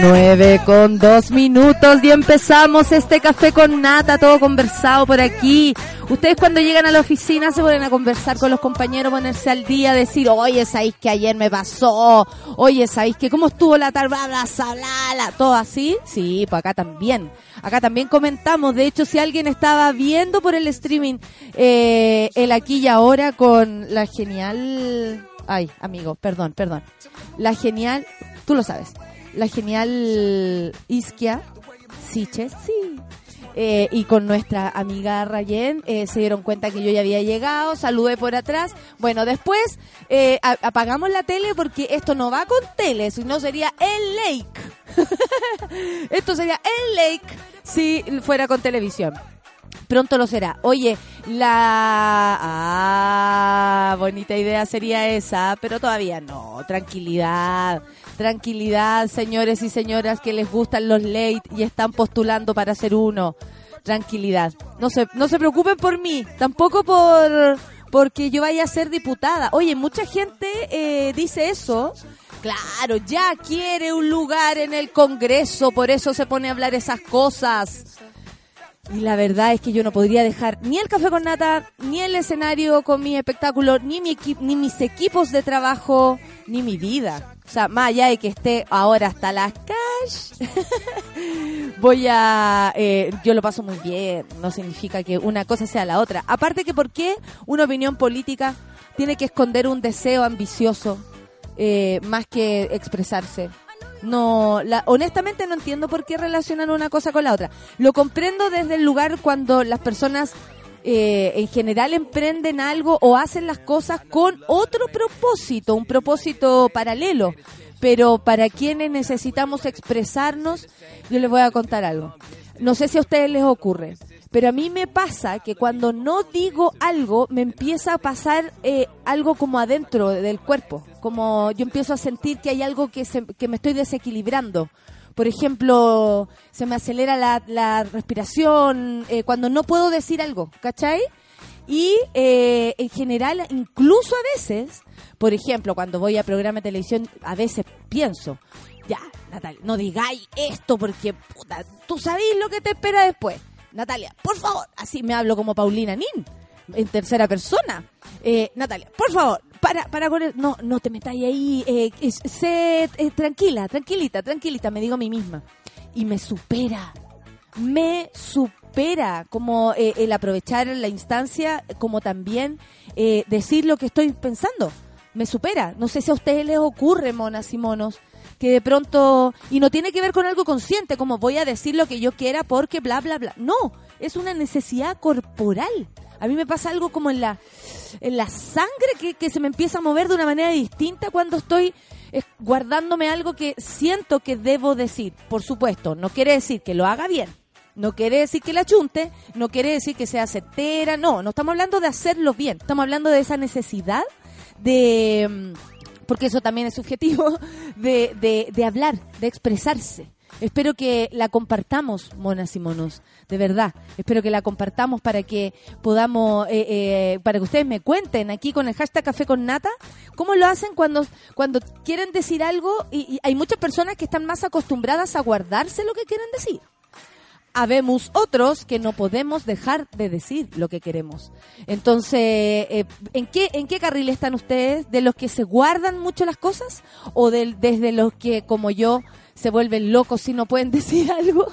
9 con dos minutos y empezamos este café con nata, todo conversado por aquí. Ustedes cuando llegan a la oficina se ponen a conversar con los compañeros, ponerse al día, decir, oye, ¿sabéis que ayer me pasó? Oye, ¿sabéis que cómo estuvo la tarde? Todo así. Sí, pues acá también. Acá también comentamos, de hecho, si alguien estaba viendo por el streaming eh, el aquí y ahora con la genial... Ay, amigo, perdón, perdón. La genial, tú lo sabes la genial Isquia Siches, sí. Eh, y con nuestra amiga Rayen eh, se dieron cuenta que yo ya había llegado, saludé por atrás. Bueno, después eh, apagamos la tele porque esto no va con tele, sino sería el lake. esto sería el lake si fuera con televisión. Pronto lo será. Oye, la... Ah, bonita idea sería esa, pero todavía no. Tranquilidad. Tranquilidad, señores y señoras que les gustan los late y están postulando para ser uno. Tranquilidad. No se, no se preocupen por mí, tampoco por porque yo vaya a ser diputada. Oye, mucha gente eh, dice eso. Claro, ya quiere un lugar en el Congreso, por eso se pone a hablar esas cosas. Y la verdad es que yo no podría dejar ni el café con nata, ni el escenario con mi espectáculo, ni, mi ni mis equipos de trabajo, ni mi vida. O sea, más allá de que esté ahora hasta las cash, voy a... Eh, yo lo paso muy bien, no significa que una cosa sea la otra. Aparte que por qué una opinión política tiene que esconder un deseo ambicioso eh, más que expresarse. No, la, honestamente no entiendo por qué relacionan una cosa con la otra. Lo comprendo desde el lugar cuando las personas eh, en general emprenden algo o hacen las cosas con otro propósito, un propósito paralelo. Pero para quienes necesitamos expresarnos, yo les voy a contar algo. No sé si a ustedes les ocurre, pero a mí me pasa que cuando no digo algo, me empieza a pasar eh, algo como adentro del cuerpo. Como yo empiezo a sentir que hay algo que, se, que me estoy desequilibrando. Por ejemplo, se me acelera la, respiración eh, cuando no puedo decir algo, ¿cachai? Y eh, en general, incluso a veces, por ejemplo, cuando voy a programa de televisión, a veces pienso, ya, Natalia, no digáis esto porque, puta, tú sabéis lo que te espera después. Natalia, por favor, así me hablo como Paulina Nin, en tercera persona. Eh, Natalia, por favor, para, para con no, no te metáis ahí, eh, sé eh, tranquila, tranquilita, tranquilita, me digo a mí misma. Y me supera, me supera como eh, el aprovechar la instancia, como también decir lo que estoy pensando. Me supera. No sé si a ustedes les ocurre, monas y monos, que de pronto, y no tiene que ver con algo consciente, como voy a decir lo que yo quiera porque bla, bla, bla. No, es una necesidad corporal. A mí me pasa algo como en la, en la sangre que, se me empieza a mover de una manera distinta cuando estoy eh, guardándome algo que siento que debo decir. Por supuesto, no quiere decir que lo haga bien. No quiere decir que la chunte, no quiere decir que sea certera, no, no estamos hablando de hacerlo bien, estamos hablando de esa necesidad de mm, porque eso también es subjetivo, de, de, hablar, de expresarse. Espero que la compartamos, monas y monos, de verdad. Espero que la compartamos para que podamos, eh, eh, para que ustedes me cuenten aquí con el hashtag Café con Nata, cómo lo hacen cuando, cuando quieren decir algo y hay muchas personas que están más acostumbradas a guardarse lo que quieren decir habemos otros que no podemos dejar de decir lo que queremos. Entonces, eh, ¿en, qué, ¿en qué carril están ustedes? ¿De los que se guardan mucho las cosas? ¿O desde los que, como yo, se vuelven locos si no pueden decir algo?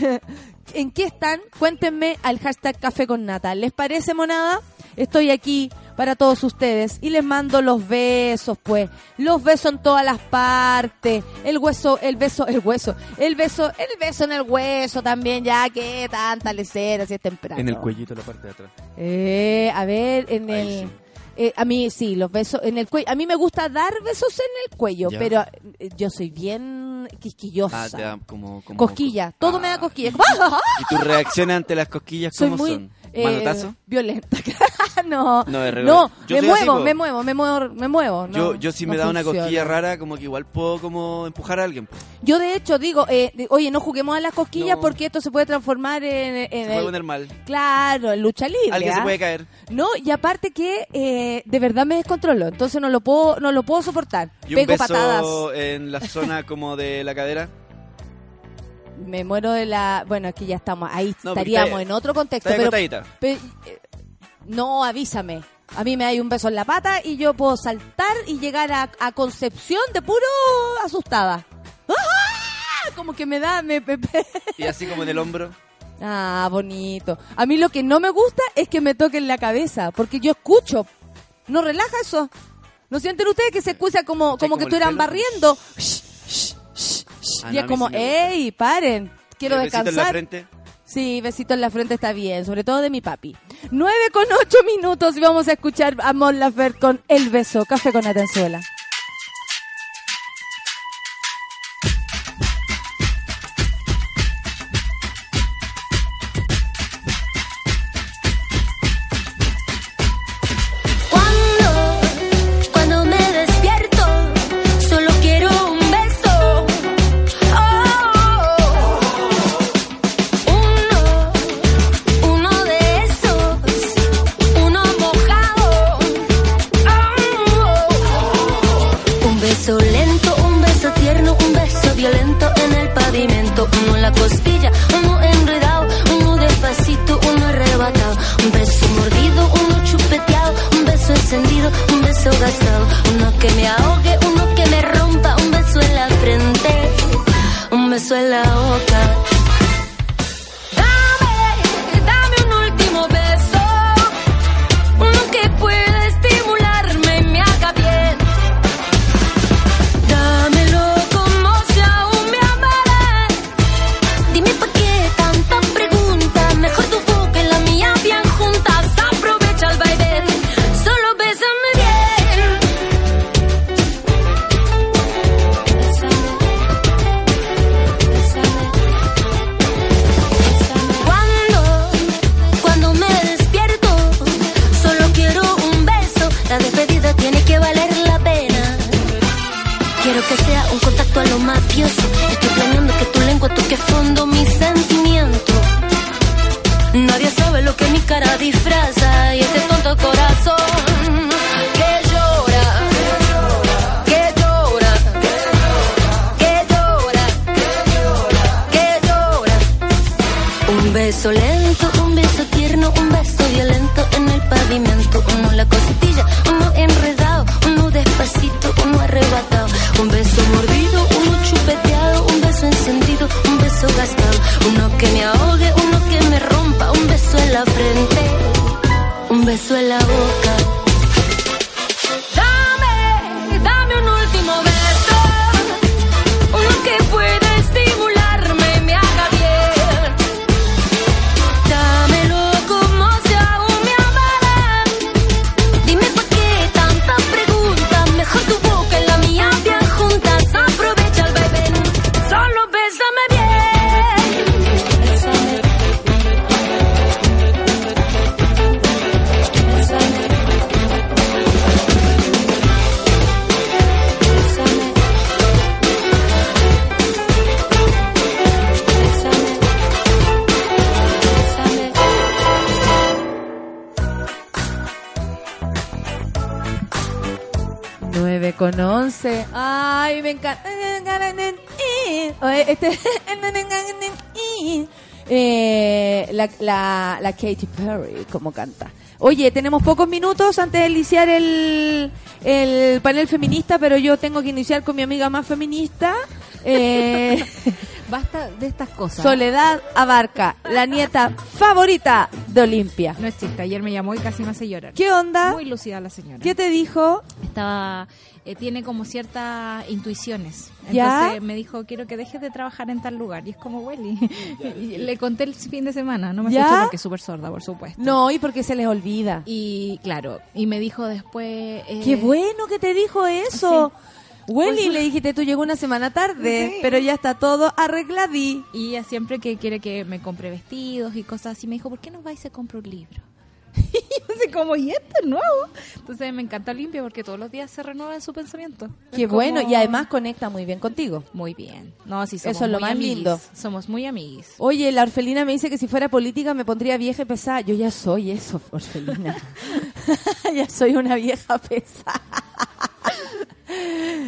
¿En qué están? Cuéntenme al hashtag Café con Nata. ¿Les parece, monada? Estoy aquí para todos ustedes y les mando los besos, pues. Los besos en todas las partes. El hueso, el beso, el hueso. El beso, el beso en el hueso también, ya que tanta lecera si es temprano. En el cuellito, la parte de atrás. Eh, a ver, en Ahí el... sí. Eh, a mí sí, los besos en el cuello. A mí me gusta dar besos en el cuello, Ya. pero eh, yo soy bien quisquillosa. Ah, te da como... como Cosquilla, todo me da Ah. cosquilla. ¿Y tus reacciones ante las cosquillas Soy cómo muy son? Eh, violenta. no, No, no, yo me así, muevo, me muevo, me muevo, me muevo. no, yo, yo si me no da una cosquilla rara, como que igual puedo como empujar a alguien. Yo de hecho digo, eh, de- oye, no juguemos a las cosquillas porque esto se puede transformar en, en Se el- puede poner mal. claro, en lucha libre. Alguien se ¿ah? puede caer. No, y aparte que eh, de verdad me descontrolo, entonces no lo puedo, no lo puedo soportar. Y un Pego beso patadas. en la zona como de la cadera. Me muero de la, bueno, aquí ya estamos, ahí No, estaríamos en otro contexto, pero, acostadita. pe- eh, no, avísame. A mí me hay un beso en la pata y yo puedo saltar y llegar a, a Concepción de puro asustada. ¡Ah! Como que me da, me, me- Y así como en el hombro. Ah, bonito. A mí lo que no me gusta es que me toquen la cabeza, porque yo escucho. ¿No relaja eso? ¿No sienten ustedes que se escucha como, como como que estuvieran barriendo? Shh, shh, Ah, y es como. ¡ey, paren! Quiero besito en la descansar. frente. Sí, besito en la frente está bien, sobre todo de mi papi. Nueve con ocho minutos y vamos a escuchar a Mon Laferte con El Beso, Café con Atenzuela. Katy Perry, como canta. Oye, tenemos pocos minutos antes de iniciar el, el panel feminista, pero yo tengo que iniciar con mi amiga más feminista. Eh, Basta de estas cosas. Soledad Abarca, la nieta favorita de Olimpia. No es chiste, ayer me llamó y casi me hace llorar. ¿Qué onda? Muy lucida la señora. ¿Qué te dijo? Estaba, eh, tiene como ciertas intuiciones. ¿Ya? Entonces me dijo, quiero que dejes de trabajar en tal lugar. Y es como, Welly. Y le conté el fin de semana. No me ¿Ya? escuchó porque es súper sorda, por supuesto. No, y porque se les olvida. Y claro, y me dijo después... eh, Qué bueno que te dijo eso. Welly, Pues- le dijiste, tú llegó una semana tarde, pero ya está todo arregladí. Y ella siempre que quiere que me compre vestidos y cosas así, me dijo, ¿por qué no vais y se compra un libro? Y yo así como, ¿y este es nuevo? Entonces me encanta Olimpia porque todos los días se renueva en su pensamiento. Qué Es bueno, como- y además conecta muy bien contigo. Muy bien. No, sí, somos Eso es lo muy más amiguis. lindo. Somos muy amiguis. Oye, la orfelina me dice que si fuera política me pondría vieja y pesada. Yo ya soy eso, orfelina. ya soy una vieja pesada.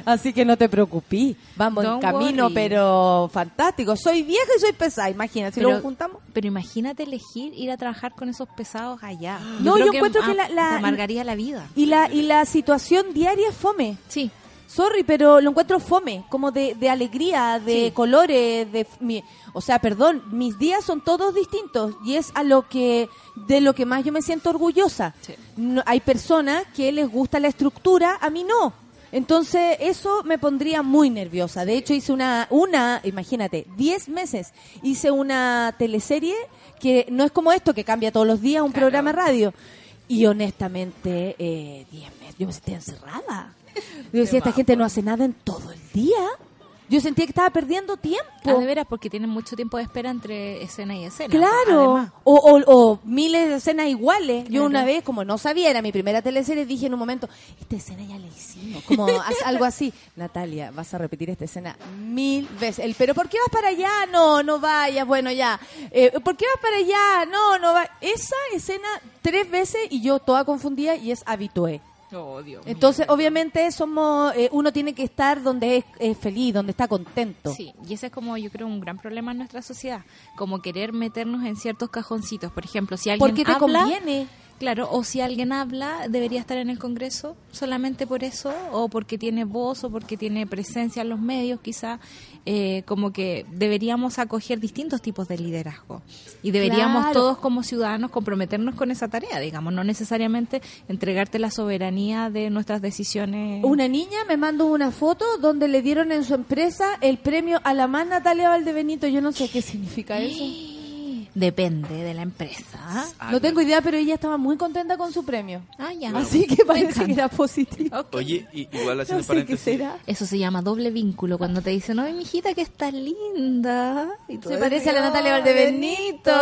Así que no te preocupes. Vamos en camino, worry. pero fantástico. Soy vieja y soy pesada. Imagina, si Pero- lo juntamos. Pero imagínate elegir ir a trabajar con esos pesados allá. No, yo encuentro que la- la- amargaría la vida. Y la, y la situación diaria es fome. Sí. Sorry, pero lo encuentro fome, como de, de alegría, de Sí. colores, de mi- o sea, perdón, mis días son todos distintos y es a lo que de lo que más yo me siento orgullosa. Sí. No- hay personas que les gusta la estructura, a mí no. Entonces, eso me pondría muy nerviosa. De hecho, hice una, una, imagínate, 10 meses, hice una teleserie que no es como esto, que cambia todos los días un programa radio. Y honestamente, eh, 10 meses, yo me sentía encerrada. Yo decía, esta gente no hace nada en todo el día. Yo sentía que estaba perdiendo tiempo. Ah, de veras, porque tienen mucho tiempo de espera entre escena y escena. Claro, o, o- o miles de escenas iguales. Yo una vez, como no sabía, era mi primera teleserie, dije en un momento, esta escena ya la hicimos, como haz- algo así. Natalia, vas a repetir esta escena mil veces. El, pero ¿por qué vas para allá? No, no vayas, bueno, ya. Eh, ¿Por qué vas para allá? No, no va. Esa escena tres veces y yo toda confundida y es habitué. Oh, Dios mío. Entonces, obviamente, somos, eh, uno tiene que estar donde es, es feliz, donde está contento. Sí, y ese es como yo creo un gran problema en nuestra sociedad, como querer meternos en ciertos cajoncitos. Por ejemplo, si alguien Porque te habla, conviene. Claro, o si alguien habla, debería estar en el Congreso solamente por eso, o porque tiene voz, o porque tiene presencia en los medios, quizá, eh, como que deberíamos acoger distintos tipos de liderazgo y deberíamos Claro. todos como ciudadanos comprometernos con esa tarea, digamos, no necesariamente entregarte la soberanía de nuestras decisiones. Una niña me mandó una foto donde le dieron en su empresa el premio a la más Natalia Valdebenito. Yo no sé qué significa eso. Depende de la empresa. Ah, No tengo idea, pero ella estaba muy contenta con su premio. Ah, ya. Así que parece que era positivo. Oye, y- igual haciendo No sé qué paréntesis. será. Eso se llama doble vínculo, cuando te dicen, no, mi hijita que está linda. Y Se parece a la Natalia "Ay, Valdebenito.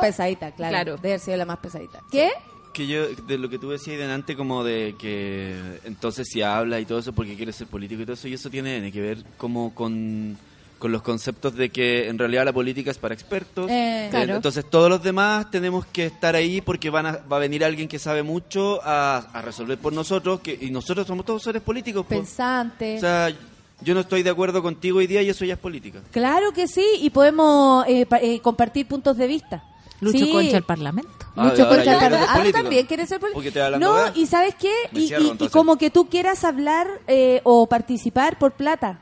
Pesadita, claro. Claro. Debe haber sido la más pesadita. ¿Qué? Que yo, de lo que tú decías delante, como de que entonces si habla y todo eso porque quiere ser político y todo eso, y eso tiene que ver como con, con los conceptos de que en realidad la política es para expertos. Eh, Eh, claro. Entonces todos los demás tenemos que estar ahí porque van a, va a venir alguien que sabe mucho a, a resolver por nosotros, que, y nosotros somos todos seres políticos. po. Pensante. O sea, yo no estoy de acuerdo contigo hoy día y eso ya es política. Claro que sí, y podemos eh, pa- eh, compartir puntos de vista. Lucho Sí. contra el Parlamento. Ah, Mucho ahora contra el Parlamento. Ah, ¿tú político. también quieres ser político. Porque te hablando No, y ¿sabes qué? Y, cierro, y- como que tú quieras hablar eh, o participar por plata.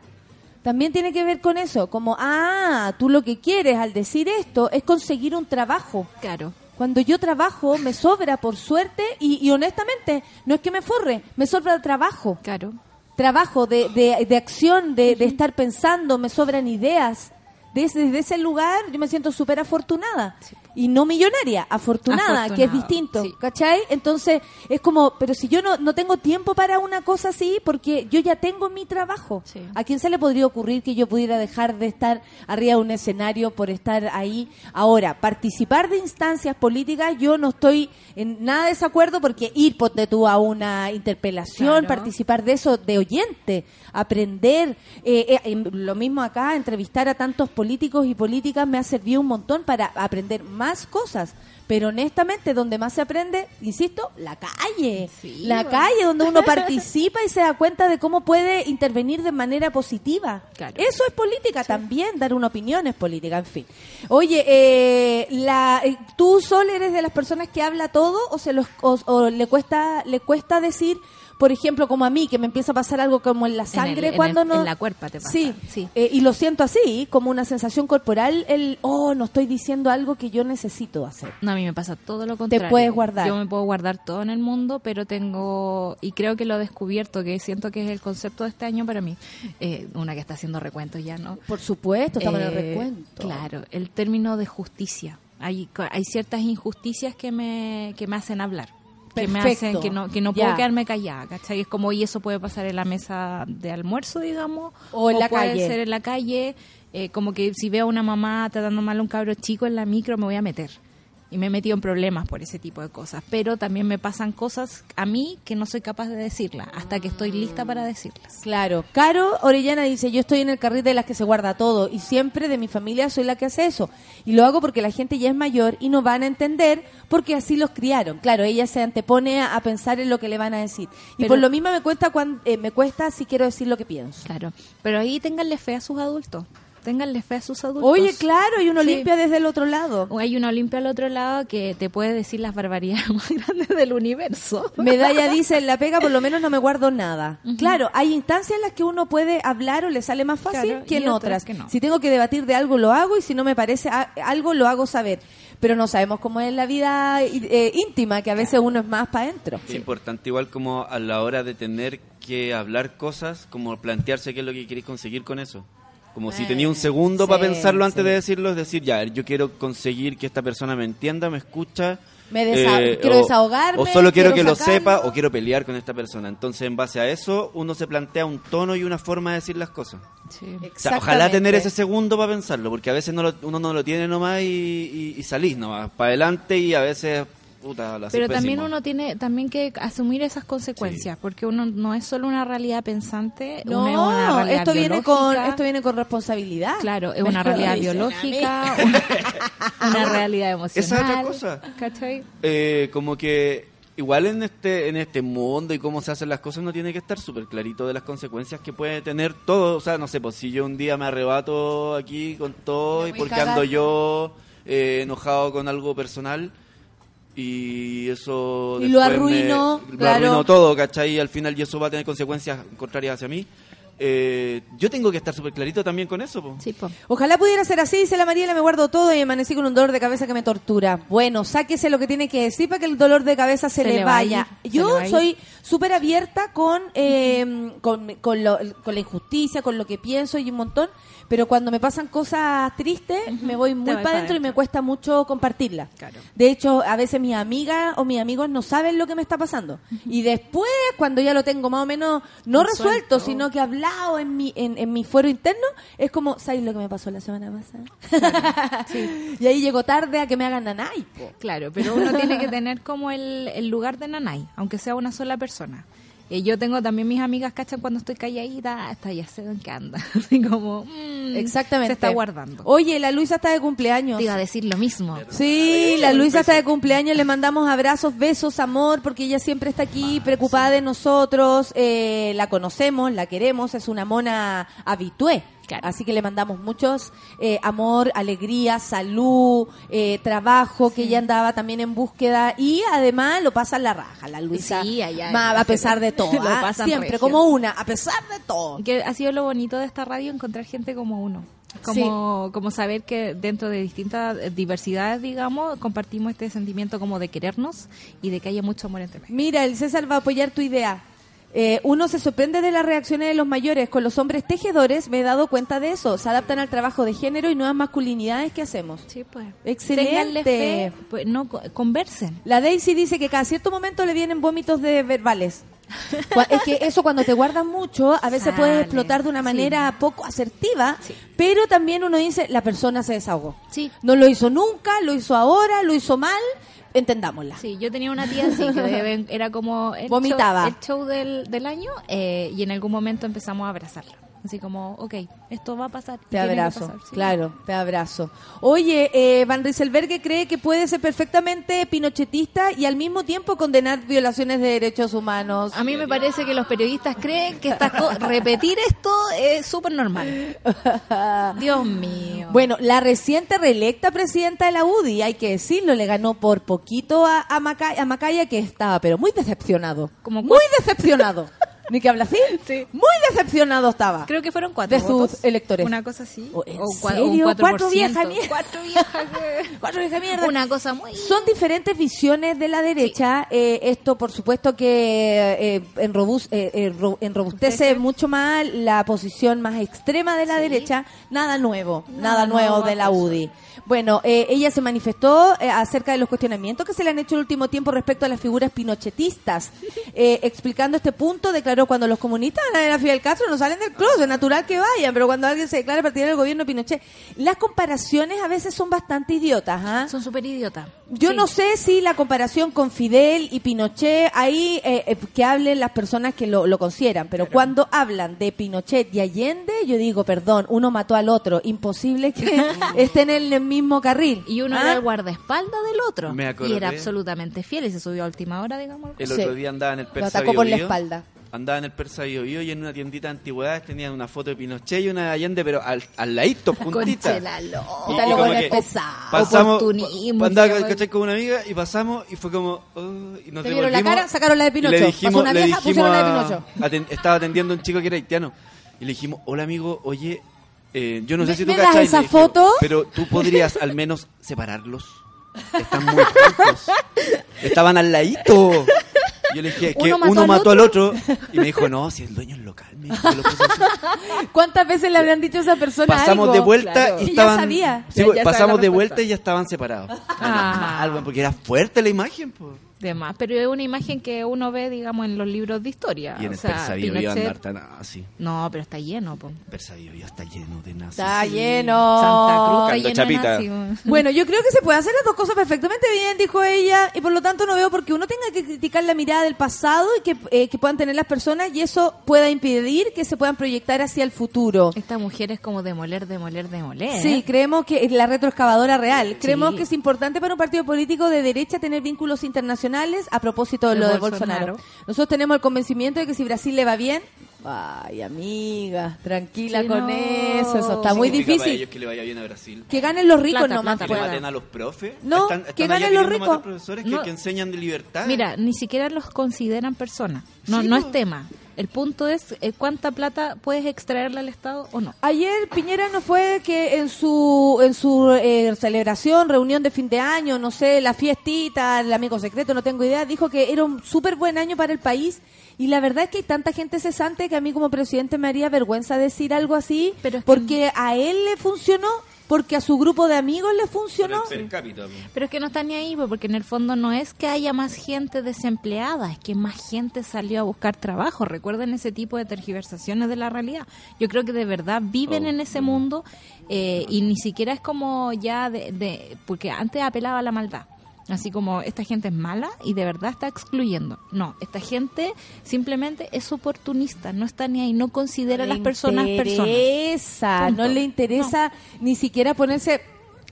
También tiene que ver con eso. Como, ah, tú lo que quieres al decir esto es conseguir un trabajo. Claro. Cuando yo trabajo, me sobra por suerte y, y honestamente, no es que me forre, me sobra el trabajo. Claro. Trabajo de, de, de acción, de, de estar pensando, me sobran ideas. Desde, desde ese lugar yo me siento súper afortunada. Y no millonaria, afortunada, que es distinto. sí. ¿Cachai? Entonces es como, pero si yo no, no tengo tiempo para una cosa así, porque yo ya tengo mi trabajo. Sí. ¿A quién se le podría ocurrir que yo pudiera dejar de estar arriba de un escenario por estar ahí? Ahora, participar de instancias políticas, yo no estoy en nada de desacuerdo porque ir, ponte tú, a una interpelación, Claro. participar de eso de oyente, aprender, eh, eh, em, lo mismo acá, entrevistar a tantos políticos y políticas me ha servido un montón para aprender más cosas. Pero honestamente, donde más se aprende, insisto, la calle. Sí, la bueno. calle, donde uno participa y se da cuenta de cómo puede intervenir de manera positiva. Claro. Eso es política también, dar una opinión es política, en fin. Oye, eh, la, eh, ¿tú, Sol, eres de las personas que habla todo o, se los, o, o le, cuesta, le cuesta decir por ejemplo, como a mí, que me empieza a pasar algo como en la sangre en cuando el- no... en la cuerpa te pasa, Sí, sí. eh, y lo siento así, como una sensación corporal, el, oh, no estoy diciendo algo que yo necesito hacer. No, a mí me pasa todo lo contrario. puedes guardar. Yo me puedo guardar todo en el mundo, pero tengo, y creo que lo he descubierto, que siento que es el concepto de este año para mí. Eh, una que está haciendo recuentos ya, ¿no? Por supuesto, estamos en el Eh, recuento. Claro, el término de justicia. Hay, hay ciertas injusticias que me, que me hacen hablar. Que me hacen que no, que no Ya. puedo quedarme callada, ¿cachai? Es como, y eso puede pasar en la mesa de almuerzo, digamos. O en la puede calle. ser en la calle. eh, como que si veo a una mamá tratando mal a un cabro chico en la micro, me voy a meter. Y me he metido en problemas por ese tipo de cosas. Pero también me pasan cosas a mí que no soy capaz de decirlas, hasta que estoy lista para decirlas. Claro. Caro Orellana dice, yo estoy en el carril de las que se guarda todo y siempre de mi familia soy la que hace eso. Y lo hago porque la gente ya es mayor y no van a entender porque así los criaron. Claro, ella se antepone a, pensar en lo que le van a decir. Y Pero- por lo mismo me cuesta, cuan- eh, me cuesta si quiero decir lo que pienso. Claro. Pero ahí ténganle fe a sus adultos. Ténganle fe a sus adultos. Oye, claro, y uno Sí. limpia desde el otro lado. O hay una Olimpia al otro lado que te puede decir las barbaridades más grandes del universo. Medalla dice, en la pega por lo menos no me guardo nada. Claro, hay instancias en las que uno puede hablar o le sale más fácil Claro, que en otras otras. que no. Si tengo que debatir de algo, lo hago y si no me parece algo, lo hago saber. Pero no sabemos cómo es la vida eh, íntima, que a veces uno es más para adentro. Es importante igual como a la hora de tener que hablar cosas, como plantearse qué es lo que queréis conseguir con eso. Como si tenía un segundo sí, para pensarlo antes sí. de decirlo, es decir, ya, yo quiero conseguir que esta persona me entienda, me escucha. eh, Me desa- quiero desahogarme, O solo quiero, quiero que lo sepa o quiero pelear con esta persona. Entonces, en base a eso, uno se plantea un tono y una forma de decir las cosas. Sí. O sea, ojalá tener ese segundo para pensarlo, porque a veces no lo- uno no lo tiene nomás y, y, y salís nomás para adelante y a veces, puta, la Pero también pésimo. uno tiene también que asumir esas consecuencias, porque uno no es solo una realidad pensante, No, uno es una realidad esto viene con esto viene con responsabilidad. Claro, es una realidad biológica, una, una realidad emocional. Esa es otra cosa. ¿Cachai? eh, como que igual en este en este mundo y cómo se hacen las cosas uno tiene que estar súper clarito de las consecuencias que puede tener todo o sea no sé pues si yo un día me arrebato aquí con todo y porque cagando. ando yo eh, enojado con algo personal y eso Y lo me- lo claro. todo ¿cachai? y al final y eso va a tener consecuencias contrarias hacia mí eh, yo tengo que estar súper clarito también con eso po. Sí, po. Ojalá pudiera ser así, dice la Mariela, me guardo todo y amanecí con un dolor de cabeza que me tortura. Bueno, sáquese lo que tiene que decir para que el dolor de cabeza se, Se le vaya. Yo le soy súper abierta con, eh, con, con, lo- con la injusticia, con lo que pienso y un montón, pero cuando me pasan cosas tristes, me voy muy para pa' adentro y me cuesta mucho compartirla. Claro. De hecho, a veces mis amigas o mis amigos no saben lo que me está pasando. Y después, cuando ya lo tengo más o menos, no resuelto, Resuelto. sino que hablado en mi, en, en mi fuero interno, es como, ¿sabes lo que me pasó la semana pasada? Y ahí llego tarde a que me hagan nanay. po. Claro, pero uno tiene que tener como el, el lugar de nanay, aunque sea una sola persona. Eh, yo tengo también mis amigas, ¿cachan? Cuando estoy calladita, hasta ya sé en qué anda. Así como, mm, Exactamente. Se está guardando. Oye, la Luisa está de cumpleaños. Te iba a decir lo mismo. Sí, la Luisa está de cumpleaños, le mandamos abrazos, besos, amor, porque ella siempre está aquí preocupada de nosotros, eh, la conocemos, la queremos, es una mona habitué. Claro. Así que le mandamos muchos eh, amor, alegría, salud, eh, trabajo, que ella andaba también en búsqueda y además lo pasa en la raja, la Luisa. Sí, allá Ma- a pesar de todo, Lo ¿ah? pasan siempre regio. como una, a pesar de todo. Que ha sido lo bonito de esta radio encontrar gente como uno. Como, como saber que dentro de distintas diversidades, digamos, compartimos este sentimiento como de querernos y de que haya mucho amor entre medio. Mira, el César va a apoyar tu idea. Eh, uno se sorprende de las reacciones de los mayores. Con los hombres tejedores me he dado cuenta de eso. Se adaptan al trabajo de género y nuevas masculinidades que hacemos. Sí, pues. Excelente. Fe, pues, no, co- conversen. La Daisy dice que cada cierto momento le vienen vómitos de verbales. Es que eso cuando te guardas mucho, a veces Sale, puedes explotar de una sí. manera poco asertiva, Sí. pero también uno dice, la persona se desahogó. Sí. No lo hizo nunca, lo hizo ahora, lo hizo mal, entendámosla. Sí, yo tenía una tía así que de era como el Vomitaba. show, el show del, del año eh, y en algún momento empezamos a abrazarla. Así como, ok, esto va a pasar. Te abrazo, pasar, sí. claro, te abrazo. Oye, eh, Van Rieselberghe cree que puede ser perfectamente pinochetista y al mismo tiempo condenar violaciones de derechos humanos. A mí me parece que los periodistas creen que estas co- repetir esto es súper normal. Dios mío. Bueno, la reciente reelecta presidenta de la UDI, hay que decirlo, le ganó por poquito a, a, Maca- a Macaya, que estaba, pero muy decepcionado. Como muy decepcionado. ¿Ni que habla así? Sí. Muy decepcionado estaba. Creo que fueron cuatro de sus electores. Una cosa así. Oh, ¿en cua- serio? un 4%. Cuatro viejas mierda. Cuatro viejas que- Cuatro viejas mierda. Una cosa muy... Son diferentes visiones de la derecha. Eh, esto, por supuesto, que eh, enrobus- eh, eh, ro- enrobustece Robustece. mucho más la posición más extrema de la derecha. Nada nuevo, nada, Nada nuevo nuevo de la bajo el UDI. Bueno, eh, ella se manifestó eh, acerca de los cuestionamientos que se le han hecho el último tiempo respecto a las figuras pinochetistas. Eh, explicando este punto, declaró cuando los comunistas van a ver a Fidel Castro no salen del closet, es natural que vayan, pero cuando alguien se declara partidario del gobierno de Pinochet, las comparaciones a veces son bastante idiotas. ¿ah? Son súper idiotas. Yo Sí. no sé si la comparación con Fidel y Pinochet, ahí eh, eh, que hablen las personas que lo, lo consideran, pero cuando hablan de Pinochet y Allende, yo digo, perdón, uno mató al otro, imposible que estén en el mismo carril. Y uno ¿Ah? era el guardaespaldas del otro. Me y era absolutamente fiel y se subió a última hora, digamos. El Sí. otro día andaba en el Lo Persa atacó por la espalda. Andaba en el Persa Bio Bio y en una tiendita de antigüedades tenían una foto de Pinochet y una de Allende, pero al, al ladito, juntita. Conchela loca. Y- y como que. Pasamos, andaba. ¿cachai? con una amiga y pasamos y fue como... oh, y nos ¿Te vieron la cara? Sacaron la de y Pinocho. Le dijimos, una le vieja, dijimos pusieron la de a- Pinocho. aten- estaba atendiendo a un chico que era haitiano. Y le dijimos, hola amigo, oye, eh, yo no sé ¿Me- si tú cachai", esa le dijimos, foto? Pero tú podrías al menos separarlos. Están muy juntos. Estaban al ladito. Yo le dije, es que Uno mató uno al mató al otro. Y me dijo, no, si el dueño es local. Me dijo, lo. ¿Cuántas veces le habrán dicho a esa persona pasamos algo? de vuelta Claro. y ya estaban sabía. Sí, Ya- ya sabe pasamos de vuelta y ya estaban separados Ah. Mal, weón, porque era fuerte la imagen pues. De más, pero es una imagen que uno ve, digamos, en los libros de historia. y en o el sea, Persa Bio Bio Pinochet- andar tan así No, pero está lleno, po. el Persa Bio Bio está lleno de nazis Está lleno. Santa Cruz está lleno de nazis, weón. Bueno, yo creo que se puede hacer las dos cosas perfectamente bien, dijo ella, y por lo tanto no veo por qué uno tenga que criticar la mirada del pasado y que, eh, que puedan tener las personas y eso pueda impedir que se puedan proyectar hacia el futuro. Esta mujer es como demoler, demoler, demoler. Sí, creemos que es la retroexcavadora real. Creemos Sí. que es importante para un partido político de derecha tener vínculos internacionales a propósito de De lo de Bolsonaro. Bolsonaro. Nosotros tenemos el convencimiento de que si Brasil le va bien, ay amiga, tranquila Sí, con no. eso, eso está ¿Qué muy difícil. ellos que le vaya bien a Brasil Que ganen los ricos Plata, nomás. plata, que le pues. maten a los profes No, están, que están ganen los ricos. profesores que, No. que enseñan de libertad Mira, ni siquiera los consideran personas. No, Sí, no es tema. El punto es eh, cuánta plata puedes extraerle al Estado o no. Ayer Piñera no fue que en su en su eh, celebración, reunión de fin de año, no sé, la fiestita, el amigo secreto, no tengo idea, dijo que era un súper buen año para el país y la verdad es que hay tanta gente cesante que a mí como presidente me haría vergüenza decir algo así, Pero que- porque a él le funcionó, porque a su grupo de amigos le funcionó. el per cápita, po. Pero es que no está ni ahí, po, porque en el fondo no es que haya más gente desempleada, es que más gente salió a buscar trabajo. Recuerden ese tipo de tergiversaciones de la realidad. Yo creo que de verdad viven Oh. en ese mundo eh, y ni siquiera es como ya de, de- porque antes apelaba a la maldad. Así como esta gente es mala y de verdad está excluyendo. No, esta gente simplemente es oportunista, no está ni ahí, no considera a las personas personas. interesa, Punto. no le interesa ni siquiera ponerse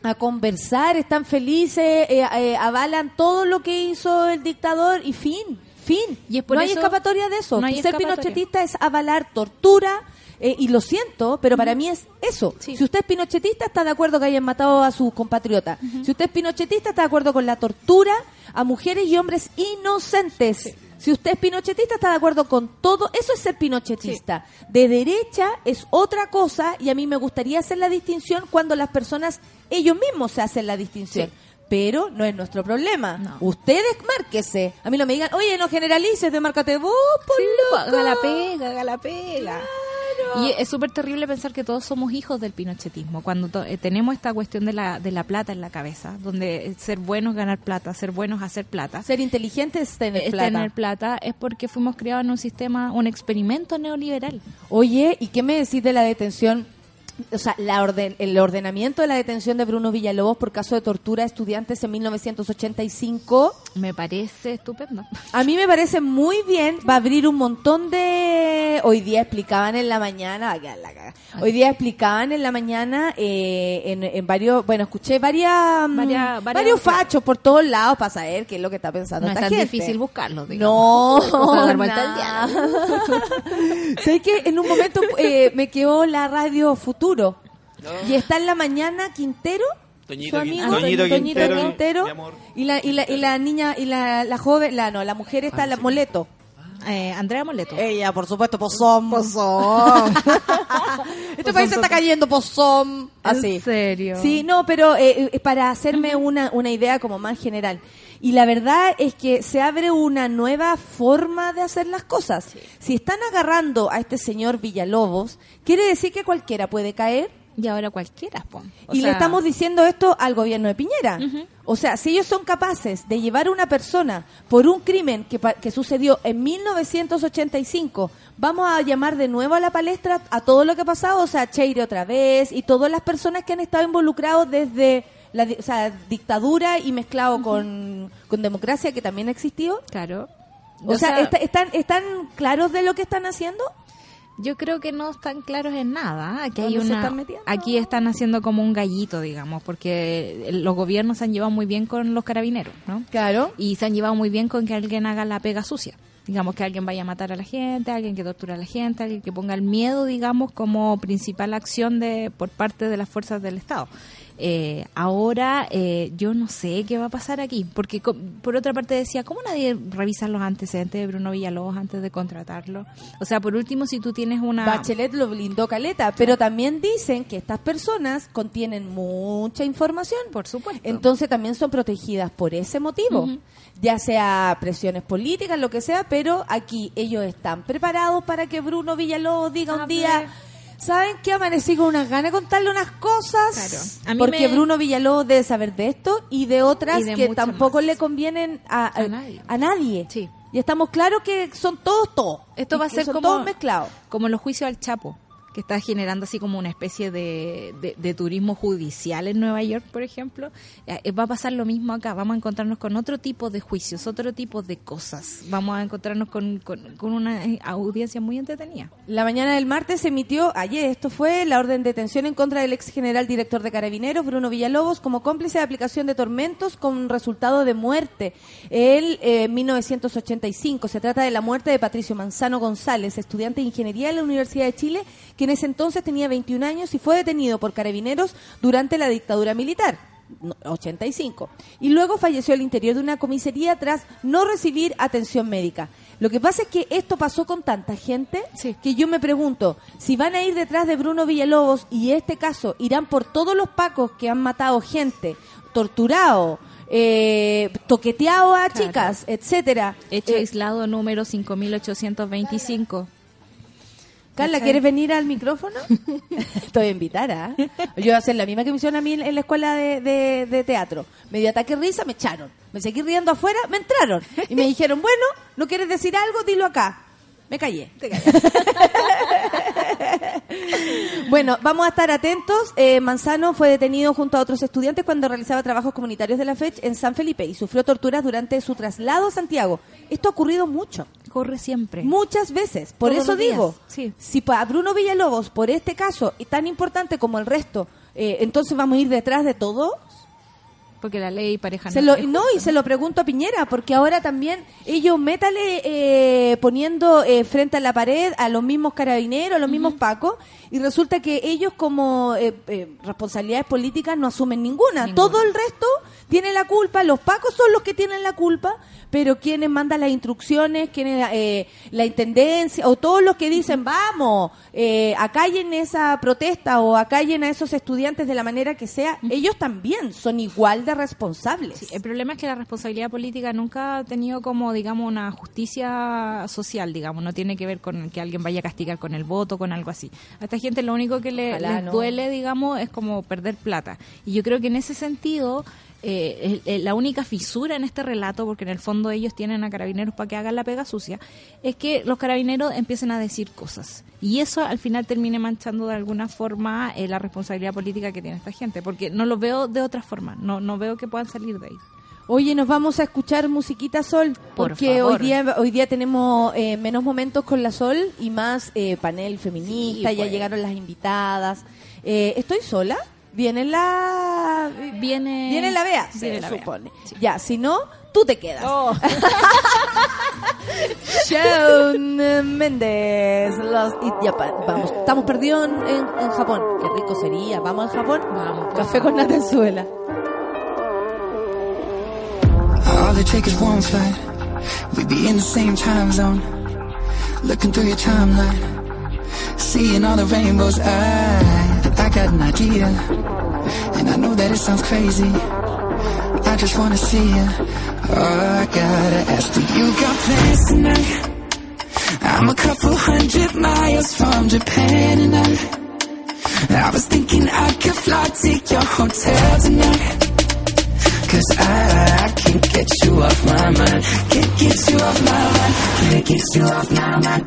a conversar, están felices, eh, eh, avalan todo lo que hizo el dictador y fin, fin. Y es por no hay escapatoria de eso. no hay Ser pinochetista es avalar tortura. Eh, y lo siento, pero para mí es eso. Sí. Si usted es pinochetista, está de acuerdo que hayan matado a sus compatriotas. Si usted es pinochetista, está de acuerdo con la tortura a mujeres y hombres inocentes. Si usted es pinochetista, está de acuerdo con todo. Eso es ser pinochetista. De derecha es otra cosa y a mí me gustaría hacer la distinción cuando las personas, ellos mismos se hacen la distinción. Sí. Pero no es nuestro problema. No. Ustedes márquese. A mí no me digan, oye, no generalices, de márcate vos, por Sí, loco". haga la pega, haga la pega. Y es súper terrible pensar que todos somos hijos del pinochetismo, cuando to- eh, tenemos esta cuestión de la, de la plata en la cabeza, donde eh, ser buenos ganar plata, ser buenos hacer plata. Ser inteligente es tener Es plata. tener plata es porque fuimos criados en un sistema, un experimento neoliberal. Oye, ¿y qué me decís de la detención? O sea, la orden, el ordenamiento de la detención de Bruno Villalobos por caso de tortura a estudiantes en 1985. Me parece estupendo. A mí me parece muy bien, va a abrir un montón de... Hoy día explicaban en la mañana, hoy día explicaban en la mañana eh, en, en varios, bueno, escuché varias, mm, Varias- varias- varios fachos por todos lados para saber qué es lo que está pensando No es esta tan gente. difícil buscarlo. No, digamos. Nada. diálogo. ¿Sabes que En un momento eh, me quedó la radio Futuro y está en la mañana Quintero, Toñito su amigo, Toñito Quintero, Quintero, amor. y la y la y la niña y la, la joven, la no, la mujer está la Moleto. Eh, Andrea Moleto. Ella, por supuesto, pozón. Pozón. Este país se está cayendo pozón. Así. ¿En serio? Sí, no, pero eh, eh, para hacerme una, una idea como más general. Y la verdad es que se abre una nueva forma de hacer las cosas. Si están agarrando a este señor Villalobos, quiere decir que cualquiera puede caer. Y ahora cualquiera, po. O y le estamos diciendo esto al gobierno de Piñera. O sea, si ellos son capaces de llevar a una persona por un crimen que, que sucedió en 1985, vamos a llamar de nuevo a la palestra a todo lo que ha pasado, o sea, Cheire otra vez y todas las personas que han estado involucrados desde la o sea, dictadura y mezclado con, con democracia que también existió. Claro. O, sea, ¿está- están, ¿están claros de lo que están haciendo? Yo creo que no están claros en nada. Aquí hay ¿Dónde se una, están aquí están haciendo como un gallito, digamos, porque los gobiernos se han llevado muy bien con los carabineros, ¿no? Claro. Y se han llevado muy bien con que alguien haga la pega sucia. Digamos que alguien vaya a matar a la gente, alguien que tortura a la gente, alguien que ponga el miedo, digamos, como principal acción de por parte de las fuerzas del Estado. Eh, ahora eh, yo no sé qué va a pasar aquí, porque por otra parte decía, ¿cómo nadie revisa los antecedentes de Bruno Villalobos antes de contratarlo? O sea, por último, si tú tienes una... Bachelet lo blindó caleta, pero también dicen que estas personas contienen mucha información. Por supuesto. Entonces también son protegidas por ese motivo, ya sea presiones políticas, lo que sea, pero aquí ellos están preparados para que Bruno Villalobos diga un día, ¿saben qué? Amanecí con unas ganas de contarle unas cosas. Claro. A mí Porque me- Bruno Villalobos debe saber de esto y de otras Y de que tampoco más. le convienen a, A nadie. a nadie. Sí. Y estamos claros que son todos todos. Esto va a ser como- todos mezclados. como los juicios al Chapo, que está generando así como una especie de, de- turismo judicial en Nueva York, por ejemplo. Eh, va a pasar lo mismo acá. Vamos a encontrarnos con otro tipo de juicios, otro tipo de cosas. Vamos a encontrarnos con, con- una eh, audiencia muy entretenida. La mañana del martes se emitió, ayer esto fue, la orden de detención en contra del ex general director de Carabineros, Bruno Villalobos, como cómplice de aplicación de tormentos con resultado de muerte. El eh, 1985 se trata de la muerte de Patricio Manzano González, estudiante de ingeniería de la Universidad de Chile, que en ese entonces tenía 21 años y fue detenido por Carabineros durante la dictadura militar. no, 85. Y luego falleció al interior de una comisaría tras no recibir atención médica. Lo que pasa es que esto pasó con tanta gente Sí. que yo me pregunto, si van a ir detrás de Bruno Villalobos y este caso irán por todos los pacos que han matado gente, torturado, eh, toqueteado a Claro. chicas, etcétera. Hecho Eh, aislado número 5825. Carla. ¿quieres venir al micrófono? Te voy a invitar, ¿ah? Yo voy a hacer la misma que me hicieron a mí en la escuela de, de- de teatro. Me dio ataque de risa, me echaron. Me seguí riendo afuera, me entraron. Y me dijeron, bueno, ¿no quieres decir algo? Dilo acá. Me callé. bueno, vamos a estar atentos. Eh, Manzano fue detenido junto a otros estudiantes cuando realizaba trabajos comunitarios de la FECH en San Felipe y sufrió torturas durante su traslado a Santiago. Esto ha ocurrido mucho. Corre siempre. Muchas veces. Por Todos eso digo, sí. si para Bruno Villalobos, por este caso, y tan importante como el resto, eh, entonces vamos a ir detrás de todo. Porque la ley pareja Se no lo, no, y se lo pregunto a Piñera, porque ahora también ellos métale eh, poniendo eh, frente a la pared a los mismos carabineros, a los mismos pacos, y resulta que ellos como eh, eh, responsabilidades políticas no asumen ninguna. Ninguna. Todo el resto tiene la culpa, los pacos son los que tienen la culpa, pero quienes mandan las instrucciones, quienes eh, la intendencia, o todos los que dicen, vamos, eh, acallen esa protesta o acallen a esos estudiantes de la manera que sea, ellos también son igual de responsables. Sí, el problema es que la responsabilidad política nunca ha tenido como, digamos, una justicia social, digamos. No tiene que ver con que alguien vaya a castigar con el voto, con algo así. A esta gente lo único que le, Ojalá les no. duele, digamos, es como perder plata. Y yo creo que en ese sentido, eh, el- el- la única fisura en este relato, porque en el fondo ellos tienen a carabineros para que hagan la pega sucia, es que los carabineros empiecen a decir cosas. Y eso al final termine manchando de alguna forma eh, la responsabilidad política que tiene esta gente, porque no lo veo de otra forma, no, no veo que puedan salir de ahí. Oye, nos vamos a escuchar musiquita Sol, Por porque hoy día hoy día tenemos eh, menos momentos con la Sol y más eh, panel feminista, Sí, ya pues. llegaron las invitadas. Eh, ¿Estoy sola? ¿Viene la Viene... viene la Bea? Se Viene la Bea. supone. Ya, si no, tú te quedas. Oh. Shawn Mendes, los Eat Japan. Vamos, estamos perdidos en, en- en Japón. Qué rico sería. Vamos al Japón. Vamos. Café con Natenzuela. All it takes is one flight. We'd be in the same time zone. Looking through your timeline. Seeing all the rainbows. I, I got an idea. And I know that it sounds crazy. I just wanna see you. Oh, I gotta ask, do you got plans tonight? I'm a couple hundred miles from Japan and I, I was thinking I could fly to your hotel tonight. Cause I, I can't get you off my mind. Can't get you off my mind. Can't get you off my mind.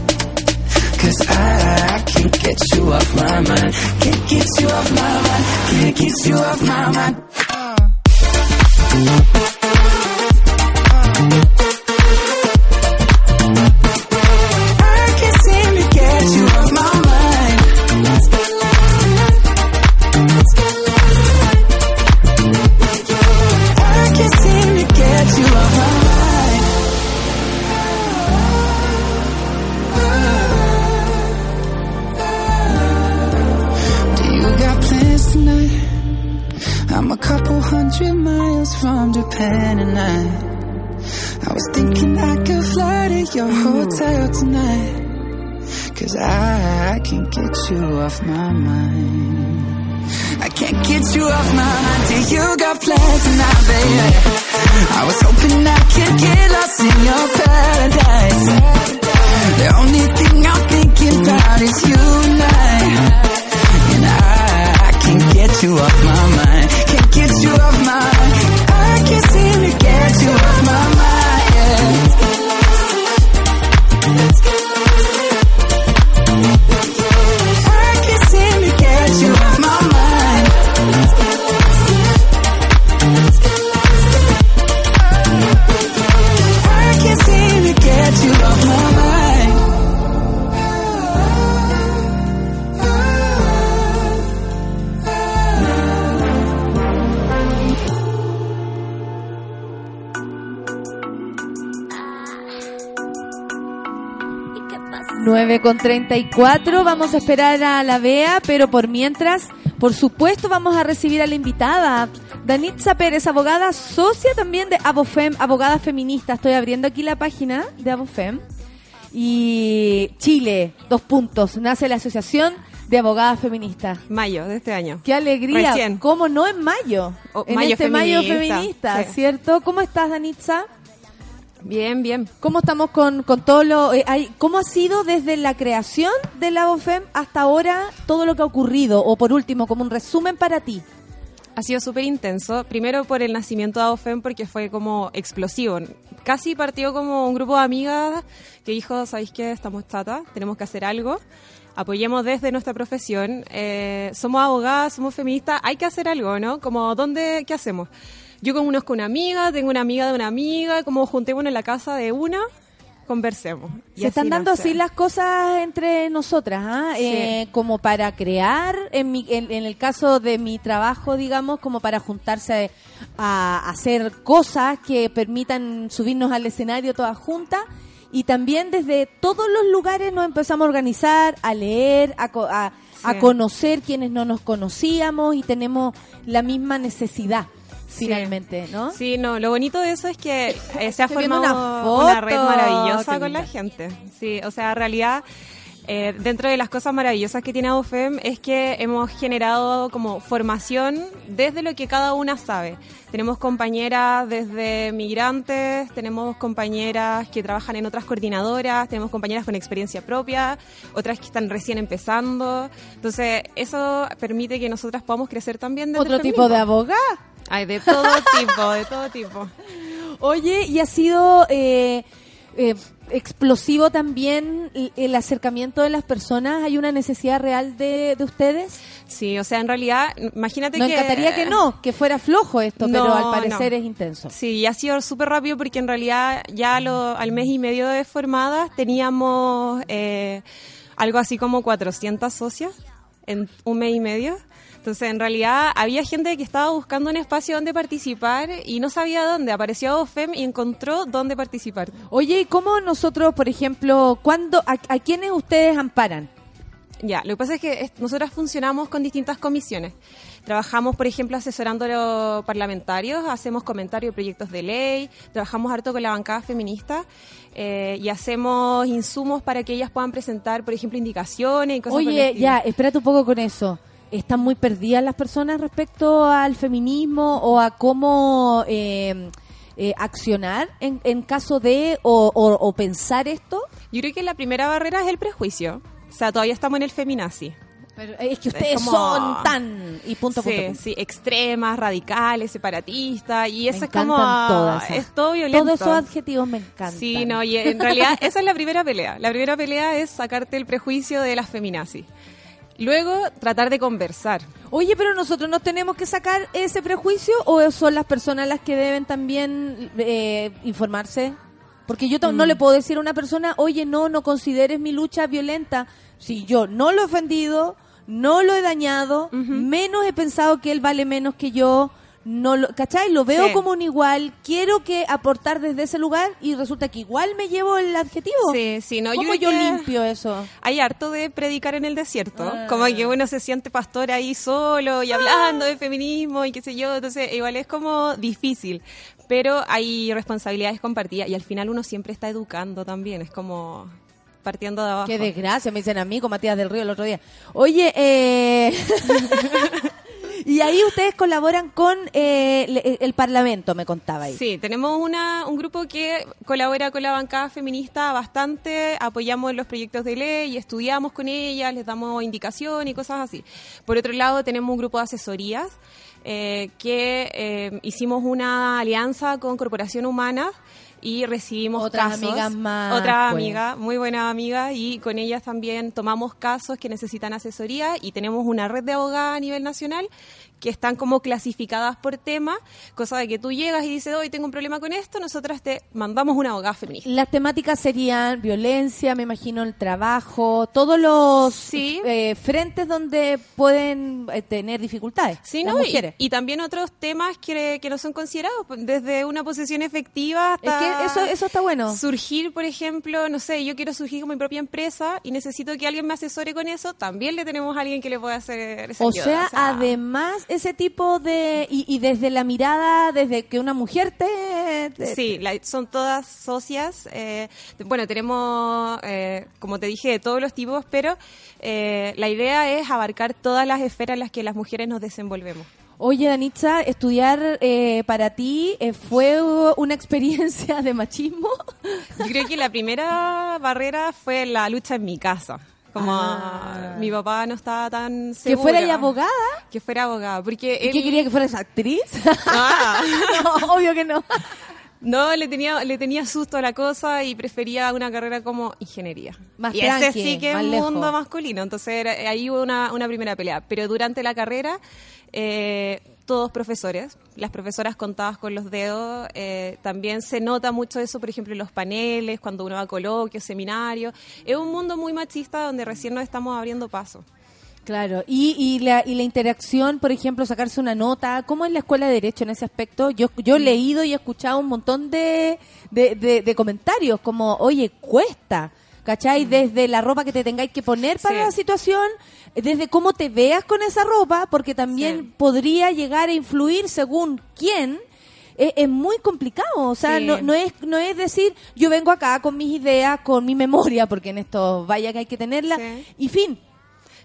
Cause I, I can't get you off my mind. Can't get you off my mind. Can't get you off my mind. Can't get you off my mind I can't get you off my mind till you got plans tonight, baby I was hoping I could get lost in your paradise The only thing I'm thinking about is you and I and I, I can't get you off my mind. Can't get you off my mind. I can't seem to get you off my mind. 9 con 34, vamos a esperar a la Bea, pero por mientras, por supuesto, vamos a recibir a la invitada, Danitza Pérez, abogada socia también de Abofem, abogada feminista. Estoy abriendo aquí la página de Abofem. Y Chile, dos puntos, nace la Asociación de Abogadas Feministas. Mayo de este año. Qué alegría, Recién. ¿cómo no en mayo? Oh, en mayo este mayo feminista, feminista, sí. ¿cierto? ¿Cómo estás, Danitza? Bien, bien. ¿Cómo estamos con, con todo lo... eh, hay- ¿Cómo ha sido desde la creación de la OFEM hasta ahora todo lo que ha ocurrido? O por último, como un resumen para ti. Ha sido súper intenso. Primero por el nacimiento de AOFEM porque fue como explosivo. Casi partió como un grupo de amigas que dijo, ¿sabéis qué? Estamos chata, tenemos que hacer algo. Apoyemos desde nuestra profesión. Eh, somos abogadas, somos feministas, hay que hacer algo, ¿no? Como, ¿dónde? ¿Qué hacemos? Yo conozco una amiga, tengo una amiga de una amiga, como juntémonos en la casa de una, conversemos. Y Se están dando así las cosas entre nosotras, ¿ah? Sí. Eh, como para crear, en, mi- en, en el caso de mi trabajo, digamos, como para juntarse a, hacer cosas que permitan subirnos al escenario todas juntas. Y también desde todos los lugares nos empezamos a organizar, a leer, a, a, a conocer quienes no nos conocíamos y tenemos la misma necesidad. Finalmente, ¿no? Sí, no, lo bonito de eso es que eh, se ha formado una red maravillosa con la gente. Sí, o sea, en realidad, eh, dentro de las cosas maravillosas que tiene AUFEM es que hemos generado como formación desde lo que cada una sabe. Tenemos compañeras desde migrantes, tenemos compañeras que trabajan en otras coordinadoras, tenemos compañeras con experiencia propia, otras que están recién empezando. Entonces, eso permite que nosotras podamos crecer también desde Otro el tipo de abogada. Hay de todo tipo, de todo tipo. Oye, y ha sido eh, eh, explosivo también el, acercamiento de las personas. ¿Hay una necesidad real de, de ustedes? Sí, o sea, en realidad, imagínate Nos que... encantaría que no, que fuera flojo esto, pero No, al parecer no. es intenso. Sí, y ha sido súper rápido porque en realidad ya lo- al mes y medio de formadas teníamos eh, algo así como 400 socias en un mes y medio. Entonces, en realidad, había gente que estaba buscando un espacio donde participar y no sabía dónde. Apareció OFEM y encontró dónde participar. Oye, ¿y cómo nosotros, por ejemplo, cuándo, a, a quiénes ustedes amparan? Ya, lo que pasa es que nosotras funcionamos con distintas comisiones. Trabajamos, por ejemplo, asesorando a los parlamentarios, hacemos comentarios de proyectos de ley, trabajamos harto con la bancada feminista eh, y hacemos insumos para que ellas puedan presentar, por ejemplo, indicaciones y cosas por el Oye, ya, espérate un poco con eso. ¿Están muy perdidas las personas respecto al feminismo o a cómo eh, eh, accionar en, en caso de o, o- o pensar esto? Yo creo que la primera barrera es el prejuicio. O sea, todavía estamos en el feminazi. Pero es que ustedes como- son tan y punto, punto, sí, punto. sí, extremas, radicales, separatistas, y eso me es como... todas. Es todo violento. Todos esos adjetivos me encantan. Sí, no, y en realidad esa es la primera pelea. La primera pelea es sacarte el prejuicio de las feminazis. Luego, tratar de conversar. Oye, pero nosotros nos tenemos que sacar ese prejuicio o son las personas las que deben también eh, informarse? Porque yo no le puedo decir a una persona, oye, no, no consideres mi lucha violenta. Si yo no lo he ofendido, no lo he dañado, menos he pensado que él vale menos que yo, no lo, ¿cachai? Lo veo Sí. como un igual, quiero que aportar desde ese lugar y resulta que igual me llevo el adjetivo. Sí, sí, no, yo ¿Cómo creo yo, que- limpio eso? Hay harto de predicar en el desierto, Ah. como que uno se siente pastor ahí solo y hablando de feminismo y qué sé yo, entonces igual es como difícil, pero hay responsabilidades compartidas y al final uno siempre está educando también, es como partiendo de abajo. Qué desgracia, me dicen a mí con Matías del Río el otro día. Oye, eh... y ahí ustedes colaboran con eh, le- el Parlamento, me contaba ahí. Sí, tenemos una, un grupo que colabora con la bancada feminista bastante, apoyamos los proyectos de ley, estudiamos con ellas, les damos indicación y cosas así. Por otro lado, tenemos un grupo de asesorías eh, que eh, hicimos una alianza con Corporación Humana y recibimos Otras casos. amigas más, Otra pues. amiga, muy buena amiga, y con ellas también tomamos casos que necesitan asesoría y tenemos una red de abogadas a nivel nacional que están como clasificadas por tema, cosa de que tú llegas y dices, hoy tengo un problema con esto, nosotras te mandamos una abogada feminista. Las temáticas serían violencia, me imagino, el trabajo, todos los Sí. eh, frentes donde pueden eh, tener dificultades Sí, las ¿no? Y, mujeres. y también otros temas que, que no son considerados, pues, desde una posición efectiva hasta... es que eso, eso está bueno. Surgir, por ejemplo, no sé, yo quiero surgir con mi propia empresa y necesito que alguien me asesore con eso, también le tenemos a alguien que le pueda hacer esa O ayuda, sea, además, ese tipo de... Y, y desde la mirada, desde que una mujer te... te- Sí, la- son todas socias. eh, bueno, tenemos, eh, como te dije, de todos los tipos, pero eh, la idea es abarcar todas las esferas en las que las mujeres nos desenvolvemos. Oye, Danitza, estudiar eh, para ti eh, fue una experiencia de machismo. Yo creo que la primera barrera fue la lucha en mi casa. Como Ah. mi papá no estaba tan Que seguro. fuera ya abogada. Que fuera abogada. Porque ¿Y él- qué quería que fueras actriz? Ah. no, obvio que no. No, le tenía, le tenía susto a la cosa y prefería una carrera como ingeniería. Más y ese tranqui, sí que es un lejos. mundo masculino. Entonces era- ahí hubo una, una primera pelea. Pero durante la carrera, eh, todos profesores, las profesoras contadas con los dedos, eh, también se nota mucho eso, por ejemplo, en los paneles, cuando uno va a coloquios, seminarios. Es un mundo muy machista donde recién nos estamos abriendo paso. Claro, y, y, la, y la interacción, por ejemplo, sacarse una nota, ¿cómo es la escuela de Derecho en ese aspecto? Yo, yo he leído y he escuchado un montón de, de, de- de comentarios como, oye, cuesta, ¿cachai? Desde la ropa que te tengáis que poner para Sí. la situación, desde cómo te veas con esa ropa, porque también Sí. podría llegar a influir según quién. Es, es muy complicado, o sea, Sí. no, no es no es decir yo vengo acá con mis ideas, con mi memoria, porque en esto vaya que hay que tenerla, Sí. y fin.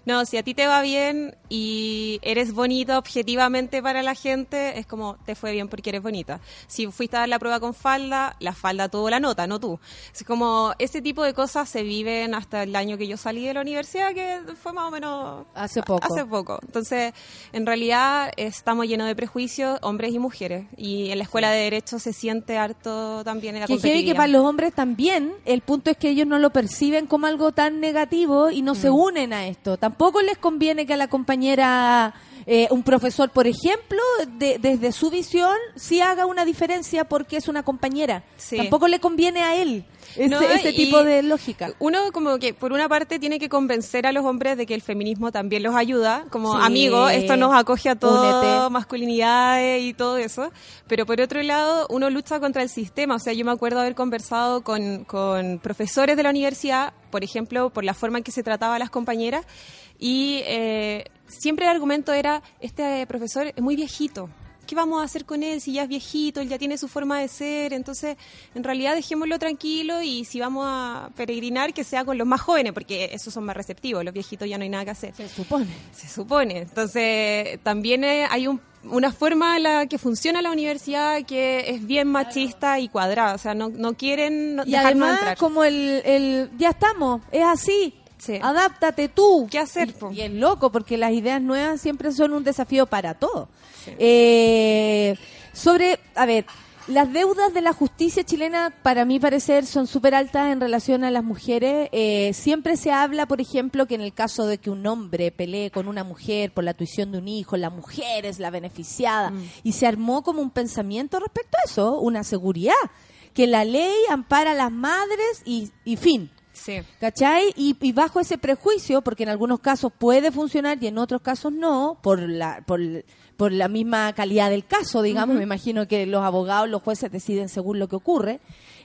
No, si a ti te va bien y eres bonita objetivamente para la gente, es como te fue bien porque eres bonita. Si fuiste a dar la prueba con falda, la falda tuvo la nota, no tú. Es como ese tipo de cosas se viven hasta el año que yo salí de la universidad, que fue más o menos Hace poco. Hace poco. Entonces, en realidad estamos llenos de prejuicios, hombres y mujeres. Y en la escuela de derecho se siente harto también en la Que que para los hombres también, el punto es que ellos no lo perciben como algo tan negativo y no se unen a esto. Tampoco les conviene que a la compañera, eh, un profesor, por ejemplo, de- desde su visión, sí haga una diferencia porque es una compañera. Sí. Tampoco le conviene a él ese, No, ese y tipo de lógica. Uno como que por una parte tiene que convencer a los hombres de que el feminismo también los ayuda, como Sí. amigos, esto nos acoge a todo, masculinidades y todo eso, pero por otro lado uno lucha contra el sistema, o sea, yo me acuerdo haber conversado con, con profesores de la universidad, por ejemplo, por la forma en que se trataba a las compañeras, y eh, siempre el argumento era, este profesor es muy viejito, ¿qué vamos a hacer con él si ya es viejito, él ya tiene su forma de ser? Entonces, en realidad dejémoslo tranquilo y si vamos a peregrinar, que sea con los más jóvenes, porque esos son más receptivos, los viejitos ya no hay nada que hacer. Se supone. Se supone. Entonces, también eh, hay un- una forma en la que funciona la universidad que es bien machista y cuadrada, o sea, no, no quieren no- Y además, entrar. como el, el, ya estamos, es así. Sí. Adáptate tú. ¿Qué hacer, Y, es loco, porque las ideas nuevas siempre son un desafío para todos. Eh, sobre, a ver, las deudas de la justicia chilena, para mi parecer, son súper altas en relación a las mujeres. Eh, siempre se habla, por ejemplo, que en el caso de que un hombre pelee con una mujer por la tuición de un hijo, la mujer es la beneficiada. Y se armó como un pensamiento respecto a eso, una seguridad. Que la ley ampara a las madres y, y fin. Sí. ¿Cachai? Y, y bajo ese prejuicio, porque en algunos casos puede funcionar y en otros casos no, por la, por, por la misma calidad del caso, digamos, me imagino que los abogados, los jueces deciden según lo que ocurre,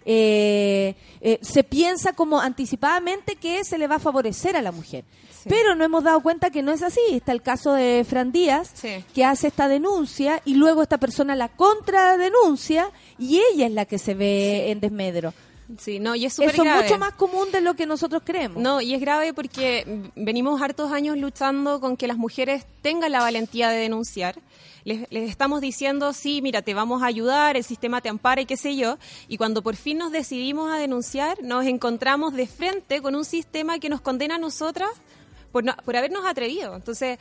eh, eh, se piensa como anticipadamente que se le va a favorecer a la mujer. Sí. Pero no hemos dado cuenta que no es así. Está el caso de Fran Díaz, Sí. que hace esta denuncia y luego esta persona la contradenuncia y ella es la que se ve en desmedro. Sí, no, y es súper Eso es mucho más común de lo que nosotros creemos. No, y es grave porque venimos hartos años luchando con que las mujeres tengan la valentía de denunciar. Les, les estamos diciendo, sí, mira, te vamos a ayudar, el sistema te ampara y qué sé yo. Y cuando por fin nos decidimos a denunciar, nos encontramos de frente con un sistema que nos condena a nosotras por, no- por habernos atrevido. Entonces,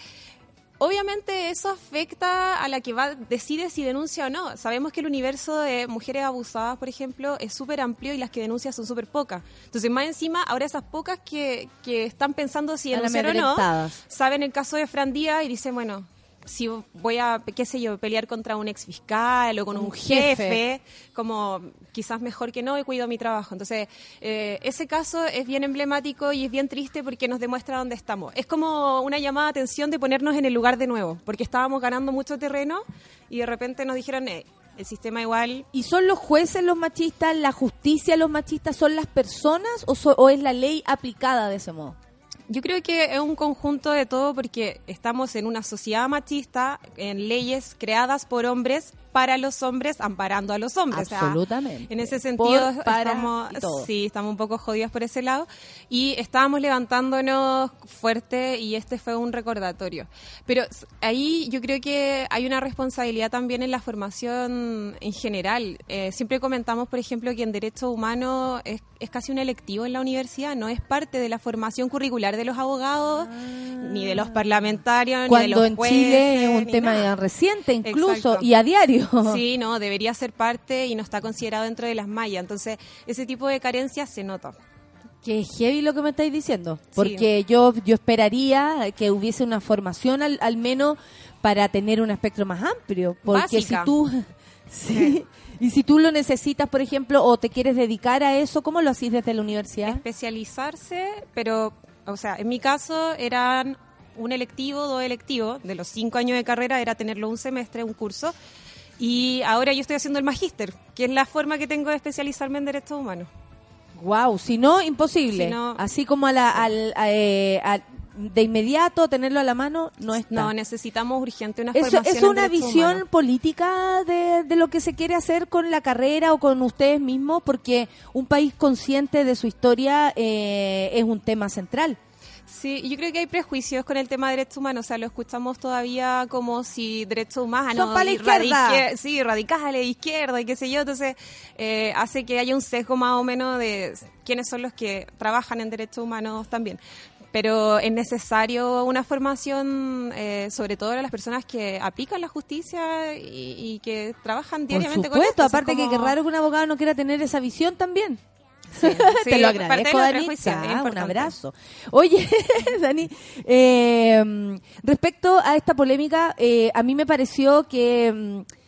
Obviamente eso afecta a la que va decide si denuncia o no. Sabemos que el universo de mujeres abusadas, por ejemplo, es súper amplio y las que denuncian son súper pocas. Entonces, más encima, ahora esas pocas que, que están pensando si denunciar o no, saben el caso de Fran Díaz y dicen, bueno, si voy a, qué sé yo, pelear contra un ex fiscal o con un, Un jefe, jefe. como quizás mejor que no y cuido mi trabajo. Entonces, eh, ese caso es bien emblemático y es bien triste porque nos demuestra dónde estamos. Es como una llamada de atención de ponernos en el lugar de nuevo, porque estábamos ganando mucho terreno y de repente nos dijeron, eh, el sistema igual ¿Y son los jueces los machistas, la justicia los machistas, son las personas o, so- o es la ley aplicada de ese modo? Yo creo que es un conjunto de todo porque estamos en una sociedad machista, en leyes creadas por hombres para los hombres, amparando a los hombres. O sea, Absolutamente. en ese sentido, Por, para estamos, sí, estamos un poco jodidas por ese lado y estábamos levantándonos fuerte y este fue un recordatorio. Pero ahí yo creo que hay una responsabilidad también en la formación en general. Eh, siempre comentamos, por ejemplo, que en Derecho Humano es, es casi un electivo en la universidad, no es parte de la formación curricular de los abogados, ni de los parlamentarios, ni de Cuando los en jueces, Chile es un tema nada. reciente incluso Exacto. y a diario. Sí, no, debería ser parte y no está considerado dentro de las mallas. Entonces, ese tipo de carencias se nota. Que es heavy lo que me estáis diciendo, porque yo yo esperaría que hubiese una formación al, al menos para tener un espectro más amplio, porque Básica. si tú sí, y si tú lo necesitas, por ejemplo, o te quieres dedicar a eso, ¿cómo lo hacís desde la universidad? Especializarse, pero, o sea, en mi caso eran un electivo, dos electivos. De los cinco años de carrera era tenerlo un semestre, un curso. Y ahora yo estoy haciendo el magíster, que es la forma que tengo de especializarme en derechos humanos. Wow, si no, imposible. Si no- Así como a la, al, a, eh, a- de inmediato tenerlo a la mano, no está. No, necesitamos urgente una Eso formación es una visión política de, de lo que se quiere hacer con la carrera o con ustedes mismos, porque un país consciente de su historia eh, es un tema central. Sí, yo creo que hay prejuicios con el tema de derechos humanos, o sea, lo escuchamos todavía como si derechos humanos Son pa' la izquierda. radique- sí, radicales, izquierda y qué sé yo, entonces eh, hace que haya un sesgo más o menos de quiénes son los que trabajan en derechos humanos también. Pero es necesario una formación, eh, sobre todo a las personas que aplican la justicia y, y que trabajan Por diariamente con supuesto, esto. O sea, aparte que raro que un abogado no quiera tener esa visión también. Sí, Te lo agradezco, prejuicios, es Un abrazo. Oye, Dani, eh, respecto a esta polémica, eh, a mí me pareció que mm,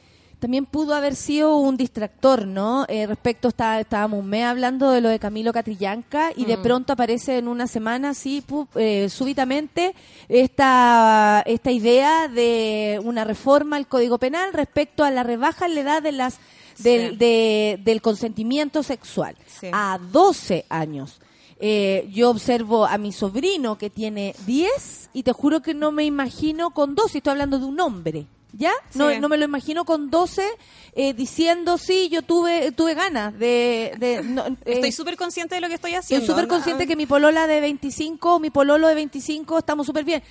también pudo haber sido un distractor, ¿no? Eh, respecto, está, estábamos un mes hablando de lo de Camilo Catrillanca y de pronto aparece en una semana, así, eh, súbitamente, esta, esta idea de una reforma al Código Penal respecto a la rebaja en la edad de las del, Sí. de- del consentimiento sexual Sí. a 12 años. Eh, yo observo a mi sobrino que tiene 10 y te juro que no me imagino con 12, estoy hablando de un hombre, ¿ya? No, Sí. no me lo imagino con 12 eh, diciendo, sí, yo tuve tuve ganas de... de- no, eh, Estoy súper consciente de lo que estoy haciendo. Estoy súper ¿no? consciente que mi polola de 25, mi pololo de 25, estamos súper bien.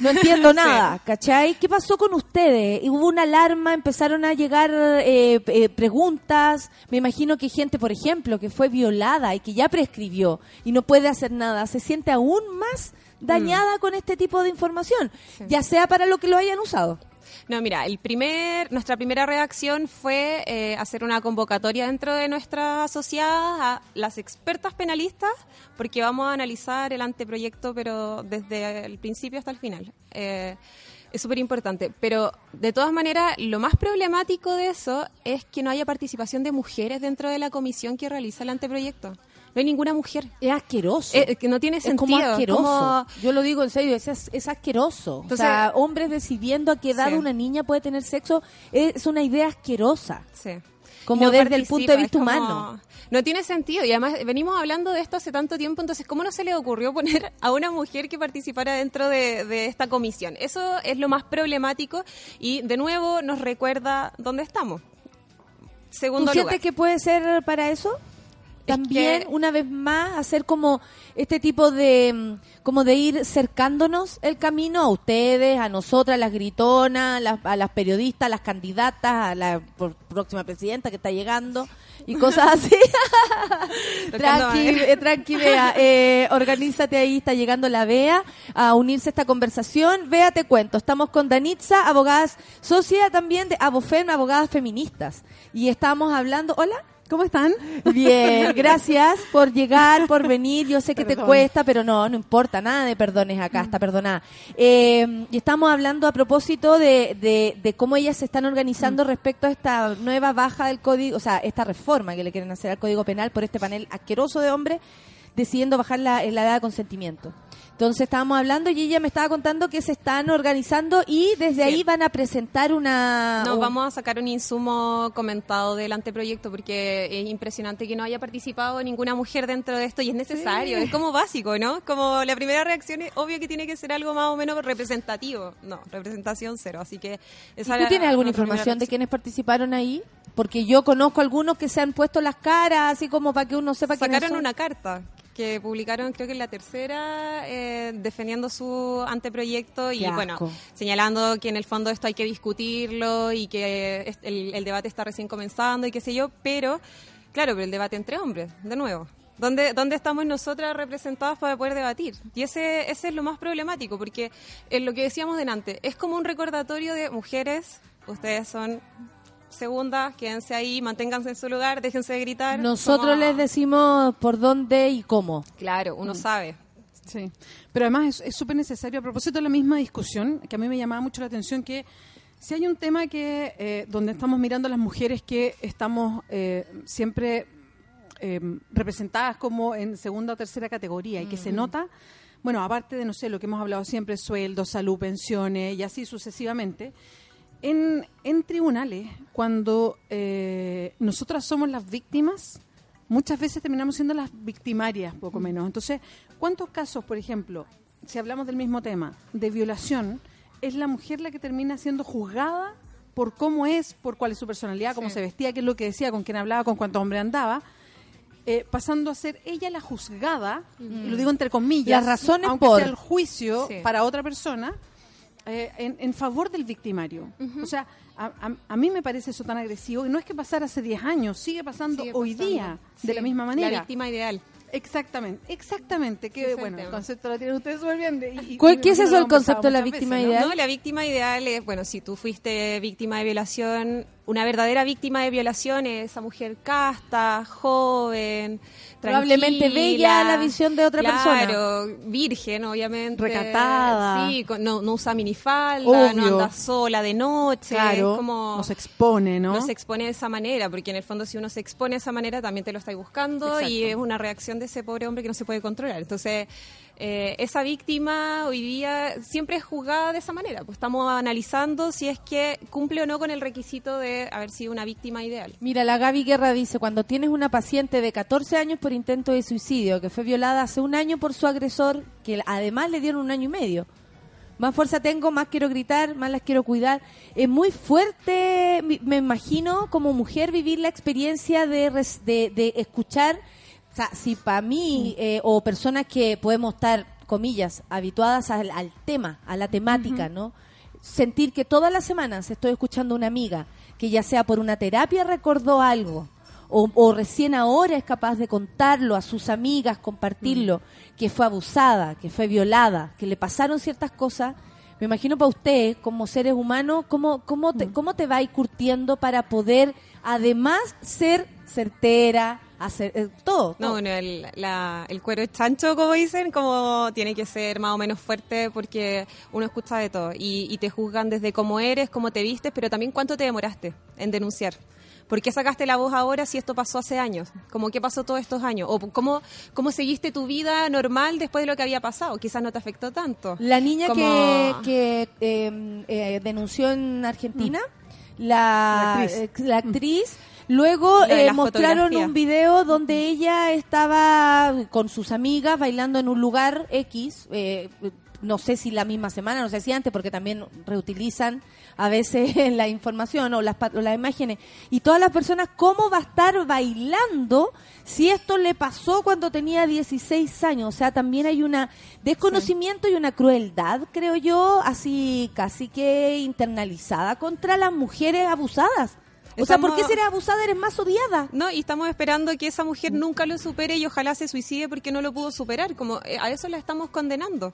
No entiendo nada, ¿cachai? ¿Qué pasó con ustedes? Hubo una alarma, empezaron a llegar eh, eh, preguntas. Me imagino que gente, por ejemplo, que fue violada y que ya prescribió y no puede hacer nada, se siente aún más dañada con este tipo de información, ya sea para lo que lo hayan usado. No, mira, el primer, nuestra primera reacción fue eh, hacer una convocatoria dentro de nuestra asociada a las expertas penalistas, porque vamos a analizar el anteproyecto, pero desde el principio hasta el final. Eh, es súper importante. Pero, de todas maneras, lo más problemático de eso es que no haya participación de mujeres dentro de la comisión que realiza el anteproyecto. No hay ninguna mujer. Es asqueroso. Eh, que no tiene es sentido. como asqueroso. como- Yo lo digo en serio, es, es asqueroso. Entonces- o sea, hombres decidiendo a qué edad Sí. una niña puede tener sexo es una idea asquerosa. Sí. Como No desde el punto de vista como- humano. No tiene sentido. Y además venimos hablando de esto hace tanto tiempo, entonces, ¿cómo no se le ocurrió poner a una mujer que participara dentro de, de esta comisión? Eso es lo más problemático y, de nuevo, nos recuerda dónde estamos. ¿Tú Segundo sientes lugar. que puede ser para eso? También, que- una vez más, hacer como este tipo de mm, como de ir cercándonos el camino a ustedes, a nosotras, las gritonas, a las, a las periodistas, a las candidatas, a la por- próxima presidenta que está llegando y cosas así. Tranqui, eh, tranqui, Bea. Eh, organízate ahí, está llegando la Bea a unirse a esta conversación. Bea, te cuento, estamos con Danitza, abogadas, socia también de Abofem, abogadas feministas. Y estamos hablando, hola. ¿Cómo están? Bien, gracias por llegar, por venir. Yo sé que te cuesta, pero no, no importa, nada de perdones acá, está perdonada. Eh, y estamos hablando a propósito de, de, de cómo ellas se están organizando respecto a esta nueva baja del código, o sea, esta reforma que le quieren hacer al código penal por este panel asqueroso de hombres decidiendo bajar la, la edad de consentimiento. Entonces estábamos hablando y ella me estaba contando que se están organizando y desde Sí. ahí van a presentar una... No, vamos a sacar un insumo comentado del anteproyecto porque es impresionante que no haya participado ninguna mujer dentro de esto y es necesario, es como básico, ¿no? Como la primera reacción es obvio que tiene que ser algo más o menos representativo. No, representación cero, así que... ¿Y esa tú era tienes alguna información de quiénes participaron ahí? Porque yo conozco algunos que se han puesto las caras, así como para que uno sepa quiénes Sacaron son. una carta que publicaron creo que en la tercera eh, defendiendo su anteproyecto y bueno señalando que en el fondo esto hay que discutirlo y que es- el, el debate está recién comenzando y qué sé yo pero claro pero el debate entre hombres de nuevo ¿Dónde, ¿Dónde estamos nosotras representadas para poder debatir? Y ese, ese es lo más problemático, porque en lo que decíamos delante, es como un recordatorio de mujeres, ustedes son segundas, quédense ahí, manténganse en su lugar, déjense de gritar. Nosotros como- les decimos por dónde y cómo. Claro, uno sabe. Sí, pero además es- súper necesario, a propósito de la misma discusión, que a mí me llamaba mucho la atención, que si hay un tema que eh, donde estamos mirando a las mujeres que estamos eh, siempre eh, representadas como en segunda o tercera categoría y que se nota, bueno, aparte de, no sé, lo que hemos hablado siempre, sueldos, salud, pensiones y así sucesivamente, en, en tribunales, cuando eh, nosotras somos las víctimas, muchas veces terminamos siendo las victimarias, poco menos. Entonces, ¿cuántos casos, por ejemplo, si hablamos del mismo tema, de violación, es la mujer la que termina siendo juzgada por cómo es, por cuál es su personalidad, cómo se vestía, qué es lo que decía, con quién hablaba, con cuántos hombres andaba? eh, pasando a ser ella la juzgada, y lo digo entre comillas, Las razones aunque por. sea el juicio Sí. para otra persona, eh, en, en favor del victimario. O sea, a, a- a mí me parece eso tan agresivo, y no es que pasara hace 10 años, sigue pasando Sigue hoy pasando. día de la misma manera. La víctima ideal. Exactamente, exactamente. Que el bueno, el concepto lo tienen ustedes súper bien. de- y- y ¿Cuál- me qué es eso conversado concepto de la víctima veces, ¿no? ideal? No, la víctima ideal es, bueno, si tú fuiste víctima de violación, una verdadera víctima de violación es esa mujer casta, joven, Probablemente bella a la visión de otra persona. Claro, virgen, obviamente. Recatada. Sí, con- no, no usa minifalda, no Obvio. anda sola de noche. Claro, es como, nos expone, ¿no? no se expone de esa manera, porque en el fondo si uno se expone de esa manera también te lo estáis buscando y es una reacción de ese pobre hombre que no se puede controlar. Entonces, eh, esa víctima hoy día siempre es juzgada de esa manera. Pues estamos analizando si es que cumple o no con el requisito de haber sido una víctima ideal. Mira, la Gaby Guerra dice, cuando tienes una paciente de 14 años por intento de suicidio, que fue violada hace un año por su agresor, que además le dieron un año y medio. Más fuerza tengo, más quiero gritar, más las quiero cuidar. Es muy fuerte, me imagino, como mujer vivir la experiencia de, de, de escuchar, sea, si para mí, eh, o personas que podemos estar, comillas, habituadas al, al tema, a la temática, ¿no? Sentir que todas las semanas estoy escuchando a una amiga que ya sea por una terapia recordó algo, o, o recién ahora es capaz de contarlo a sus amigas, compartirlo, que fue abusada, que fue violada, que le pasaron ciertas cosas. Me imagino para usted, como seres humanos, ¿cómo, cómo, te, cómo te va a ir curtiendo para poder, además, ser certera, hacer eh, todo? No, bueno, el, la- el cuero es chancho, como dicen, como tiene que ser más o menos fuerte porque uno escucha de todo y, y te juzgan desde cómo eres, cómo te vistes, pero también cuánto te demoraste en denunciar. ¿Por qué sacaste la voz ahora si esto pasó hace años? ¿Cómo qué pasó todos estos años? ¿O cómo, cómo seguiste tu vida normal después de lo que había pasado? Quizás no te afectó tanto. La niña Como- que, que eh, eh, denunció en Argentina, la, La actriz. eh, la actriz, luego eh, mostraron un video donde ella estaba con sus amigas bailando en un lugar X, eh, no sé si la misma semana, no sé si antes, porque también reutilizan a veces la información o las, o las imágenes. Y todas las personas, ¿cómo va a estar bailando si esto le pasó cuando tenía 16 años? O sea, también hay una desconocimiento y una crueldad, creo yo, así casi que internalizada contra las mujeres abusadas. O sea, ¿por qué eres abusada eres más odiada? No, y estamos esperando que esa mujer nunca lo supere y ojalá se suicide porque no lo pudo superar. Como eh, a eso la estamos condenando.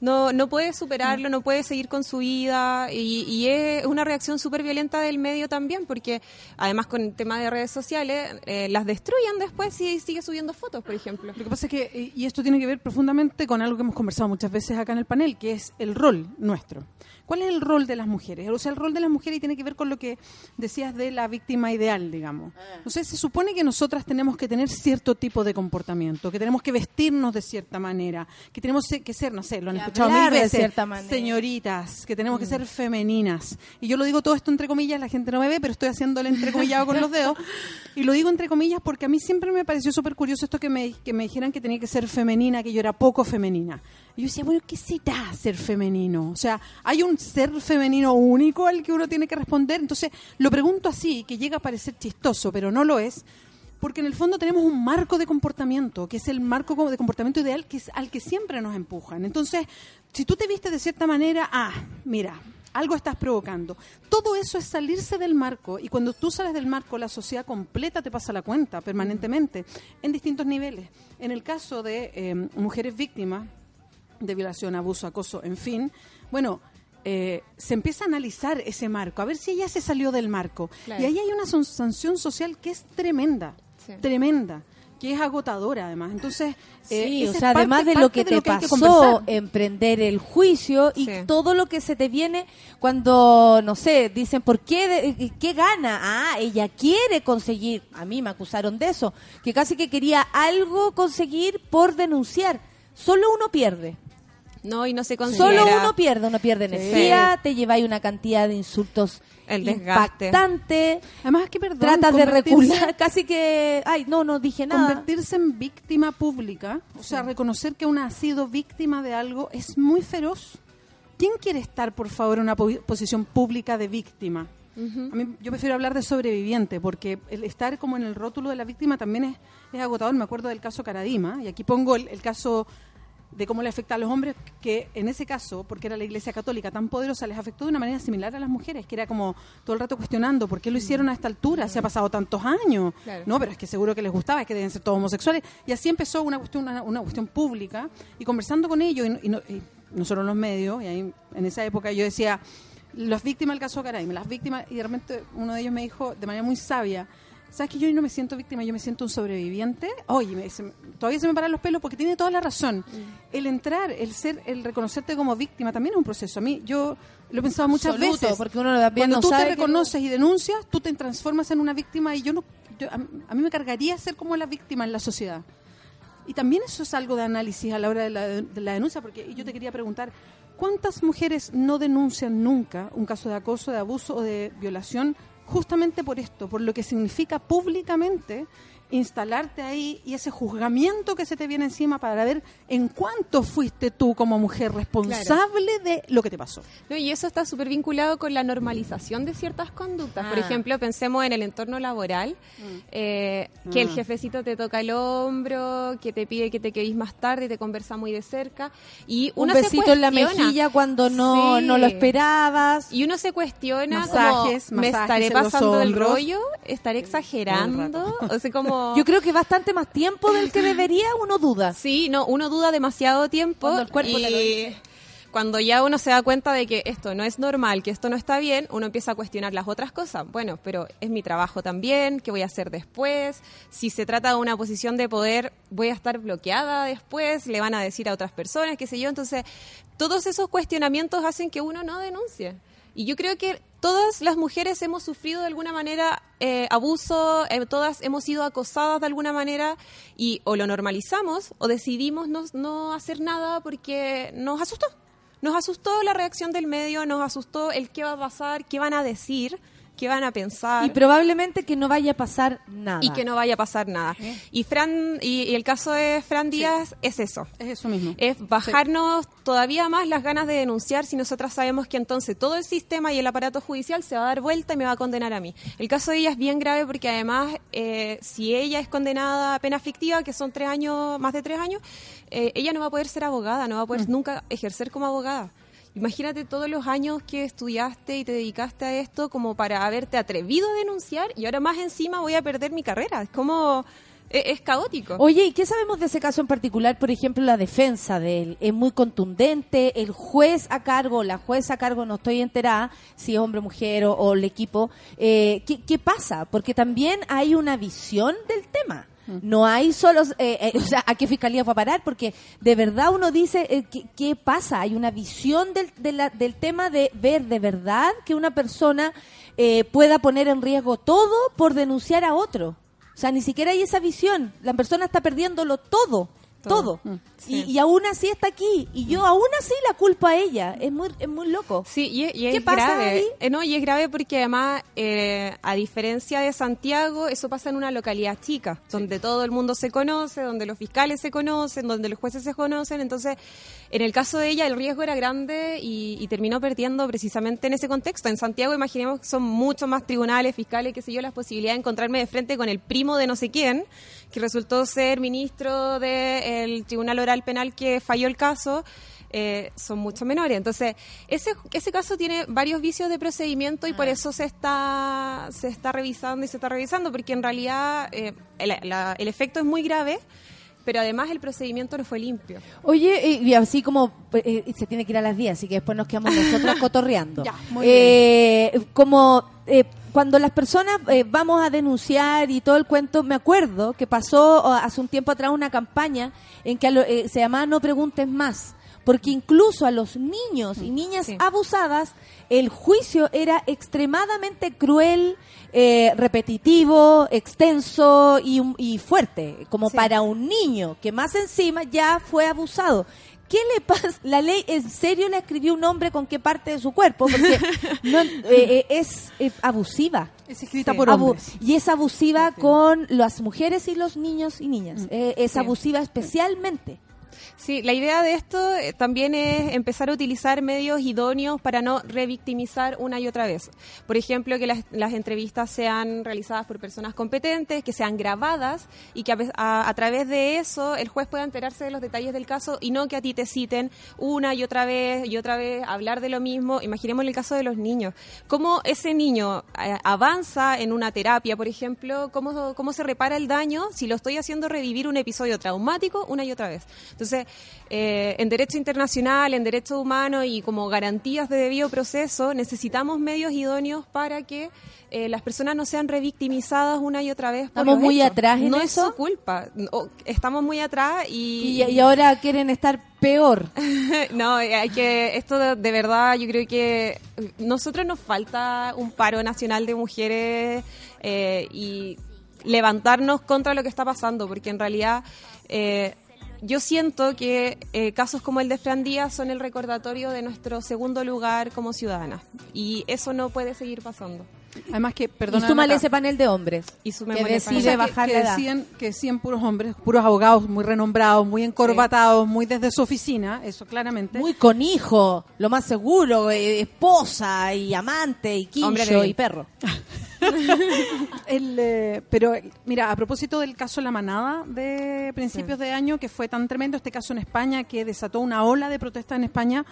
No, no puede superarlo, no puede seguir con su vida y, y es una reacción súper violenta del medio también porque además con el tema de redes sociales eh, las destruyen después si sigue subiendo fotos, por ejemplo. Lo que pasa es que, eh, y esto tiene que ver profundamente con algo que hemos conversado muchas veces acá en el panel, que es el rol nuestro. ¿Cuál es el rol de las mujeres? O sea, el rol de las mujeres tiene que ver con lo que decías de la víctima ideal, digamos. O sea, se supone que nosotras tenemos que tener cierto tipo de comportamiento, que tenemos que vestirnos de cierta manera, que tenemos que ser, no sé, lo han escuchado mil veces, señoritas, que tenemos que ser femeninas. Y yo lo digo todo esto entre comillas, la gente no me ve, pero estoy haciendo el entrecomillado con los dedos. Y lo digo entre comillas porque a mí siempre me pareció súper curioso esto que me, que me dijeran que tenía que ser femenina, que yo era poco femenina. Y yo decía, bueno, ¿qué será ser femenino? O sea, ¿hay un ser femenino único al que uno tiene que responder? Entonces, lo pregunto así, que llega a parecer chistoso, pero no lo es, porque en el fondo tenemos un marco de comportamiento, que es el marco de comportamiento ideal que es al que siempre nos empujan. Entonces, si tú te vistes de cierta manera, ah, mira, algo estás provocando. Todo eso es salirse del marco y cuando tú sales del marco, la sociedad completa te pasa la cuenta permanentemente en distintos niveles. En el caso de eh, mujeres víctimas de violación, abuso, acoso, en fin, bueno, eh, se empieza a analizar ese marco, a ver si ella se salió del marco. Claro. Y ahí hay una sanción social que es tremenda, Sí. tremenda, que es agotadora además. Entonces, eh, Sí, o sea, parte- además de lo que te hay pasó, emprender el juicio y Sí. todo lo que se te viene cuando, no sé, dicen, ¿por qué, de- qué gana? Ah, ella quiere conseguir, a mí me acusaron de eso, que casi que quería algo conseguir por denunciar. Solo uno pierde. No, y no se considera. Solo uno pierde, uno pierde energía, te lleváis una cantidad de insultos El desgaste. impactante. Además, es que perdón, Tratas de recular, casi que, ay, no, no dije nada. Convertirse en víctima pública, o sea, reconocer que una ha sido víctima de algo es muy feroz. ¿Quién quiere estar, por favor, en una po- posición pública de víctima? A mí, yo prefiero hablar de sobreviviente, porque el estar como en el rótulo de la víctima también es, es agotador. Me acuerdo del caso Caradima, y aquí pongo el, el caso de cómo le afecta a los hombres, que en ese caso, porque era la Iglesia Católica tan poderosa, les afectó de una manera similar a las mujeres, que era como todo el rato cuestionando por qué lo hicieron a esta altura, se ha pasado tantos años. Claro. No, pero es que seguro que les gustaba, es que deben ser todos homosexuales. Y así empezó una cuestión, una, una cuestión pública, y conversando con ellos, y, no- y no- y nosotros los medios, y ahí en esa época yo decía, las víctimas del caso Caraima, las víctimas, y de repente uno de ellos me dijo de manera muy sabia, ¿sabes que yo no me siento víctima, yo me siento un sobreviviente? Oye, me- se todavía se me paran los pelos porque tiene toda la razón. El entrar, el ser, el reconocerte como víctima también es un proceso. A mí, yo lo he pensado muchas Absoluto, veces. porque uno también Cuando no tú sabe te reconoces y denuncias, tú te transformas en una víctima y yo no... yo- a, a mí me cargaría ser como la víctima en la sociedad. Y también eso es algo de análisis a la hora de la, de la denuncia, porque yo te quería preguntar, ¿cuántas mujeres no denuncian nunca un caso de acoso, de abuso o de violación justamente por esto, por lo que significa públicamente instalarte ahí y ese juzgamiento que se te viene encima para ver en cuánto fuiste tú como mujer responsable de lo que te pasó? No, y eso está súper vinculado con la normalización de ciertas conductas. Por Ah. ejemplo, pensemos en el entorno laboral, eh, que el Ah. jefecito te toca el hombro, que te pide que te quedes más tarde y te conversa muy de cerca. Y Un uno se besito en la mejilla cuando no, Sí. no lo esperabas. Y uno se cuestiona Masajes, como, ¿me estaré pasando el hombros. rollo? ¿Estaré exagerando? O sea, como... Yo creo que bastante más tiempo del que debería, uno duda. Sí, no, uno duda demasiado tiempo Cuando el cuerpo y te lo dice. cuando ya uno se da cuenta de que esto no es normal, que esto no está bien, uno empieza a cuestionar las otras cosas. Bueno, pero es mi trabajo también, ¿qué voy a hacer después? Si se trata de una posición de poder, voy a estar bloqueada después, le van a decir a otras personas, qué sé yo. Entonces, todos esos cuestionamientos hacen que uno no denuncie. Y yo creo que todas las mujeres hemos sufrido de alguna manera eh, abuso, eh, todas hemos sido acosadas de alguna manera y o lo normalizamos o decidimos no, no hacer nada porque nos asustó. Nos asustó la reacción del medio, nos asustó el qué va a pasar, qué van a decir, qué van a pensar. Y probablemente que no vaya a pasar nada. y que no vaya a pasar nada. Y Fran y, y el caso de Fran Díaz es eso. Es eso mismo. Es bajarnos todavía más las ganas de denunciar si nosotras sabemos que entonces todo el sistema y el aparato judicial se va a dar vuelta y me va a condenar a mí. El caso de ella es bien grave porque además eh, si ella es condenada a pena fictiva, que son tres años, más de tres años, eh, ella no va a poder ser abogada, no va a poder nunca ejercer como abogada. Imagínate todos los años que estudiaste y te dedicaste a esto como para haberte atrevido a denunciar y ahora más encima voy a perder mi carrera. Es como... Es, es caótico. Oye, ¿y qué sabemos de ese caso en particular? Por ejemplo, la defensa de él es muy contundente, el juez a cargo, la jueza a cargo, no estoy enterada si es hombre, mujer o, el equipo. Eh, ¿qué, qué pasa? Porque también hay una visión del tema. No hay solo, eh, eh, o sea, ¿a qué fiscalía fue a parar? Porque de verdad uno dice, eh, ¿qué, qué pasa? Hay una visión del, de la- del tema de ver de verdad que una persona eh, pueda poner en riesgo todo por denunciar a otro. O sea, ni siquiera hay esa visión. La persona está perdiéndolo todo. Todo. Todo. Y, y aún así está aquí. Y yo aún así la culpo a ella. Es muy, es muy loco. Sí, y, es- y es ¿Qué pasa grave. ahí? Eh, no, y es grave porque además, eh, a diferencia de Santiago, eso pasa en una localidad chica, donde todo el mundo se conoce, donde los fiscales se conocen, donde los jueces se conocen. Entonces, en el caso de ella, el riesgo era grande y, y terminó perdiendo precisamente en ese contexto. En Santiago, imaginemos que son muchos más tribunales, fiscales, qué sé yo, las posibilidades de encontrarme de frente con el primo de no sé quién, que resultó ser ministro del Tribunal Oral Penal que falló el caso, eh, son mucho menores. Entonces, ese, ese caso tiene varios vicios de procedimiento y por eso se está, se está revisando y se está revisando, porque en realidad eh, el, la- el efecto es muy grave, pero además el procedimiento no fue limpio. Oye, y, y así como eh, y se tiene que ir a las 10, así que después nos quedamos nosotros cotorreando. Ya, muy Eh, Como eh, cuando las personas eh, vamos a denunciar y todo el cuento, me acuerdo que pasó hace un tiempo atrás una campaña en que lo- eh, se llamaba No preguntes más. Porque incluso a los niños y niñas Sí. abusadas, el juicio era extremadamente cruel, eh, repetitivo, extenso y, fuerte, como Sí. para un niño que más encima ya fue abusado. ¿Qué le pasa? La ley en serio le escribió un hombre con qué parte de su cuerpo, porque no, eh, eh, es eh, abusiva. Es escrita Sí. por Abu- hombres. y es abusiva con las mujeres y los niños y niñas. Eh, es Sí. abusiva especialmente. Sí, la idea de esto eh, también es empezar a utilizar medios idóneos para no revictimizar una y otra vez. Por ejemplo, que las, las entrevistas sean realizadas por personas competentes, que sean grabadas y que a, a- a través de eso el juez pueda enterarse de los detalles del caso y no que a ti te citen una y otra vez y otra vez hablar de lo mismo. Imaginemos el caso de los niños. Cómo ese niño eh, avanza en una terapia, por ejemplo, cómo, cómo se repara el daño si lo estoy haciendo revivir un episodio traumático una y otra vez. Entonces, eh, en derecho internacional, en derecho humano y como garantías de debido proceso, necesitamos medios idóneos para que eh, las personas no sean revictimizadas una y otra vez. por ¿Estamos muy hechos. atrás en no eso? es su culpa. No, estamos muy atrás y, Y, y ahora quieren estar peor. no, hay que esto de, de verdad yo creo que nosotros nos falta un paro nacional de mujeres eh, y levantarnos contra lo que está pasando, porque en realidad eh, yo siento que eh, casos como el de Fran Díaz son el recordatorio de nuestro segundo lugar como ciudadanas y eso no puede seguir pasando. Además que, Y perdona, súmale Nata, ese panel de hombres. Y que decide sea, que- bajar que, la edad. decían, que decían puros hombres, puros abogados muy renombrados, muy encorbatados, muy desde su oficina, eso claramente. Muy con hijo, lo más seguro, eh, esposa y amante y quincho y perro. El, eh, pero mira, a propósito del caso La Manada de principios de año, que fue tan tremendo este caso en España que desató una ola de protestas en España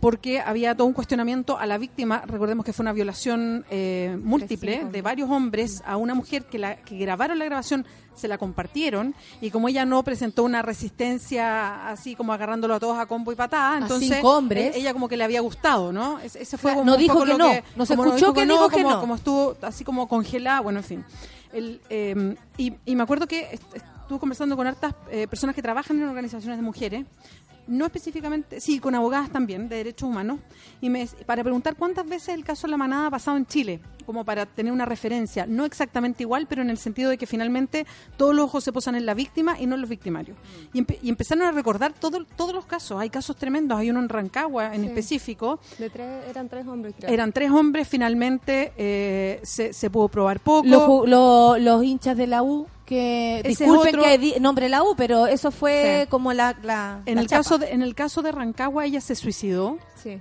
porque había todo un cuestionamiento a la víctima. Recordemos que fue una violación eh, múltiple de varios hombres a una mujer que, la, que grabaron la grabación, se la compartieron y como ella no presentó una resistencia así como agarrándolo a todos a combo y patada, entonces cinco hombres. eh, ella como que le había gustado, ¿no? Ese, ese fue como no un dijo poco que lo no, no se escuchó que dijo que como- no. como estuvo así como congelada, bueno, en fin. El, eh, y, y me acuerdo que est- estuve conversando con hartas eh, personas que trabajan en organizaciones de mujeres, no específicamente, sí, con abogadas también de derechos humanos, y me, para preguntar cuántas veces el caso de la manada ha pasado en Chile, como para tener una referencia, no exactamente igual, pero en el sentido de que finalmente todos los ojos se posan en la víctima y no en los victimarios. Y, empe- y empezaron a recordar todo- todos los casos, hay casos tremendos, hay uno en Rancagua en Sí. específico, De tres, eran tres hombres, creo. eran tres hombres, finalmente eh, se, se pudo probar poco. Los, ju- lo- los hinchas de la U, que Ese disculpen otro- que di- nombre la U, pero eso fue Sí. como la, la en, la el chapa. caso de, en el caso de Rancagua, ella se suicidó. Sí.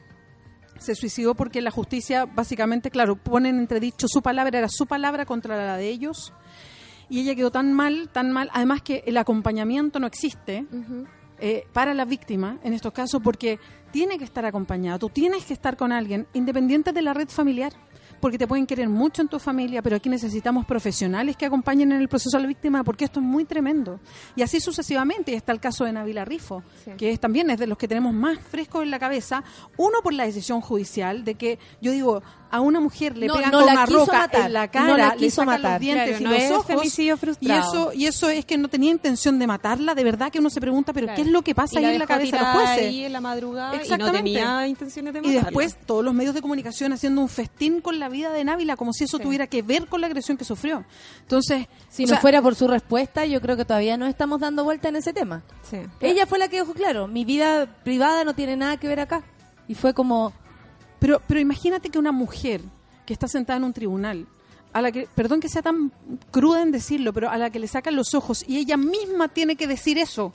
Se suicidó porque la justicia, básicamente, claro, pone en entredicho su palabra, era su palabra contra la de ellos. Y ella quedó tan mal, tan mal. Además que el acompañamiento no existe eh, para la víctima en estos casos porque tiene que estar acompañada. Tú tienes que estar con alguien, independiente de la red familiar. Porque te pueden querer mucho en tu familia, pero aquí necesitamos profesionales que acompañen en el proceso a la víctima, porque esto es muy tremendo. Y así sucesivamente. Y está el caso de Navila Rifo, Sí. que es también es de los que tenemos más frescos en la cabeza. Uno por la decisión judicial de que, yo digo, a una mujer le No, pegan no con la una quiso roca matar, en la no cara, la le quiso sacan matar. los dientes Claro, y no los es ojos. femicidio Y frustrado. eso, y eso es que no tenía intención de matarla, de verdad que uno se pregunta, pero Claro. ¿qué es lo que pasa Y ahí la en la cabeza de los jueces? ahí en la madrugada y no Exactamente. tenía intenciones de Y matarla. después todos los medios de comunicación haciendo un festín con la vida de Návila, como si eso Sí. tuviera que ver con la agresión que sufrió. Entonces, Si no sea, fuera por su respuesta, yo creo que todavía no estamos dando vuelta en ese tema. Sí. Ella fue la que dijo, claro, mi vida privada no tiene nada que ver acá. Y fue como, pero, pero imagínate que una mujer que está sentada en un tribunal, a la que, perdón que sea tan cruda en decirlo, pero a la que le sacan los ojos y ella misma tiene que decir eso.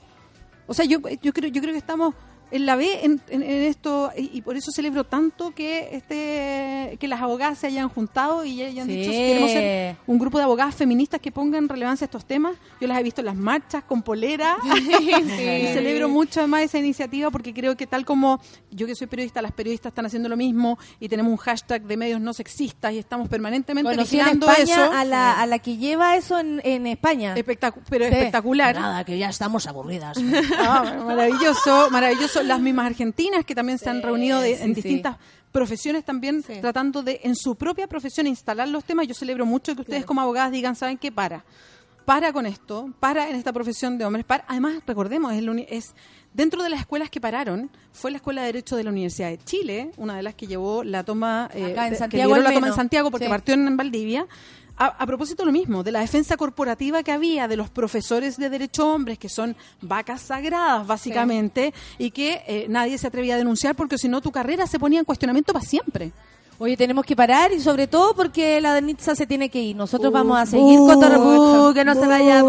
O sea, yo, yo creo, yo creo que estamos en la B en, en- en esto y, y por eso celebro tanto que este que las abogadas se hayan juntado y hayan Sí. dicho si queremos ser un grupo de abogadas feministas que pongan relevancia a estos temas. Yo las he visto en las marchas con polera y celebro mucho además esa iniciativa porque creo que tal como yo que soy periodista, las periodistas están haciendo lo mismo y tenemos un hashtag de medios no sexistas y estamos permanentemente en vigilando España eso. a la, a la que lleva eso en, en España. Espectacu- pero Sí. espectacular. Nada, que ya estamos aburridas. Ah, maravilloso, maravilloso. Las mismas argentinas que también se han reunido de- sí, en distintas profesiones también tratando de en su propia profesión instalar los temas. Yo celebro mucho que ustedes como abogadas digan, ¿saben qué? Para. Para con esto, para en esta profesión de hombres. Para. Además, recordemos, es, es dentro de las escuelas que pararon, fue la Escuela de Derecho de la Universidad de Chile, una de las que llevó la toma, eh, Acá en que Santiago al la toma en. Santiago porque Sí. partió en Valdivia. A, a propósito lo mismo, de la defensa corporativa que había de los profesores de derecho hombres, que son vacas sagradas básicamente, y que eh, nadie se atrevía a denunciar porque si no tu carrera se ponía en cuestionamiento para siempre. Oye, tenemos que parar y sobre todo porque la Denitza se tiene que ir. Nosotros vamos a seguir con todo que no se vaya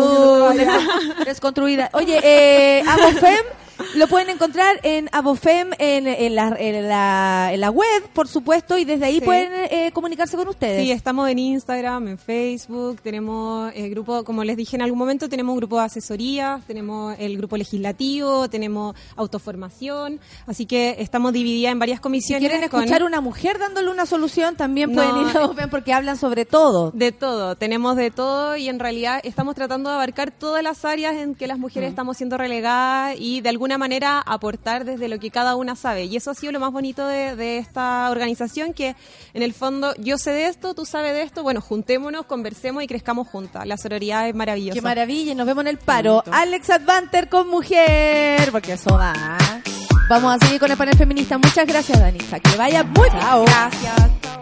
desconstruida. Oye, eh, lo pueden encontrar en Abofem en, en, la, en, la, en la web, por supuesto, y desde ahí Sí. pueden eh, comunicarse con ustedes. Sí, estamos en Instagram, en Facebook, tenemos el grupo, como les dije en algún momento, tenemos un grupo de asesoría, tenemos el grupo legislativo, tenemos autoformación, así que estamos divididas en varias si comisiones. quieren con- escuchar una mujer dándole una solución, también No, pueden ir a Abofem porque hablan sobre todo. De todo, tenemos de todo y en realidad estamos tratando de abarcar todas las áreas en que las mujeres Mm. estamos siendo relegadas y de alguna manera aportar desde lo que cada una sabe. Y eso ha sido lo más bonito de, de esta organización, que en el fondo yo sé de esto, tú sabes de esto, bueno, juntémonos, conversemos y crezcamos juntas. La sororidad es maravillosa. Qué maravilla, y nos vemos en el paro. Alex Advanter con mujer, porque eso va. Vamos a seguir con el panel feminista. Muchas gracias, Danisa. Que vaya muy bien. Gracias.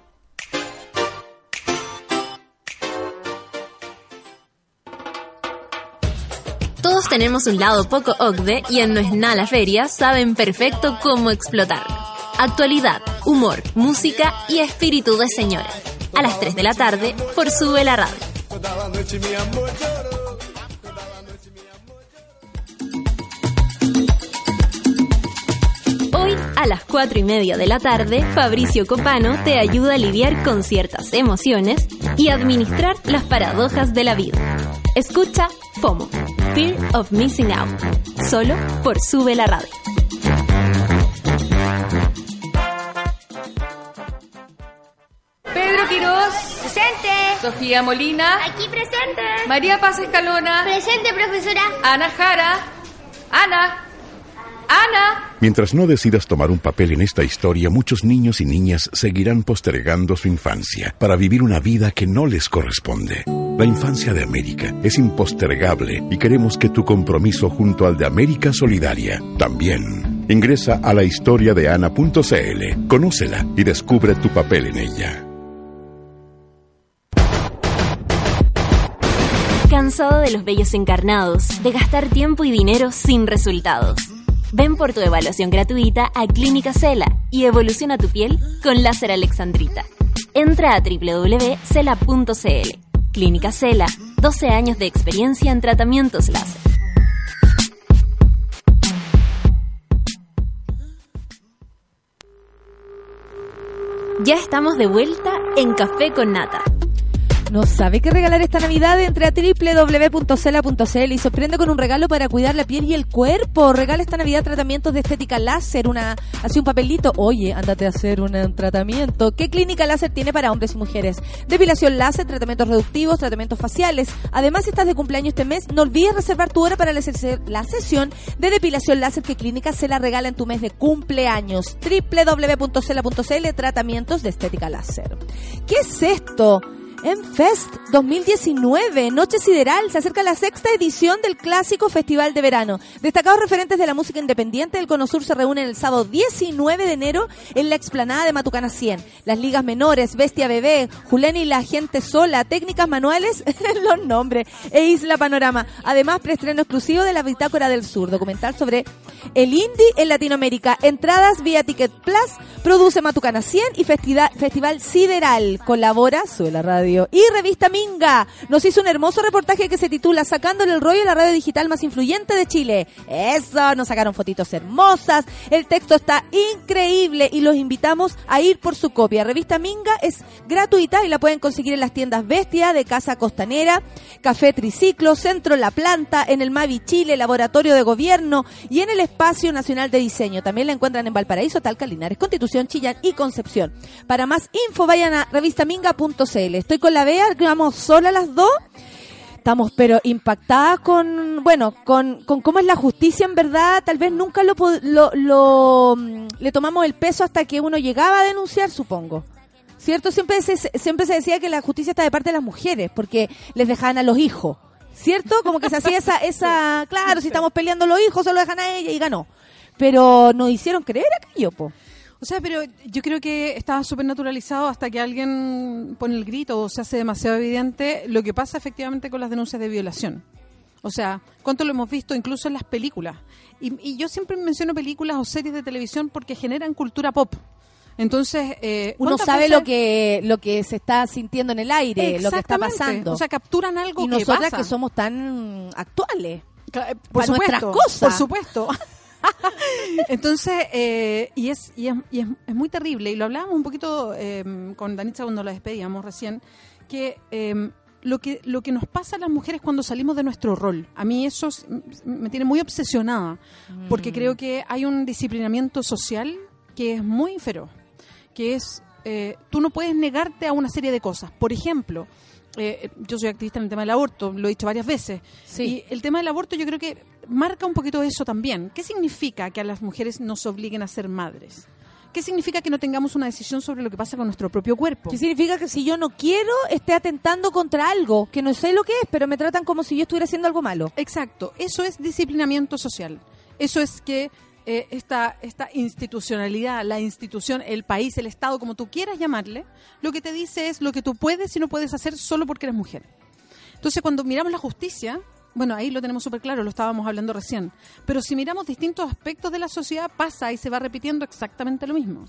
Tenemos un lado poco OCDE y en No es nada feria saben perfecto cómo explotarlo. Actualidad, humor, música y espíritu de señora. A las 3 de la tarde por Sube la Radio. Hoy, a las 4 y media de la tarde, Fabricio Copano te ayuda a lidiar con ciertas emociones y administrar las paradojas de la vida. Escucha FOMO, Fear of Missing Out, solo por Sube la Radio. Pedro Quirós. Presente. Sofía Molina. Aquí presente. María Paz Escalona. Presente, profesora. Ana Jara. Ana. Ana. Mientras no decidas tomar un papel en esta historia, muchos niños y niñas seguirán postergando su infancia para vivir una vida que no les corresponde. La infancia de América es impostergable y queremos que tu compromiso junto al de América Solidaria también. Ingresa a la historia de Ana.cl, conócela y descubre tu papel en ella. ¿Cansado de los bellos encarnados, de gastar tiempo y dinero sin resultados? Ven por tu evaluación gratuita a Clínica Cela y evoluciona tu piel con láser alexandrita. Entra a www.cela.cl. Clínica Cela, 12 años de experiencia en tratamientos láser. Ya estamos de vuelta en Café con Nata. ¿No sabe qué regalar esta Navidad? Entre a www.cela.cl y sorprende con un regalo para cuidar la piel y el cuerpo. Regala esta Navidad tratamientos de estética láser, una un papelito. Oye, ándate a hacer un, un tratamiento. ¿Qué clínica láser tiene para hombres y mujeres? Depilación láser, tratamientos reductivos, tratamientos faciales. Además, si estás de cumpleaños este mes, no olvides reservar tu hora para la sesión de depilación láser que Clínica Cela regala en tu mes de cumpleaños. www.cela.cl Tratamientos de estética láser. ¿Qué es esto? Enfest 2019, Noche Sideral, se acerca la sexta edición del clásico Festival de Verano. Destacados referentes de la música independiente del Cono Sur se reúnen el sábado 19 de enero en la explanada de Matucana 100. Las ligas menores, Bestia Bebé, Julen y la gente sola, técnicas manuales, los nombres, e Isla Panorama. Además, preestreno exclusivo de la Bitácora del Sur, documental sobre el indie en Latinoamérica. Entradas vía Ticket Plus, produce Matucana 100 y Festival Sideral. Colabora, sube la Y Revista Minga nos hizo un hermoso reportaje que se titula Sacándole el rollo a la radio digital más influyente de Chile. Eso, nos sacaron fotitos hermosas. El texto está increíble y los invitamos a ir por su copia. Revista Minga es gratuita y la pueden conseguir en las tiendas Bestia de Casa Costanera, Café Triciclo, Centro La Planta, en el Mavi Chile, Laboratorio de Gobierno y en el Espacio Nacional de Diseño. También la encuentran en Valparaíso, Talca, Linares, Constitución, Chillán y Concepción. Para más info vayan a revistaminga.cl. Estoy con la Bea, que vamos sola las dos. Estamos pero impactadas con, bueno, con, con cómo es la justicia en verdad. Tal vez nunca lo, lo, lo, le tomamos el peso hasta que uno llegaba a denunciar, supongo. ¿Cierto? Siempre se, siempre se decía que la justicia está de parte de las mujeres, porque les dejaban a los hijos. ¿Cierto? Como que se hacía esa, esa, claro, si estamos peleando los hijos, solo dejan a ella y ganó. Pero nos hicieron creer aquello, po. O sea, pero yo creo que estaba súper naturalizado hasta que alguien pone el grito o se hace demasiado evidente lo que pasa efectivamente con las denuncias de violación. O sea, ¿cuánto lo hemos visto incluso en las películas? Y, y yo siempre menciono películas o series de televisión porque generan cultura pop. Entonces, eh, Uno ¿cuántas sabe veces- lo que lo que se está sintiendo en el aire, lo que está pasando. O sea, capturan algo y que nosotras pasa. que somos tan actuales. Eh, Por Pa' nuestras supuesto, cosas. por supuesto. Entonces, eh, y, es, y, es, y es- es muy terrible, y lo hablábamos un poquito eh, con Danitza cuando la despedíamos recién, que eh, lo que lo que nos pasa a las mujeres cuando salimos de nuestro rol, a mí eso es- me tiene muy obsesionada, porque creo que hay un disciplinamiento social que es muy feroz, que es, eh, tú no puedes negarte a una serie de cosas. Por ejemplo, eh, yo soy activista en el tema del aborto, lo he dicho varias veces. Y el tema del aborto yo creo que marca un poquito eso también. ¿Qué significa que a las mujeres nos obliguen a ser madres? ¿Qué significa que no tengamos una decisión sobre lo que pasa con nuestro propio cuerpo? ¿Qué significa que si yo no quiero, esté atentando contra algo que no sé lo que es, pero me tratan como si yo estuviera haciendo algo malo? Exacto, eso es disciplinamiento social. Eso es que eh, esta, esta institucionalidad, la institución, el país, el Estado, como tú quieras llamarle, lo que te dice es lo que tú puedes y no puedes hacer solo porque eres mujer. Entonces, cuando miramos la justicia, bueno, ahí lo tenemos súper claro, lo estábamos hablando recién. Pero si miramos distintos aspectos de la sociedad, pasa y se va repitiendo exactamente lo mismo.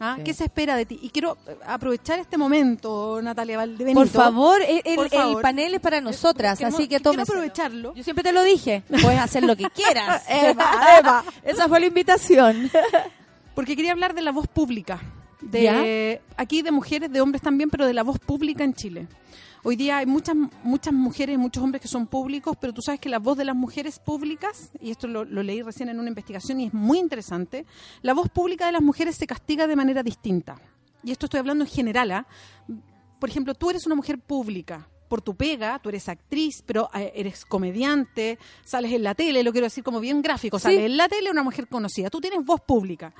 ¿Ah? sí. ¿Qué se espera de ti? Y quiero eh, aprovechar este momento, Natalia Valdebenito. Por favor, el, el- Por el favor. panel es para nosotras, Queremos- así que quiero tómeselo. aprovecharlo. Yo siempre te lo dije, puedes hacer lo que quieras. Eva, Eva. Esa fue la invitación. Porque quería hablar de la voz pública. De, ¿Ya? Aquí de mujeres, de hombres también, pero de la voz pública en Chile. Hoy día hay muchas muchas mujeres, muchos hombres que son públicos, pero tú sabes que la voz de las mujeres públicas, y esto lo, lo leí recién en una investigación y es muy interesante, la voz pública de las mujeres se castiga de manera distinta. Y esto estoy hablando en general. ¿ah? Por ejemplo, tú eres una mujer pública por tu pega, tú eres actriz, pero eh, eres comediante, sales en la tele, lo quiero decir como bien gráfico, sales en la tele una mujer conocida, tú tienes voz pública.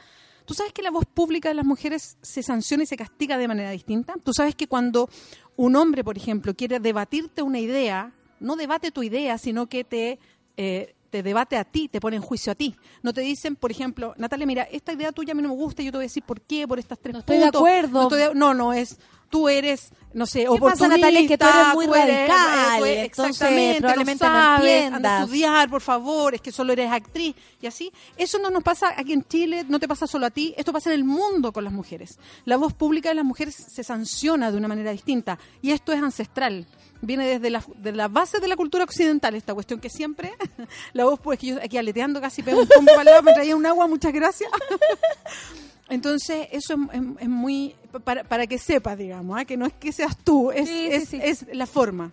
¿Tú sabes que la voz pública de las mujeres se sanciona y se castiga de manera distinta? ¿Tú sabes que cuando un hombre, por ejemplo, quiere debatirte una idea, no debate tu idea, sino que te, eh, te debate a ti, te pone en juicio a ti? No te dicen, por ejemplo, Natalia, mira, esta idea tuya a mí no me gusta, yo te voy a decir por qué, por estas tres estoy de acuerdo. No, estoy de- no, no, es tú eres, no sé, ¿Qué oportunista. pasa, Natalia? Es que tú eres muy tú eres- radical, eh, tú- exactamente, probablemente no no sabes, anda a estudiar, por favor, es que solo eres actriz y así. Eso no nos pasa aquí en Chile, no te pasa solo a ti, esto pasa en el mundo con las mujeres. La voz pública de las mujeres se sanciona de una manera distinta y esto es ancestral. Viene desde la, de la base de la cultura occidental esta cuestión que siempre la voz, pues que yo aquí aleteando casi pego un combo para el lado, me traía un agua, muchas gracias. Entonces, eso es, es- es muy. Para, para que sepas, digamos, ¿ah? que no es que seas tú, es, Sí, sí, es, sí. es la forma.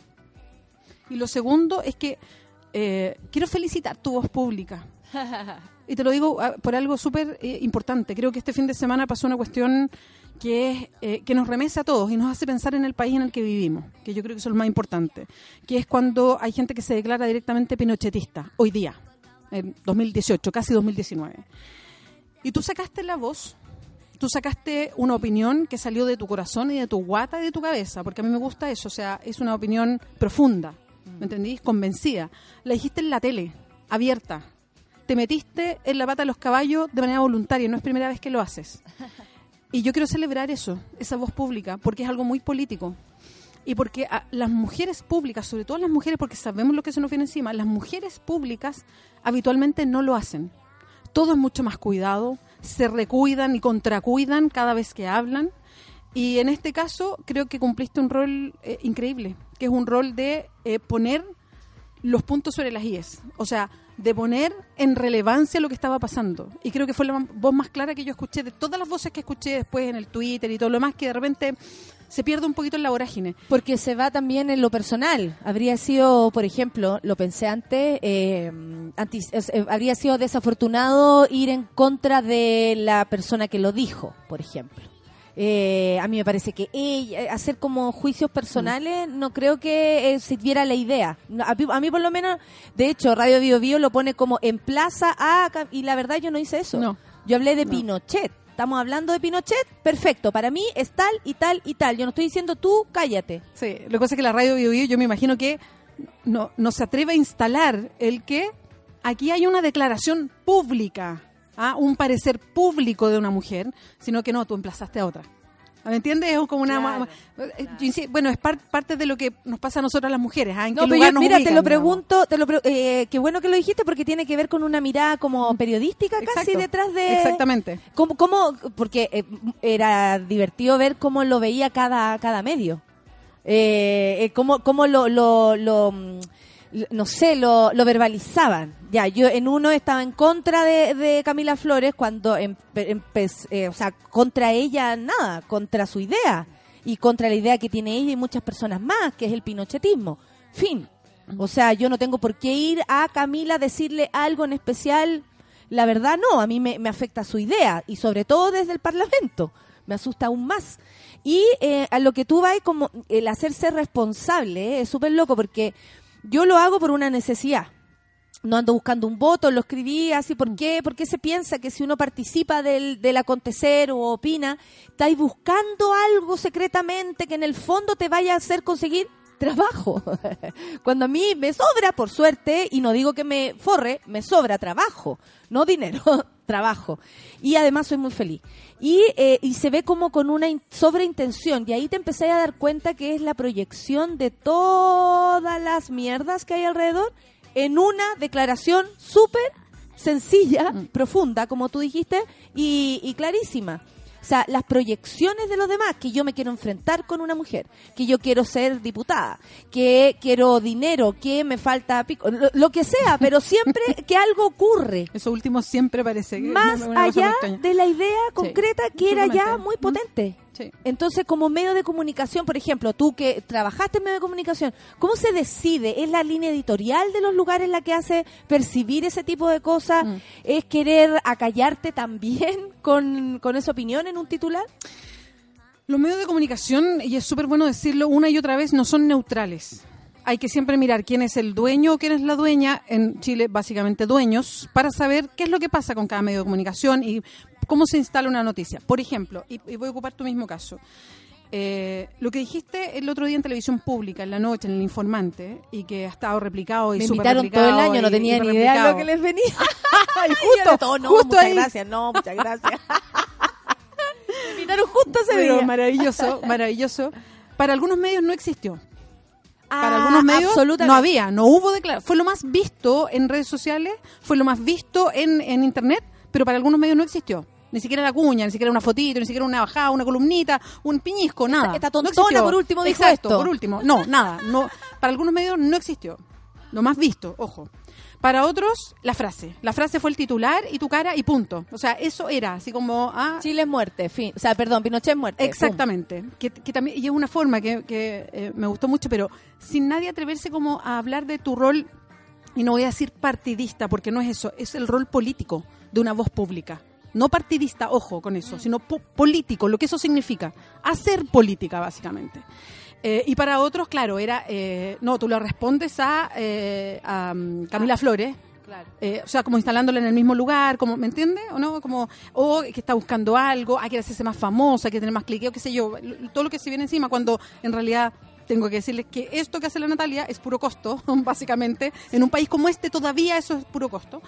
Y lo segundo es que eh, quiero felicitar tu voz pública. Y te lo digo ah, por algo súper eh, importante. Creo que este fin de semana pasó una cuestión que, es, eh, que nos remece a todos y nos hace pensar en el país en el que vivimos, que yo creo que eso es lo más importante, que es cuando hay gente que se declara directamente pinochetista, hoy día, en 2018, casi 2019. Y tú sacaste la voz, tú sacaste una opinión que salió de tu corazón y de tu guata y de tu cabeza, porque a mí me gusta eso, o sea, es una opinión profunda, ¿me entendís? Convencida. La dijiste en la tele, abierta. Te metiste en la pata de los caballos de manera voluntaria, no es primera vez que lo haces. Y yo quiero celebrar eso, esa voz pública, porque es algo muy político. Y porque a- las mujeres públicas, sobre todo las mujeres, porque sabemos lo que se nos viene encima, las mujeres públicas habitualmente no lo hacen. Todo es mucho más cuidado, se recuidan y contracuidan cada vez que hablan. Y en este caso creo que cumpliste un rol eh, increíble, que es un rol de eh, poner los puntos sobre las IES. O sea, de poner en relevancia lo que estaba pasando. Y creo que fue la voz más clara que yo escuché de todas las voces que escuché después en el Twitter y todo lo demás, que de repente se pierde un poquito en la vorágine. Porque se va también en lo personal. Habría sido, por ejemplo, lo pensé antes, eh, anti- es- eh, habría sido desafortunado ir en contra de la persona que lo dijo, por ejemplo. Eh, a mí me parece que ella, eh, hacer como juicios personales no creo que eh, sirviera la idea. A, mí- a mí por lo menos, de hecho, Radio Bio Bio lo pone como en plaza a... Y la verdad yo no hice eso. No. Yo hablé de Pinochet. Estamos hablando de Pinochet, perfecto. Para mí es tal y tal y tal. Yo no estoy diciendo tú, cállate. Sí, lo que pasa es que la radio Bio Bio, yo me imagino que no, no se atreve a instalar el que aquí hay una declaración pública, ¿ah? un parecer público de una mujer, sino que no, tú emplazaste a otra. ¿Me entiendes? Es como una... Claro, eh, bueno, es par- parte de lo que nos pasa a nosotras las mujeres. ¿ah? ¿En No, qué lugar yo- nos mira, te lo pregunto, te lo pre- eh, qué bueno que lo dijiste porque tiene que ver con una mirada como periodística casi detrás de... Exactamente. ¿Cómo, cómo- porque eh, era divertido ver cómo lo veía cada, cada medio. Eh, eh, cómo, cómo lo, lo, lo, mm, no sé, lo, lo verbalizaban. Ya, yo en uno estaba en contra de, de Camila Flores cuando empe- empe- eh, o sea, contra ella nada, contra su idea y contra la idea que tiene ella y muchas personas más, que es el pinochetismo. Fin. O sea, yo no tengo por qué ir a Camila a decirle algo en especial. La verdad no, a mí me, me afecta su idea y sobre todo desde el Parlamento. Me asusta aún más. Y eh, a lo que tú vas, como el hacerse responsable, eh, es súper loco porque yo lo hago por una necesidad. No ando buscando un voto, lo escribí así. ¿Por qué? Porque se piensa que si uno participa del, del acontecer o opina, estáis buscando algo secretamente que en el fondo te vaya a hacer conseguir trabajo. Cuando a mí me sobra, por suerte, y no digo que me forre, me sobra trabajo, no dinero, trabajo. Y además soy muy feliz. Y, eh, y se ve como con una in- sobreintención, y ahí te empecé a dar cuenta que es la proyección de todas las mierdas que hay alrededor en una declaración súper sencilla, profunda, como tú dijiste, y, y clarísima. O sea, las proyecciones de los demás, que yo me quiero enfrentar con una mujer, que yo quiero ser diputada, que quiero dinero, que me falta pico, lo, lo que sea, pero siempre que algo ocurre. Eso último siempre parece que Más allá de la idea concreta que era ya muy potente. Sí. Entonces, como medio de comunicación, por ejemplo, tú que trabajaste en medio de comunicación, ¿cómo se decide? ¿Es la línea editorial de los lugares la que hace percibir ese tipo de cosas? Mm. ¿Es querer acallarte también con, con esa opinión en un titular? Los medios de comunicación, y es súper bueno decirlo una y otra vez, no son neutrales. Hay que siempre mirar quién es el dueño o quién es la dueña, en Chile básicamente dueños, para saber qué es lo que pasa con cada medio de comunicación y cómo se instala una noticia. Por ejemplo, y, y voy a ocupar tu mismo caso, eh, lo que dijiste el otro día en televisión pública, en la noche, en el informante, y que ha estado replicado y Me invitaron todo el año, no y- tenía y ni idea de lo que les venía. Y justo, de todo, no, justo muchas ahí. gracias, no, muchas gracias. Me invitaron justo ese Pero día. maravilloso, maravilloso. Para algunos medios no existió. Ah, Para algunos medios no había, no hubo declaración. Fue lo más visto en redes sociales, fue lo más visto en, en internet, pero para algunos medios no existió. Ni siquiera la cuña, ni siquiera una fotito, ni siquiera una bajada, una columnita, un piñisco, nada. esta No tontona, existió. por último, dijo Exacto, esto. por último. No, nada. No, para algunos medios no existió. Lo más visto, ojo. Para otros, la frase. La frase fue el titular y tu cara y punto. O sea, eso era así como... Ah, Chile es muerte, fin. O sea, perdón, Pinochet es muerte. Exactamente. Que, que también, y es una forma que, que, eh, me gustó mucho, pero sin nadie atreverse como a hablar de tu rol, y no voy a decir partidista, porque no es eso, es el rol político de una voz pública. No partidista, ojo con eso, sino po- político, lo que eso significa. Hacer política, básicamente. Eh, y para otros, claro, era, eh, no, tú lo respondes a, eh, a mm, Camila Flores, Claro. eh, o sea, como instalándola en el mismo lugar, como, ¿me entiendes? ¿O no? Como, o que está buscando algo, hay que hacerse más famosa, hay que tener más cliqueo, qué sé yo, todo lo que se viene encima cuando en realidad tengo que decirles que esto que hace la Natalia es puro costo, básicamente. En un país como este todavía eso es puro costo.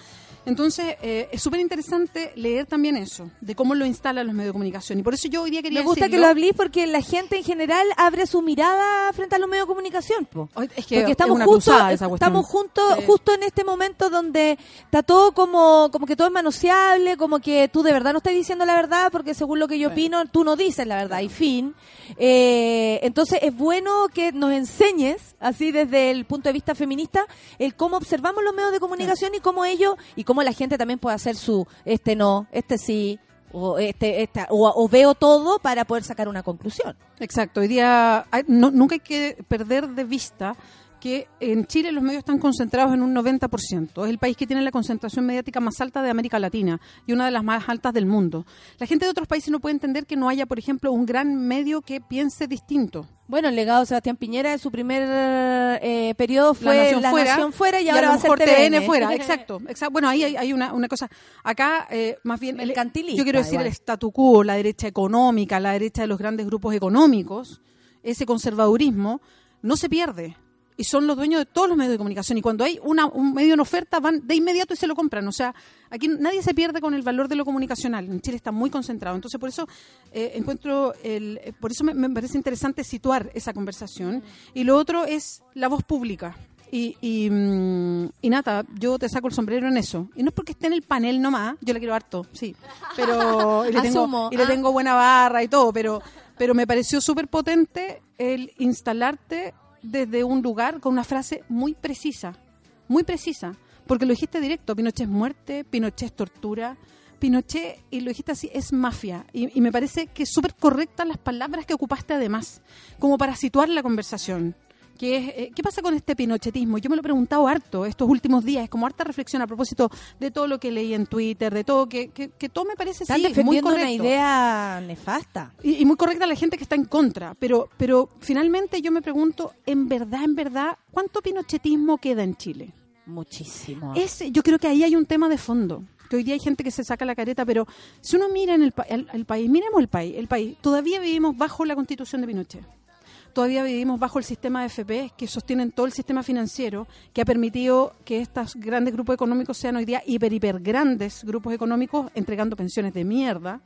Entonces, eh, es súper interesante leer también eso, de cómo lo instalan los medios de comunicación. Y por eso yo hoy día quería Me gusta que lo hablís porque la gente en general abre su mirada frente a los medios de comunicación. po. Es que Porque estamos es justo, estamos juntos, Sí. justo en este momento donde está todo como, como que todo es manoseable, como que tú de verdad no estás diciendo la verdad, porque según lo que yo opino, tú no dices la verdad, y fin. Eh, entonces es bueno que nos enseñes, así desde el punto de vista feminista, el cómo observamos los medios de comunicación y cómo ellos, y cómo la gente también puede hacer su, este no, este sí, o este, esta, o, veo todo para poder sacar una conclusión. Exacto, hoy día no- nunca hay que perder de vista que en Chile los medios están concentrados en un 90%. Es el país que tiene la concentración mediática más alta de América Latina y una de las más altas del mundo. La gente de otros países no puede entender que no haya, por ejemplo, un gran medio que piense distinto. Bueno, el legado de Sebastián Piñera de su primer eh, periodo La fue Nación La fuera, Nación fuera y, ahora lo va a ser mejor TVN. fuera. Exacto, exacto. Bueno, ahí hay, hay una, una cosa. Acá, eh, más bien, el- Mercantilista, yo quiero decir igual. el statu quo, la derecha económica, la derecha de los grandes grupos económicos, ese conservadurismo, no se pierde. Y son los dueños de todos los medios de comunicación. Y cuando hay una, un medio en oferta, van de inmediato y se lo compran. O sea, aquí nadie se pierde con el valor de lo comunicacional. En Chile está muy concentrado. Entonces, por eso eh, encuentro, el, eh, por eso me, me parece interesante situar esa conversación. Y lo otro es la voz pública. Y, y, mm, y Nata, yo te saco el sombrero en eso. Y no es porque esté en el panel nomás, yo la quiero harto, sí. Pero, y le, tengo, Asumo, y le ah. tengo buena barra y todo, pero, pero me pareció súper potente el instalarte desde un lugar con una frase muy precisa, muy precisa, porque lo dijiste directo, Pinochet es muerte, Pinochet es tortura, Pinochet, y lo dijiste así, es mafia. Y, me parece que es súper correctas las palabras que ocupaste además, como para situar la conversación. Que es, eh, ¿Qué pasa con este pinochetismo? Yo me lo he preguntado harto estos últimos días, es como harta reflexión a propósito de todo lo que leí en Twitter, de todo, que, que, que todo me parece Están sí, muy defendiendo una idea nefasta. Y, y muy correcta la gente que está en contra, pero, pero finalmente yo me pregunto, en verdad, en verdad, ¿cuánto pinochetismo queda en Chile? Muchísimo. Yo creo que ahí hay un tema de fondo. Que hoy día hay gente que se saca la careta, pero si uno mira en el, pa- el- el país, miremos el país, el país, todavía vivimos bajo la constitución de Pinochet. Todavía vivimos bajo el sistema de FP que sostienen todo el sistema financiero, que ha permitido que estos grandes grupos económicos sean hoy día hiper, hiper grandes grupos económicos entregando pensiones de mierda.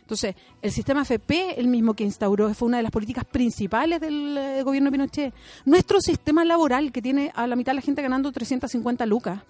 Entonces, el sistema FP, el mismo que instauró, fue una de las políticas principales del eh, gobierno de Pinochet. Nuestro sistema laboral, que tiene a la mitad de la gente ganando 350 lucas,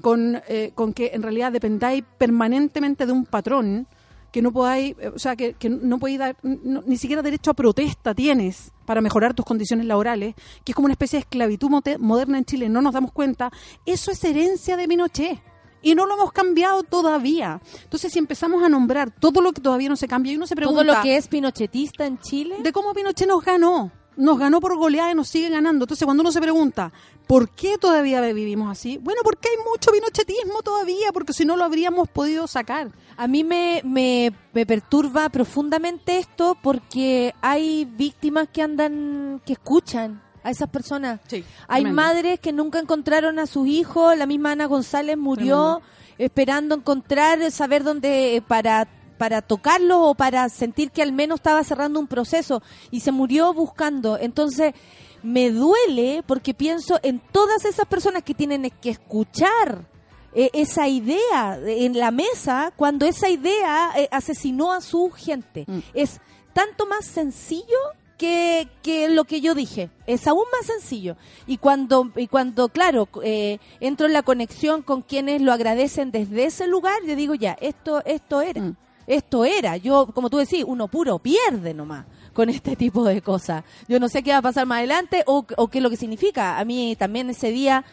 con, eh, con que en realidad dependáis permanentemente de un patrón, que no podáis, eh, o sea, que, que no podéis dar, no- ni siquiera derecho a protesta tienes para mejorar tus condiciones laborales, que es como una especie de esclavitud moderna en Chile, no nos damos cuenta, eso es herencia de Pinochet. Y no lo hemos cambiado todavía. Entonces, si empezamos a nombrar todo lo que todavía no se cambia, y uno se pregunta... Todo lo que es pinochetista en Chile. De cómo Pinochet nos ganó. Nos ganó por goleada y nos sigue ganando. Entonces, cuando uno se pregunta, ¿por qué todavía vivimos así? Bueno, porque hay mucho pinochetismo todavía, porque si no lo habríamos podido sacar. A mí me, me, me perturba profundamente esto porque hay víctimas que andan, que escuchan a esas personas. hay tremendo. madres que nunca encontraron a sus hijos, la misma Ana González murió esperando encontrar, saber dónde eh, para para tocarlo o para sentir que al menos estaba cerrando un proceso y se murió buscando. Entonces, me duele porque pienso en todas esas personas que tienen que escuchar eh, esa idea en la mesa cuando esa idea eh, asesinó a su gente. Es tanto más sencillo que, que lo que yo dije. Es aún más sencillo. Y cuando, y cuando claro, eh, entro en la conexión con quienes lo agradecen desde ese lugar, yo digo, ya, esto, esto era. Esto era. Yo, como tú decís, uno puro pierde nomás con este tipo de cosas. Yo no sé qué va a pasar más adelante o, o qué es lo que significa. A mí también ese día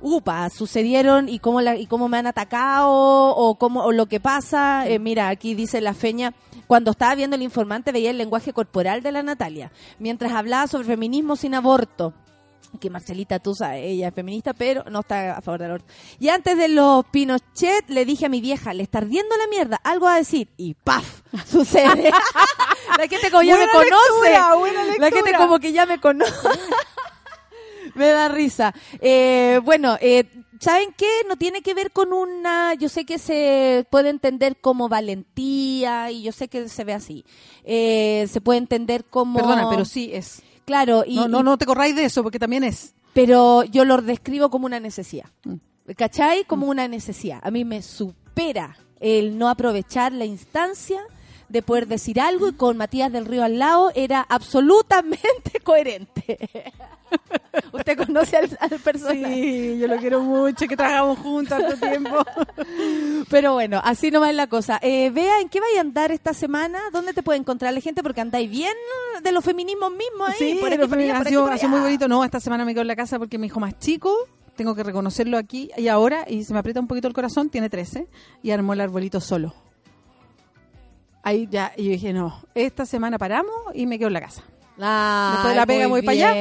upa, sucedieron y cómo, la, y cómo me han atacado o, cómo, o lo que pasa. Eh, mira, aquí dice la feña, cuando estaba viendo el informante veía el lenguaje corporal de la Natalia, mientras hablaba sobre feminismo sin aborto. Que Marcelita, sabes, ella es feminista, pero no está a favor del aborto. Y antes de los Pinochet, le dije a mi vieja, le está ardiendo la mierda, algo a decir. Y ¡paf! Sucede. la gente como ya me Buena conoce. lectura, La gente como que ya me conoce. Me da risa. Eh, bueno, eh, ¿saben qué? No tiene que ver con una... Yo sé que se puede entender como valentía y yo sé que se ve así. Eh, se puede entender como... Perdona, pero sí es. Claro, y... no, no, no te corráis de eso, porque también es. Pero yo lo describo como una necesidad. Mm. ¿Cachai? Como una necesidad. A mí me supera el no aprovechar la instancia de poder decir algo y con Matías del Río al lado era absolutamente coherente. Usted conoce al, al personaje. Sí, yo lo quiero mucho, que trabajamos juntos tanto tiempo. Pero bueno, así no va la cosa. Eh, Vea, ¿en qué vaya a andar esta semana? ¿Dónde te puede encontrar la gente? Porque andáis bien de los feminismos mismos ahí. Sí, por ha sido, ha sido muy bonito. No, esta semana me quedo en la casa porque mi hijo más chico, tengo que reconocerlo aquí y ahora, y se me aprieta un poquito el corazón, tiene 13 y armó el arbolito solo. Ahí ya, y yo dije, no, esta semana paramos y me quedo en la casa. Después de la pega voy para allá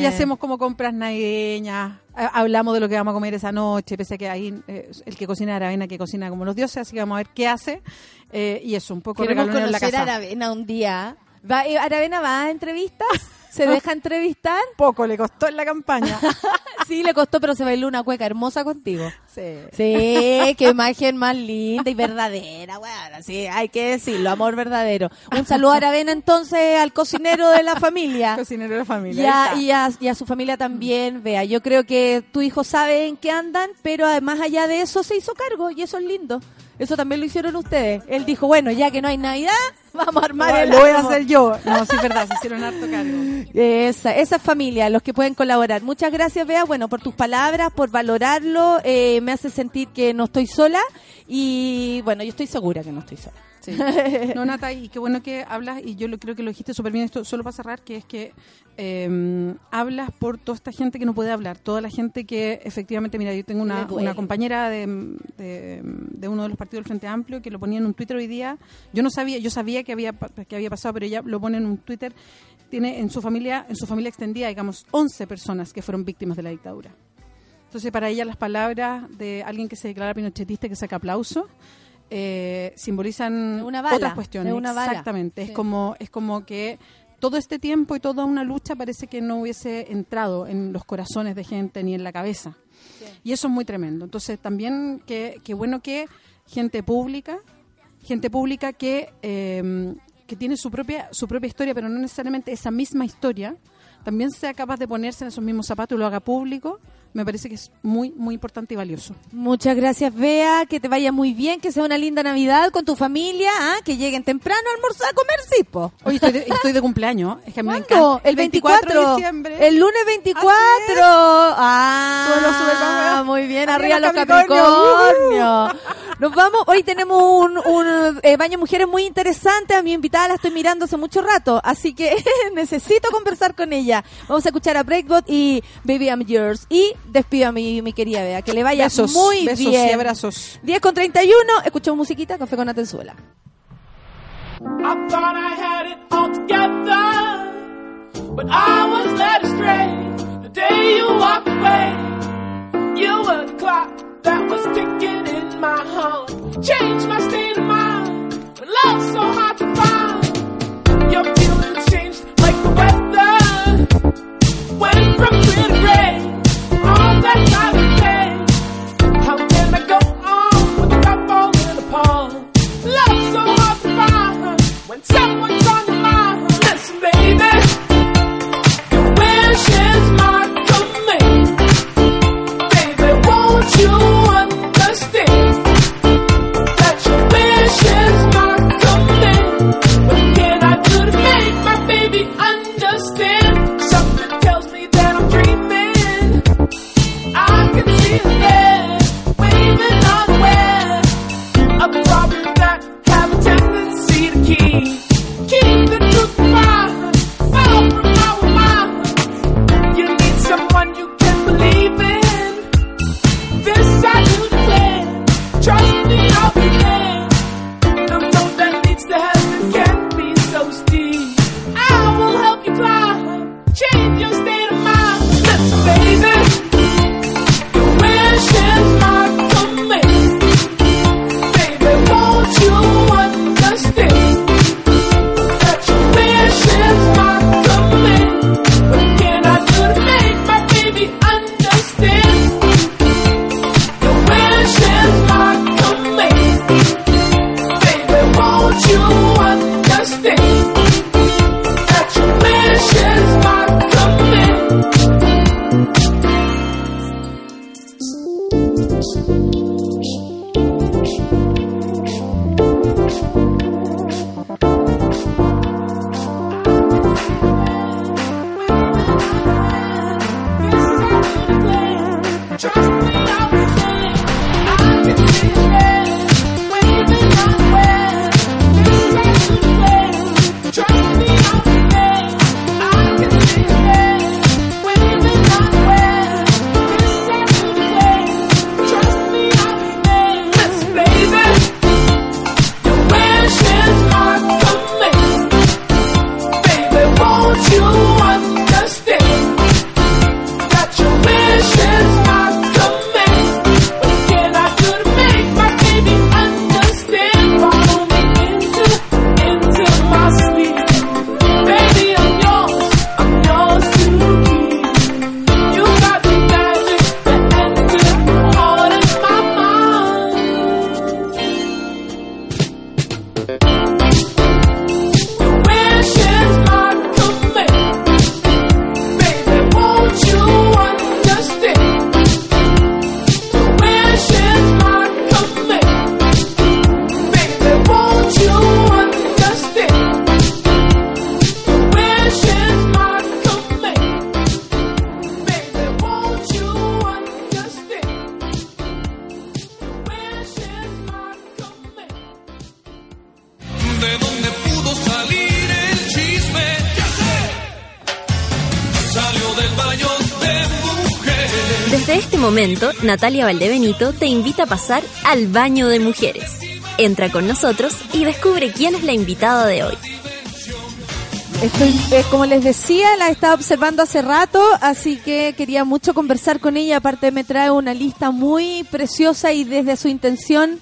y hacemos como compras navideñas. Ha- Hablamos de lo que vamos a comer esa noche, pese a que ahí eh, el que cocina Aravena que cocina como los dioses, así que vamos a ver qué hace. Eh, y eso, un poco Queremos la conocer a casa. Aravena un día. Va, eh, ¿Aravena va a entrevistas? ¿Se deja entrevistar? Poco le costó en la campaña. sí, le costó, pero se bailó una cueca hermosa contigo. Sí. Sí, qué imagen más linda y verdadera, bueno, sí, hay que decirlo, amor verdadero. Un saludo a Aravena entonces, al cocinero de la familia. Cocinero de la familia. Y a, y, a, y a su familia también, vea, yo creo que tu hijo sabe en qué andan, pero además allá de eso se hizo cargo y eso es lindo. Eso también lo hicieron ustedes. Él dijo, bueno, ya que no hay Navidad, vamos a armar el lo voy a hacer yo. No, sí es verdad, se hicieron harto cargo. Esa, esa familia, los que pueden colaborar. Muchas gracias, Bea, bueno, por tus palabras, por valorarlo. eh, me hace sentir que no estoy sola y, bueno, yo estoy segura que no estoy sola. Sí. No, Nata, y qué bueno que hablas, y yo lo, creo que lo dijiste súper bien, esto solo para cerrar, que es que eh, hablas por toda esta gente que no puede hablar, toda la gente que efectivamente, mira, yo tengo una, una compañera de, de, de uno de los partidos del Frente Amplio que lo ponía en un Twitter hoy día, yo no sabía, yo sabía que había, que había pasado, pero ella lo pone en un Twitter, tiene en su familia, en su familia extendida, digamos, 11 personas que fueron víctimas de la dictadura. Entonces, para ella las palabras de alguien que se declara pinochetista, que saca aplauso, eh, simbolizan una bala, otras cuestiones. es una bala. Exactamente. Sí. Es como es como que todo este tiempo y toda una lucha parece que no hubiese entrado en los corazones de gente ni en la cabeza. Y eso es muy tremendo. Entonces, también que, que bueno que gente pública, gente pública que, eh, que tiene su propia, su propia historia, pero no necesariamente esa misma historia, también sea capaz de ponerse en esos mismos zapatos y lo haga público, me parece que es muy, muy importante y valioso. Muchas gracias, Bea. Que te vaya muy bien, que sea una linda Navidad con tu familia, ¿ah? que lleguen temprano a almorzar a comer, sí, po. Hoy estoy de, estoy de cumpleaños. Es que a mí me encanta. El 24, de diciembre. El lunes 24. Ah, muy bien. Arriba Arriba, los Capricornios. Nos vamos. Hoy tenemos un, un eh, baño mujeres muy interesante. A mi invitada la estoy mirando hace mucho rato. Así que necesito conversar con ella. Vamos a escuchar a Breakbot y Baby I'm Yours. Y despido a mi, mi querida Bea. Que le vaya Besos, muy besos bien. y abrazos. 10 con 31. Escuchamos musiquita. Café con Atenzuela. I thought I had it all together, but I was led astray. The day you walked away, you were the clock that was ticking in my heart. Changed my state of mind when love's so hard to find. Your Natalia Valdebenito te invita a pasar al baño de mujeres. Entra con nosotros y descubre quién es la invitada de hoy. Estoy, como les decía, la estaba observando hace rato, así que quería mucho conversar con ella. Aparte me trae una lista muy preciosa y desde su intención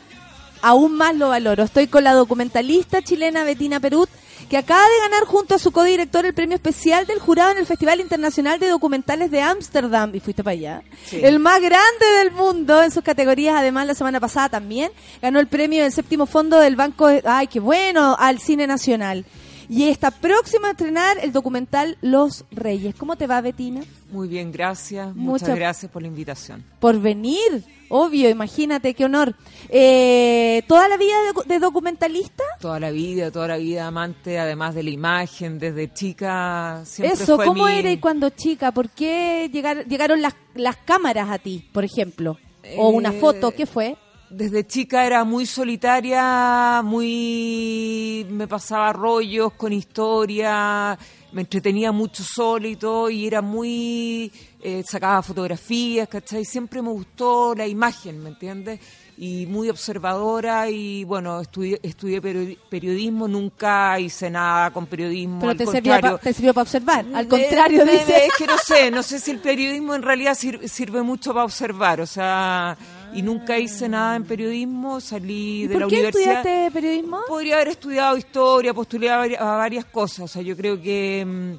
aún más lo valoro. Estoy con la documentalista chilena Betina Perut, que acaba de ganar junto a su codirector el premio especial del jurado en el Festival Internacional de Documentales de Ámsterdam. Y fuiste para allá. Sí. El más grande del mundo en sus categorías. Además, la semana pasada también ganó el premio del séptimo fondo del Banco, de- ay, qué bueno, al Cine Nacional. Y está próxima a estrenar el documental Los Reyes. ¿Cómo te va, Betina? Muy bien, gracias. Muchas- Muchas gracias por la invitación. Por venir, obvio, imagínate, qué honor. Eh, ¿Toda la vida de, de documentalista? Toda la vida, toda la vida amante, además de la imagen, desde chica siempre Eso, fue ¿cómo mi- era y cuando chica? ¿Por qué llegar, llegaron las, las cámaras a ti, por ejemplo? ¿O una Eh, foto? ¿Qué fue? Desde chica era muy solitaria, muy me pasaba rollos con historia, me entretenía mucho solito y era muy eh, sacaba fotografías, ¿cachai? Siempre me gustó la imagen, ¿me entiendes? Y muy observadora y bueno, estudié, estudié peri- periodismo, nunca hice nada con periodismo, Pero al te sirvió, contrario. pa- te sirvió para observar. Al Eh, contrario, eh, dice. Es que no sé, no sé si el periodismo en realidad sir- sirve mucho para observar, o sea, y nunca hice nada en periodismo, salí ¿Y de por la qué universidad. estudiaste periodismo? Podría haber estudiado historia, postulé a, vari- a varias cosas, o sea, yo creo que mm,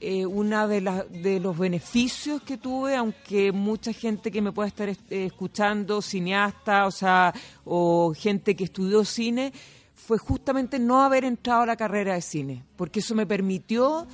eh, una de, las de los beneficios que tuve, aunque mucha gente que me pueda estar est- eh, escuchando, cineasta, o sea, o gente que estudió cine, fue justamente no haber entrado a la carrera de cine, porque eso me permitió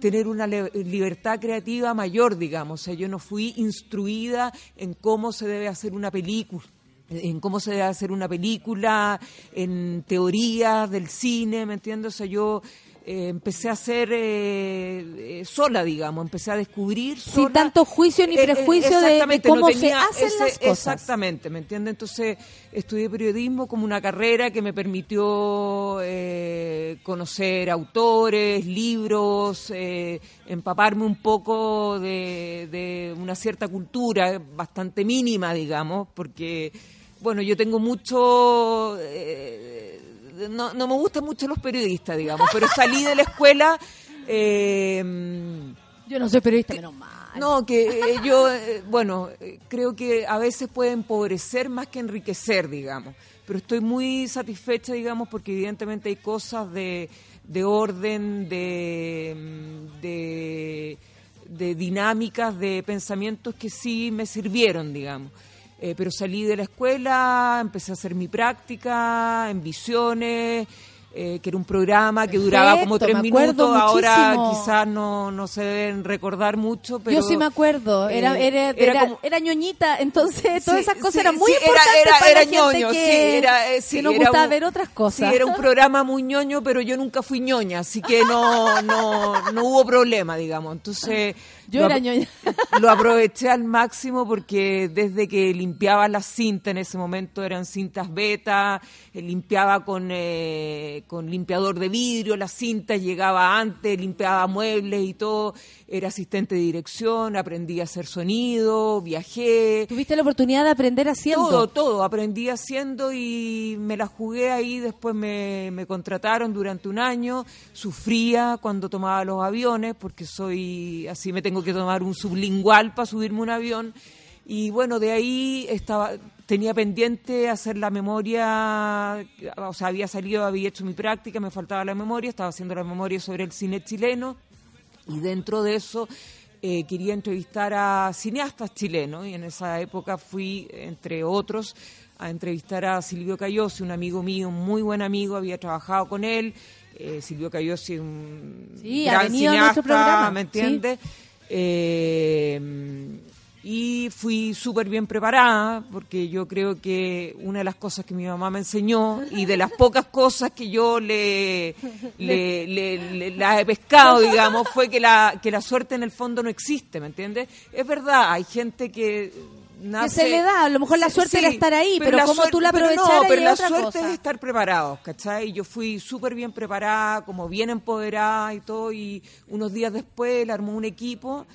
tener una libertad creativa mayor, digamos. O sea, yo no fui instruida en cómo se debe hacer una película en cómo se debe hacer una película, en teorías del cine, ¿me entiendes? O sea, yo eh, empecé a hacer eh, eh, sola, digamos, empecé a descubrir Sin sola. tanto juicio ni Eh, prejuicio de- de, cómo no se hacen ese- las cosas. Exactamente, ¿me entiendes? Entonces estudié periodismo como una carrera que me permitió conocer autores, libros, empaparme un poco de, de una cierta cultura bastante mínima, digamos, porque, bueno, yo tengo mucho... eh, no, no me gustan mucho los periodistas, digamos, pero salí de la escuela... eh, Yo no soy periodista, menos mal. no, que eh, yo, eh, bueno, eh, creo que a veces puede empobrecer más que enriquecer, digamos. Pero estoy muy satisfecha, digamos, porque evidentemente hay cosas de, de orden, de, mm, de, de dinámicas, de pensamientos que sí me sirvieron, digamos. Eh, pero salí de la escuela, empecé a hacer mi práctica en Visiones, eh, que era un programa que duraba como tres minutos. Ahora quizás no, no se deben recordar mucho, pero... Yo sí me acuerdo, era, eh, era, era era, como- era ñoñita, entonces todas Sí, esas cosas sí, eran muy sí, importantes era- para era la gente ñoño, que, sí, era, eh, sí, que nos gustaba un- ver otras Sí, cosas. era un programa muy ñoño, pero yo nunca fui ñoña, así que no, no, no hubo problema, digamos. Entonces, Yo lo era ñoña. Lo aproveché al máximo porque desde que limpiaba la cinta, en ese momento eran cintas beta, eh, limpiaba con, eh, con limpiador de vidrio las cintas, llegaba antes, limpiaba muebles y todo, era asistente de dirección, aprendí a hacer sonido, viajé. Tuviste la oportunidad de aprender haciendo. Todo, todo, aprendí haciendo y me la jugué ahí, después me, me contrataron durante un año, sufría cuando tomaba los aviones, porque soy, así me tengo que tomar un sublingual para subirme un avión, y bueno, de ahí estaba, tenía pendiente hacer la memoria, o sea, había salido, había hecho mi práctica, me faltaba la memoria, estaba haciendo la memoria sobre el cine chileno, y dentro de eso eh, quería entrevistar a cineastas chilenos y en esa época fui, entre otros, a entrevistar a Silvio Cayosi, un amigo mío, un muy buen amigo, había trabajado con él. eh, Silvio Cayosi, un Sí, gran cineasta, programa, ¿me sí. Eh, y fui súper bien preparada porque yo creo que una de las cosas que mi mamá me enseñó y de las pocas cosas que yo le, le, le- le- la he pescado, digamos, fue que la, que la suerte en el fondo no existe, ¿me entiendes? Es verdad, hay gente que nace... se le da, a lo mejor la suerte era estar ahí, pero la cómo tú la pero aprovecharas No, pero y la otra suerte cosa. es estar preparados, ¿cachai? Yo fui súper bien preparada, como bien empoderada y todo, y unos días después él armó un equipo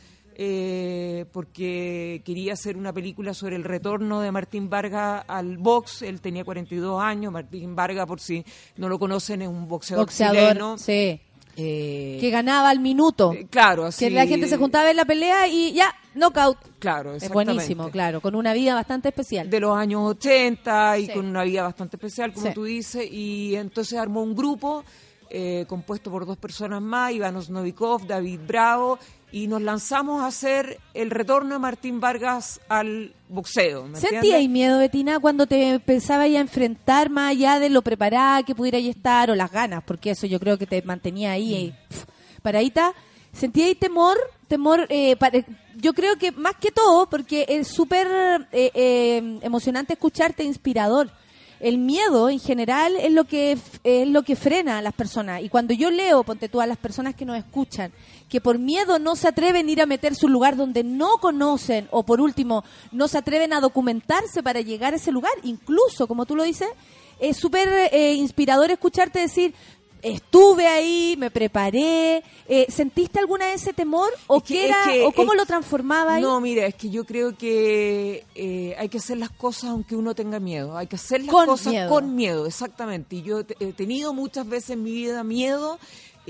eh, porque quería hacer una película sobre el retorno de Martín Vargas al box. Él tenía 42 años. Martín Vargas, por si no lo conocen, es un boxeador, Boxeador, chileno. sí. Eh, Que ganaba al minuto. claro, así. Que la gente se juntaba ver la pelea y ya, knockout. Claro, Es buenísimo, claro, con una vida bastante especial. de los años 80 y Sí. con una vida bastante especial, como Sí. tú dices, y entonces armó un grupo eh, compuesto por dos personas más, Iván Osnovikov, David Bravo, y nos lanzamos a hacer el retorno de Martín Vargas al boxeo. ¿me ¿Sentía entiendes? ahí miedo, Betina, cuando te pensabas a enfrentar más allá de lo preparada que pudiera estar o las ganas? Porque eso yo creo que te mantenía ahí eh, pf, paradita. ¿Sentía ahí temor? Temor, eh, pare- yo creo que más que todo, porque es súper eh, eh, emocionante escucharte, inspirador. El miedo en general es lo que es lo que frena a las personas y cuando yo leo, ponte tú a las personas que nos escuchan, que por miedo no se atreven a ir a meter su lugar donde no conocen o por último no se atreven a documentarse para llegar a ese lugar, incluso como tú lo dices, es súper eh, inspirador escucharte decir estuve ahí, me preparé, eh, ¿sentiste alguna vez ese temor o Es que- qué es era que- o cómo es- lo transformaba ahí? No, mira, es que yo creo que eh, hay que hacer las cosas aunque uno tenga miedo. Hay que hacer las Con cosas miedo. con miedo, exactamente. Y yo he tenido muchas veces en mi vida miedo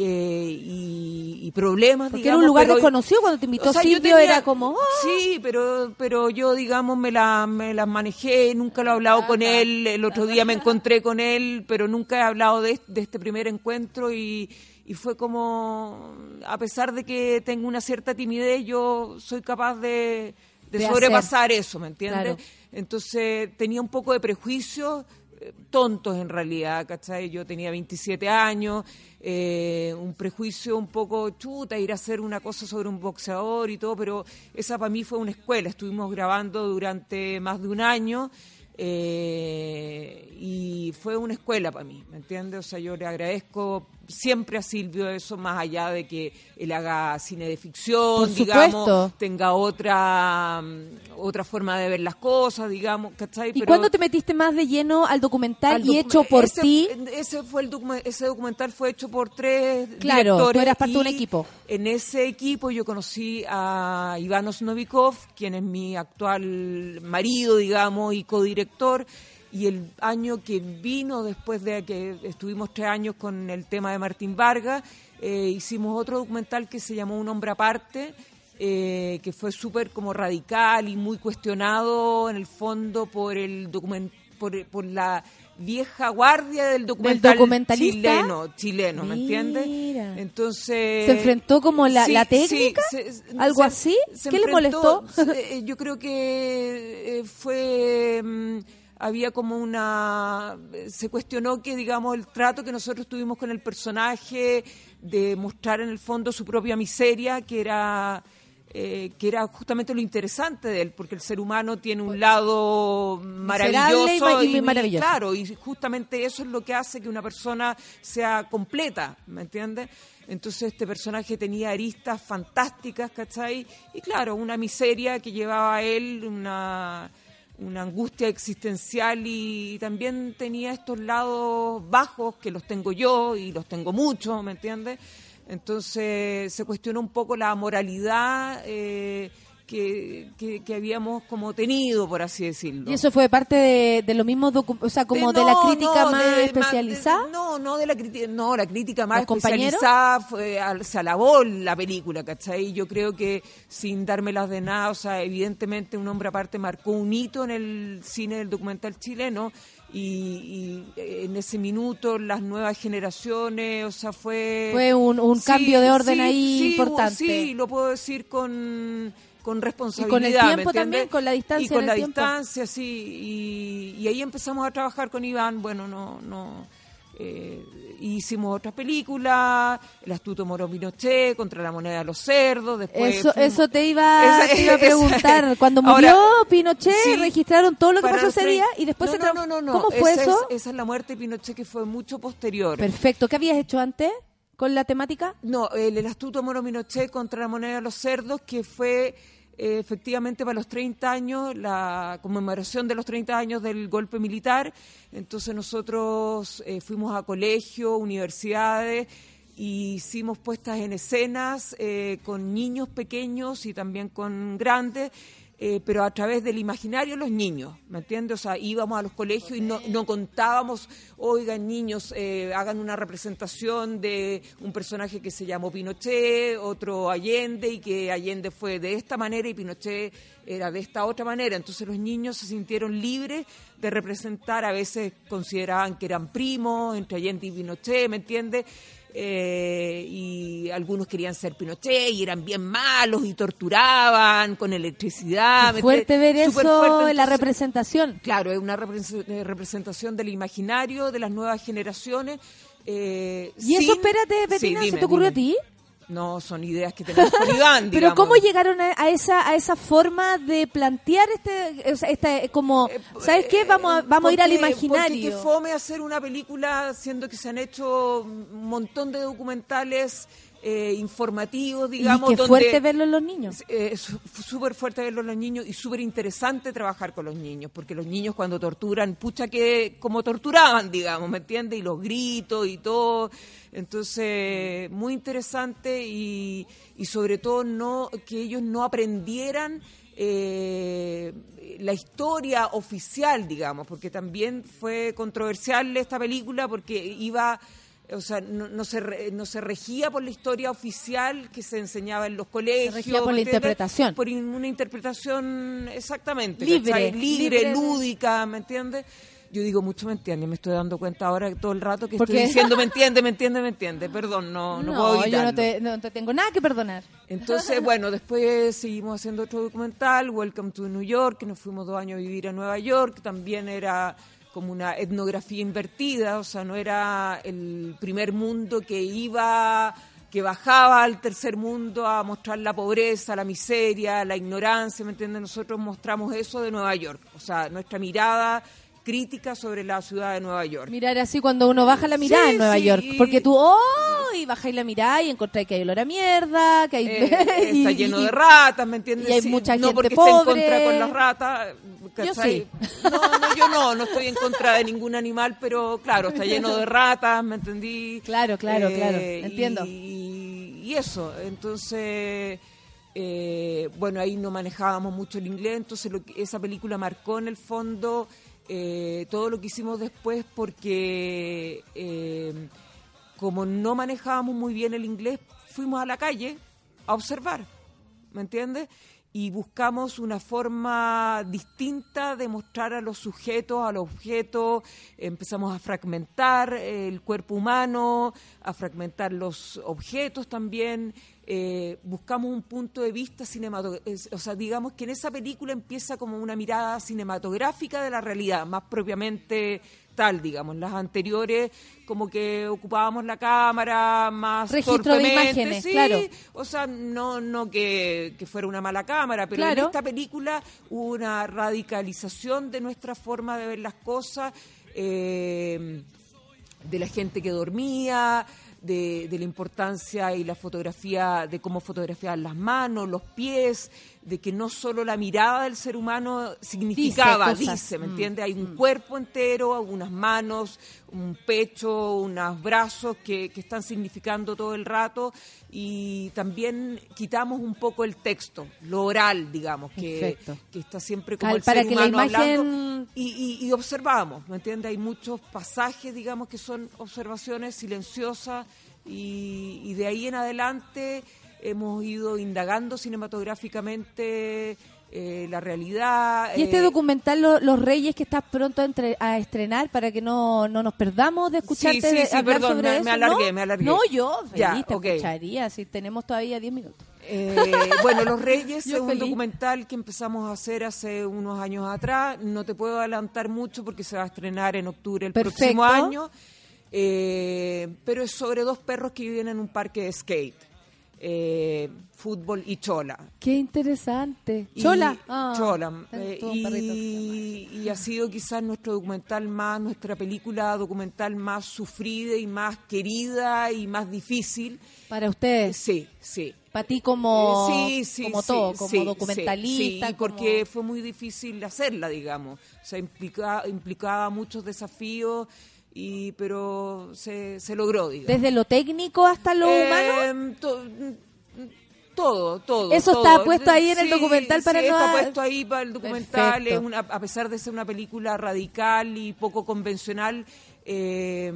eh, y, y problemas, Porque era digamos, un lugar pero- desconocido cuando te invitó o sea, Silvio, tenía- era como, "Ah". Sí, pero, pero yo, digamos, me la, me las manejé, nunca lo he hablado con él, el otro día me encontré con él, pero nunca he hablado de, de este primer encuentro y, y fue como, a pesar de que tengo una cierta timidez, yo soy capaz de, de De sobrepasar eso, ¿me entiendes? Claro. Entonces tenía un poco de prejuicios eh, tontos en realidad, ¿cachai? Yo tenía 27 años, eh, un prejuicio un poco chuta, ir a hacer una cosa sobre un boxeador y todo, pero esa para mí fue una escuela. Estuvimos grabando durante más de un año eh, y fue una escuela para mí, ¿me entiendes? O sea, yo le agradezco siempre a Silvio eso, más allá de que él haga cine de ficción, digamos, tenga otra mm, otra forma de ver las cosas, digamos, ¿cachai? ¿Y Pero- cuándo te metiste más de lleno al documental al y hecho por ese- ti? Ese fue el docu- ese documental fue hecho por tres Claro, directores tú eras parte de un equipo. En ese equipo yo conocí a Iván Osnovikov, quien es mi actual marido, digamos, y codirector. Y el año que vino, después de que estuvimos tres años con el tema de Martín Vargas, eh, hicimos otro documental que se llamó Un hombre aparte, eh, que fue súper como radical y muy cuestionado en el fondo por el document por, por la vieja guardia del documental documentalista? chileno, chileno, ¿me entiendes? Entonces ¿Se enfrentó como la- la técnica? se- ¿Algo se- así? se ¿Qué le molestó? eh, yo creo que eh, fue mm, había como una se cuestionó que digamos el trato que nosotros tuvimos con el personaje de mostrar en el fondo su propia miseria que era eh, que era justamente lo interesante de él, porque el ser humano tiene un lado maravilloso y- y maravilloso. claro, y justamente eso es lo que hace que una persona sea completa, ¿me entiendes? Entonces este personaje tenía aristas fantásticas, ¿cachai? Y claro, una miseria que llevaba a él, una, una angustia existencial y también tenía estos lados bajos que los tengo yo y los tengo mucho, ¿me entiendes? Entonces se cuestionó un poco la moralidad eh, que, que- que habíamos como tenido, por así decirlo. Y eso fue parte de, de lo mismo, o sea, como de, no, la crítica no, más de- especializada. de- no, no de la crítica, no, la crítica más especializada fue, al- se alabó la película, ¿cachai? Yo creo que sin dármelas de nada, o sea, evidentemente un hombre aparte marcó un hito en el cine del documental chileno y, y, eh, en ese minuto las nuevas generaciones, o sea, fue... Fue un- un cambio de orden ahí sí, importante. Sí, lo puedo decir con con responsabilidad. Y con el ¿me tiempo también, con la distancia Y con en el la tiempo. distancia, sí. Y, y ahí empezamos a trabajar con Iván. Bueno, no, no. eh, hicimos otras películas, El astuto Moro Pinochet, Contra la moneda de los cerdos. Después Eso, fuimos- eso te iba, Esa- te iba a esa- preguntar. Cuando Ahora, murió Pinochet, sí, registraron todo lo que pasó ese día y después no, se no, no, no, no. ¿Cómo fue Esa eso? Es, esa es la muerte de Pinochet que fue mucho posterior. Perfecto. ¿Qué habías hecho antes con la temática? No, el, astuto Moro Pinochet contra la moneda de los cerdos, que fue eh, efectivamente para los 30 años, la conmemoración de los 30 años del golpe militar. Entonces nosotros eh, fuimos a colegios, universidades y hicimos puestas en escenas eh, con niños pequeños y también con grandes, eh, pero a través del imaginario los niños, ¿me entiendes? O sea, íbamos a los colegios y no, no contábamos, oigan niños, eh, hagan una representación de un personaje que se llamó Pinochet, otro Allende, y que Allende fue de esta manera y Pinochet era de esta otra manera. Entonces los niños se sintieron libres de representar, a veces consideraban que eran primos entre Allende y Pinochet, ¿me entiendes? Eh, y algunos querían ser Pinochet y eran bien malos y torturaban con electricidad. Qué fuerte ver eso fuerte, en la representación. Claro, es una eh, representación del imaginario de las nuevas generaciones. eh, Y eso, espérate, Sí, Betina, ¿se te ocurrió dime. a ti? No, son ideas que tenemos con Iván, Pero. ¿cómo llegaron a, a esa a esa forma de plantear este, este como, ¿sabes qué? Vamos a, vamos a ir al Eh, Porque- imaginario. que fome hacer una película siendo que se han hecho un montón de documentales eh, informativos, digamos. y qué donde- fuerte verlo en los niños. eh, súper fuerte verlo en los niños y súper interesante trabajar con los niños, porque los niños cuando torturan, pucha que como torturaban, digamos, ¿me entiendes? Y los gritos y todo. Entonces, muy interesante y, y sobre todo no que ellos no aprendieran eh, la historia oficial, digamos, porque también fue controversial esta película porque iba o sea, no, no se re- no se regía por la historia oficial que se enseñaba en los colegios. regía por la interpretación. Por in- una interpretación exactamente. Libre. Libre, lúdica, ¿me entiendes? Yo digo mucho me entiende, me estoy dando cuenta ahora todo el rato que ¿Por estoy qué? diciendo me entiende, me entiende, me entiende. Perdón, no, no, puedo yo evitarlo. no te, no te tengo nada que perdonar. Entonces, bueno, después seguimos haciendo otro documental, Welcome to New York, que nos fuimos dos años a vivir a Nueva York, también era como una etnografía invertida, o sea, no era el primer mundo que iba, que bajaba al tercer mundo a mostrar la pobreza, la miseria, la ignorancia, ¿me entiendes? Nosotros mostramos eso de Nueva York, o sea, nuestra mirada crítica sobre la ciudad de Nueva York. Mirar así cuando uno baja la mirada Sí, en Nueva sí, York. y- Porque tú, oh, y bajáis la mirada y encontráis que hay olor a mierda, que hay... Eh, y- está lleno de ratas, ¿me entiendes? y hay mucha no gente porque pobre. esté en contra con las ratas. Yo sí. No, no, yo no, no estoy en contra de ningún animal, pero claro, está lleno de ratas, ¿me entendí? Eh, Claro, claro, claro, entiendo. Y, y eso, entonces, eh, bueno, ahí no manejábamos mucho el inglés, entonces lo que- esa película marcó en el fondo eh, todo lo que hicimos después porque eh, como no manejábamos muy bien el inglés, fuimos a la calle a observar, ¿me entiendes? Y buscamos una forma distinta de mostrar a los sujetos, a los objetos, empezamos a fragmentar el cuerpo humano, a fragmentar los objetos también, eh, buscamos un punto de vista cinematográfico, o sea, digamos que en esa película empieza como una mirada cinematográfica de la realidad, más propiamente tal, digamos. Las anteriores como que ocupábamos la cámara más Registro de imágenes, sí, claro. O sea, no, no que, que fuera una mala cámara, pero Claro. en esta película hubo una radicalización de nuestra forma de ver las cosas, eh, de la gente que dormía, de, de la importancia y la fotografía, de cómo fotografiaban las manos, los pies, de que no solo la mirada del ser humano significaba, Dice. ¿me Mm, entiendes? Hay un cuerpo entero, unas manos, un pecho, unos brazos que, que están significando todo el rato y también quitamos un poco el texto, lo oral, digamos, que, que está siempre como Cal- el para ser que la humano hablando imagen- y, y, y observamos, ¿me entiendes? Hay muchos pasajes, digamos, que son observaciones silenciosas y, y de ahí en adelante hemos ido indagando cinematográficamente eh, la realidad. Y este eh, documental, Lo- Los Reyes, que estás pronto a, entre- a estrenar para que no, no nos perdamos de escucharte Sí, sí, sí, hablar perdón, sobre me- eso. me alargué, ¿no? me alargué. No, yo feliz Ya, te escucharía, si tenemos todavía 10 minutos. Eh, bueno, Los Reyes es un documental que empezamos a hacer hace unos años atrás. No te puedo adelantar mucho porque se va a estrenar en octubre el Perfecto. próximo año. Eh, pero es sobre dos perros que viven en un parque de skate. Eh, fútbol y chola. Qué interesante. Y- Chola. Ah, Chola. tengo eh, y, y ha sido quizás nuestro documental más, nuestra película documental más sufrida y más querida y más difícil. Para ustedes. Sí, sí. Para ti como, Sí, sí, como sí, todo, como documentalista. sí, y como- porque fue muy difícil hacerla, digamos. O sea, implica- implicaba muchos desafíos y pero se, se logró, digamos. Desde lo técnico hasta lo Eh, humano. to- todo, todo. Eso todo. está puesto ahí en el documental para sí, no- está puesto ahí para el documental. Perfecto. es una- a pesar de ser una película radical y poco convencional, eh,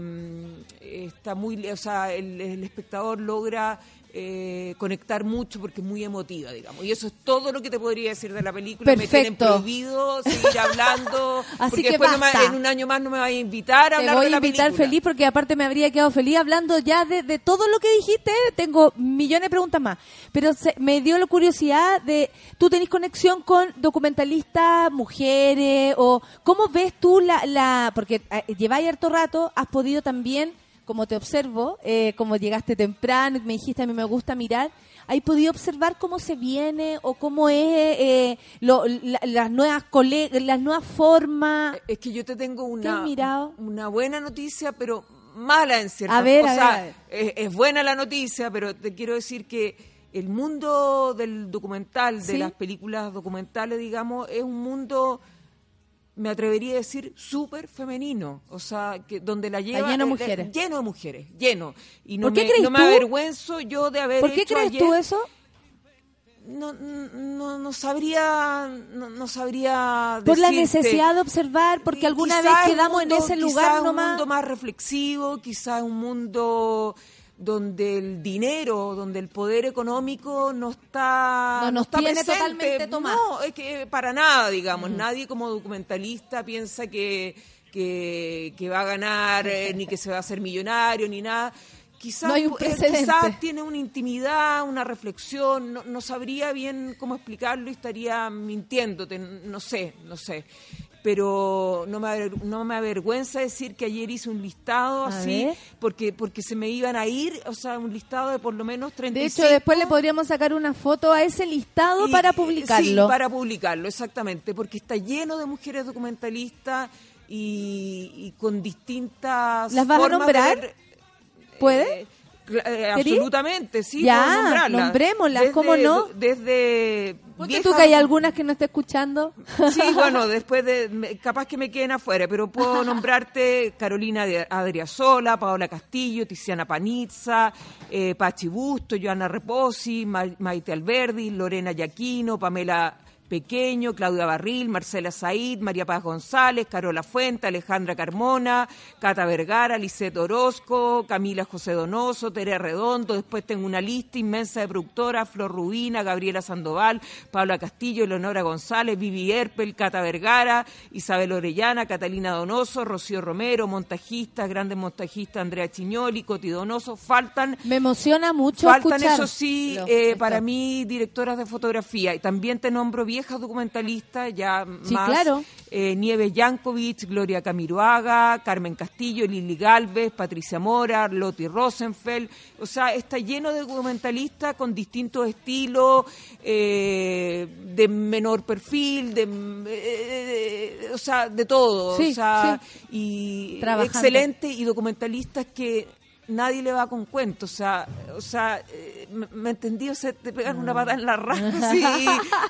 está muy, o sea, el, el espectador logra eh, conectar mucho porque es muy emotiva, digamos. Y eso es todo lo que te podría decir de la película. Me tienen Perfecto. prohibido seguir hablando. Así porque que después no me- en un año más no me vaya a invitar a Te hablar voy de a la invitar película. feliz porque aparte me habría quedado feliz hablando ya de, de todo lo que dijiste. Tengo millones de preguntas más. Pero se- me dio la curiosidad de, ¿tú tenés conexión con documentalistas, mujeres? o ¿Cómo ves tú la... la porque eh, lleváis harto rato, has podido también, como te observo, eh, como llegaste temprano me dijiste a mí me gusta mirar, ¿hay podido observar cómo se viene o cómo es eh, lo- la- las nuevas las nuevas formas? Es que yo te tengo ¿Qué has una, una buena noticia, pero mala en ciertas A ver, o a sea, ver, a ver. Es, es buena la noticia, pero te quiero decir que el mundo del documental, de Sí. las películas documentales, digamos, es un mundo me atrevería a decir súper femenino, o sea, que donde la lleva lleno de eh, mujeres. lleno de mujeres, lleno. Y no ¿Por qué me, crees no me tú? avergüenzo yo de haber ¿Por qué hecho crees ayer- tú eso? no, no, no sabría no, no sabría Por la necesidad de observar, porque alguna vez Quizá quedamos mundo- en ese quizá lugar es un nomás. mundo más reflexivo, quizás un mundo donde el dinero, donde el poder económico no está No nos está tiene presente. totalmente tomado. No, es que para nada, digamos, nadie como documentalista piensa que que, que va a ganar eh, ni que se va a hacer millonario ni nada. Quizás, No hay un eh, quizás tiene una intimidad, una reflexión, no, no sabría bien cómo explicarlo y estaría mintiéndote, no sé, no sé. Pero no me, no me avergüenza decir que ayer hice un listado A así, ver. porque porque se me iban a ir, o sea, un listado de por lo menos De 35. hecho, después le podríamos sacar una foto a ese listado Y- para publicarlo. Sí, para publicarlo, exactamente, porque está lleno de mujeres documentalistas y, y con distintas ¿Las vas a formas de nombrar? ver- ¿Puede? Eh, eh, absolutamente, sí. Ya, nombrarlas. nombrémoslas, ¿cómo no? Desde Ponte tú que hay algunas que no está escuchando. Sí, bueno, después de. capaz que me queden afuera, pero puedo nombrarte Carolina Adriasola, Paola Castillo, Tiziana Panizza, eh, Pachi Busto, Joana Reposi, Ma- Maite Alberdi, Lorena Yaquino, Pamela Pequeño, Claudia Barril, Marcela Said, María Paz González, Carola Fuente, Alejandra Carmona, Cata Vergara, Lisette Orozco, Camila José Donoso, Tere Redondo, después tengo una lista inmensa de productoras, Flor Rubina, Gabriela Sandoval, Paula Castillo, Leonora González, Vivi Erpel, Cata Vergara, Isabel Orellana, Catalina Donoso, Rocío Romero, montajistas, grandes montajistas, Andrea Chiñoli, Coti Donoso, faltan Me emociona mucho Faltan, escuchar. eso sí, eh, para mí, directoras de fotografía. Y también te nombro viejas documentalistas, ya Sí, más. claro. eh, Nieves Yankovic, Gloria Camiroaga, Carmen Castillo, Lili Galvez, Patricia Mora, Loti Rosenfeld. O sea, está lleno de documentalistas con distintos estilos, eh, de menor perfil, de, eh, o sea, de todo. Sí, o sea, sí. y Trabajando. excelente y documentalistas que nadie le va con cuentos, o sea, o sea, eh, me, me entendí, o sea, te pegan una pata en la raja si,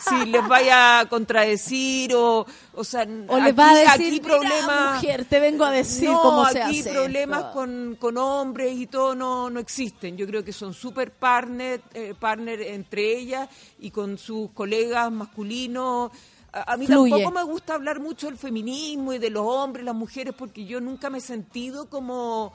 si les vaya a contradecir o, o sea, O aquí, les va a decir, aquí "Mira, problemas, mujer, te vengo a decir no, cómo se aquí hace problemas esto". con, con hombres y todo no, no existen. Yo creo que son súper partner, eh, partner entre ellas y con sus colegas masculinos. A, a mí Fluye. tampoco me gusta hablar mucho del feminismo y de los hombres, las mujeres, porque yo nunca me he sentido como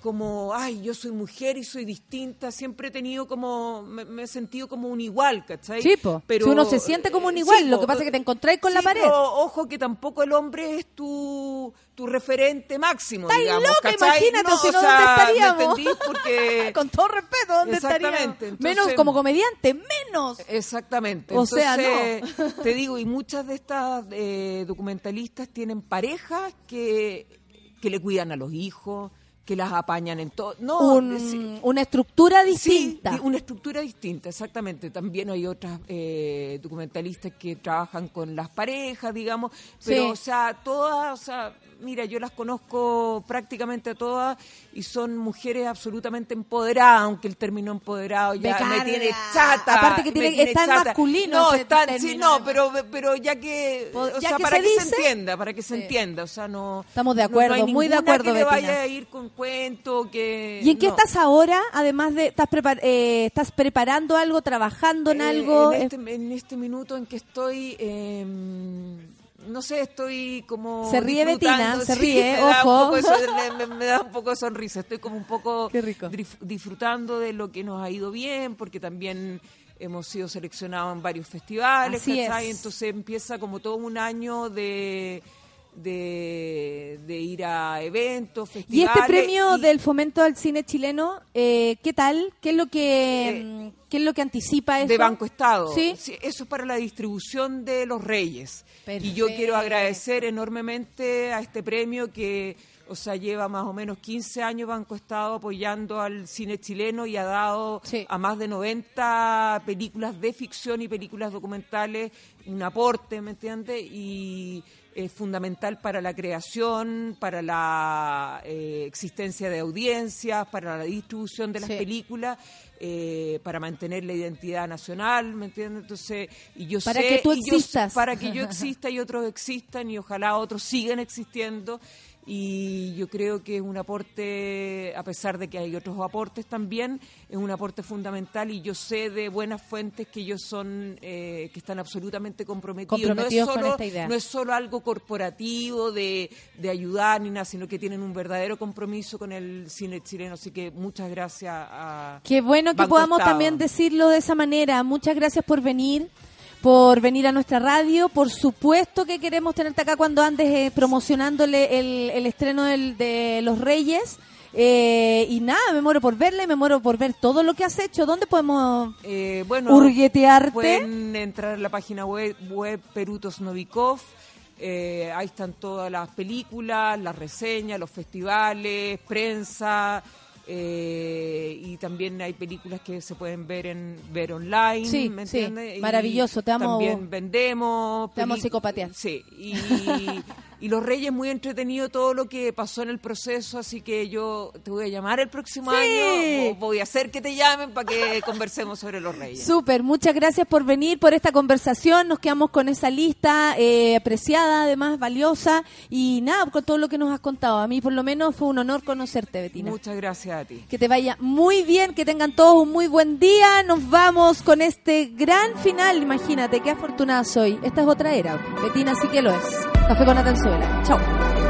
como, ay, yo soy mujer y soy distinta, siempre he tenido como, me, me he sentido como un igual, ¿cachai? Sí, po. Si uno se siente como un eh, igual, sí, lo po. que pasa es que te encontráis con la pared. pero ojo que tampoco el hombre es tu, tu referente máximo, digamos, loca, ¿cachai? imagínate, No, si o no, sea, ¿dónde estaríamos? ¿me entendís? Porque... Con todo respeto, ¿dónde estaríamos? entonces- menos como comediante, menos. Exactamente. O sea, Entonces, te digo, y muchas de estas eh, documentalistas tienen parejas que, que le cuidan a los hijos, que las apañan en todo. No, Un- sí, una estructura distinta. di- una estructura distinta, exactamente. También hay otras eh, documentalistas que trabajan con las parejas, digamos, pero, Sí. o sea, todas, o sea, mira, yo las conozco prácticamente a todas y son mujeres absolutamente empoderadas, aunque el término empoderado ya Me me, tiene chata. Aparte que tiene- está chata. masculino No, ese está, sí, no, pero, pero ya que, o ya sea, que para se que se entienda, para que se Sí. entienda, o sea, no... Estamos de no- no hay acuerdo, muy de acuerdo, que le vaya a ir con cuento, que... ¿Y en qué estás ahora? Además de, ¿estás, prepar- eh, ¿estás preparando algo, trabajando en Eh, algo? En este, en este minuto en que estoy, eh, no sé, estoy como. Se ríe Betina, se sí, ríe, me da un ojo. poco de son- me, me- da un poco de sonrisa. Estoy como un poco disfrutando de lo que nos ha ido bien, porque también hemos sido seleccionados en varios festivales. Así ¿cachai? es. Entonces empieza como todo un año de. De, de ir a eventos, y festivales. este premio y- del fomento al cine chileno, eh, ¿qué tal? ¿Qué es lo que mm, qué es lo que anticipa eso? de Banco Estado. Sí. eso es para la distribución de los Reyes. Y yo quiero agradecer enormemente a este premio que, o sea, lleva más o menos 15 años Banco Estado apoyando al cine chileno y ha dado a más de 90 películas de ficción y películas documentales un aporte, ¿me entiendes? Y es fundamental para la creación, para la eh, existencia de audiencias, para la distribución de las Sí. películas, eh, para mantener la identidad nacional, ¿me entiendes? Entonces, y yo Para sé- que tú yo- existas. para que yo exista y otros existan y ojalá otros sigan existiendo. Y yo creo que es un aporte, a pesar de que hay otros aportes también, es un aporte fundamental y yo sé de buenas fuentes que ellos son, eh, que están absolutamente comprometidos. Comprometidos no es con solo, esta idea. No es solo algo corporativo de, de ayudar ni nada, sino que tienen un verdadero compromiso con el cine chileno. Así que muchas gracias a... Qué bueno que Banco podamos Estado. también decirlo de esa manera. Muchas gracias por venir, por venir a nuestra radio. Por supuesto que queremos tenerte acá cuando andes eh, promocionándole el, el estreno del- de Los Reyes. Eh, y nada, me muero por verle, me muero por ver todo lo que has hecho. ¿Dónde podemos Eh, bueno, hurguetearte? Pueden entrar en la página web, web Perutos Novikov. Eh, ahí están todas las películas, las reseñas, los festivales, prensa. Eh, y también hay películas que se pueden ver en ver online, Sí, ¿me entiendes? Maravilloso, te amo- También vendemos. te amo psicopatear. Sí, y, y Los Reyes muy entretenido todo lo que pasó en el proceso, así que yo te voy a llamar el próximo Sí. año, o voy a hacer que te llamen para que conversemos sobre Los Reyes. Súper, muchas gracias por venir, por esta conversación. Nos quedamos con esa lista eh, apreciada, además valiosa. Y nada, con todo lo que nos has contado. A mí, por lo menos, fue un honor conocerte, Betina. Muchas gracias Que te vaya muy bien, que tengan todos un muy buen día. Nos vamos con este gran final. Imagínate, qué afortunada soy. Esta es otra era. Betina sí que lo es. Café con Atenzuela. Chao.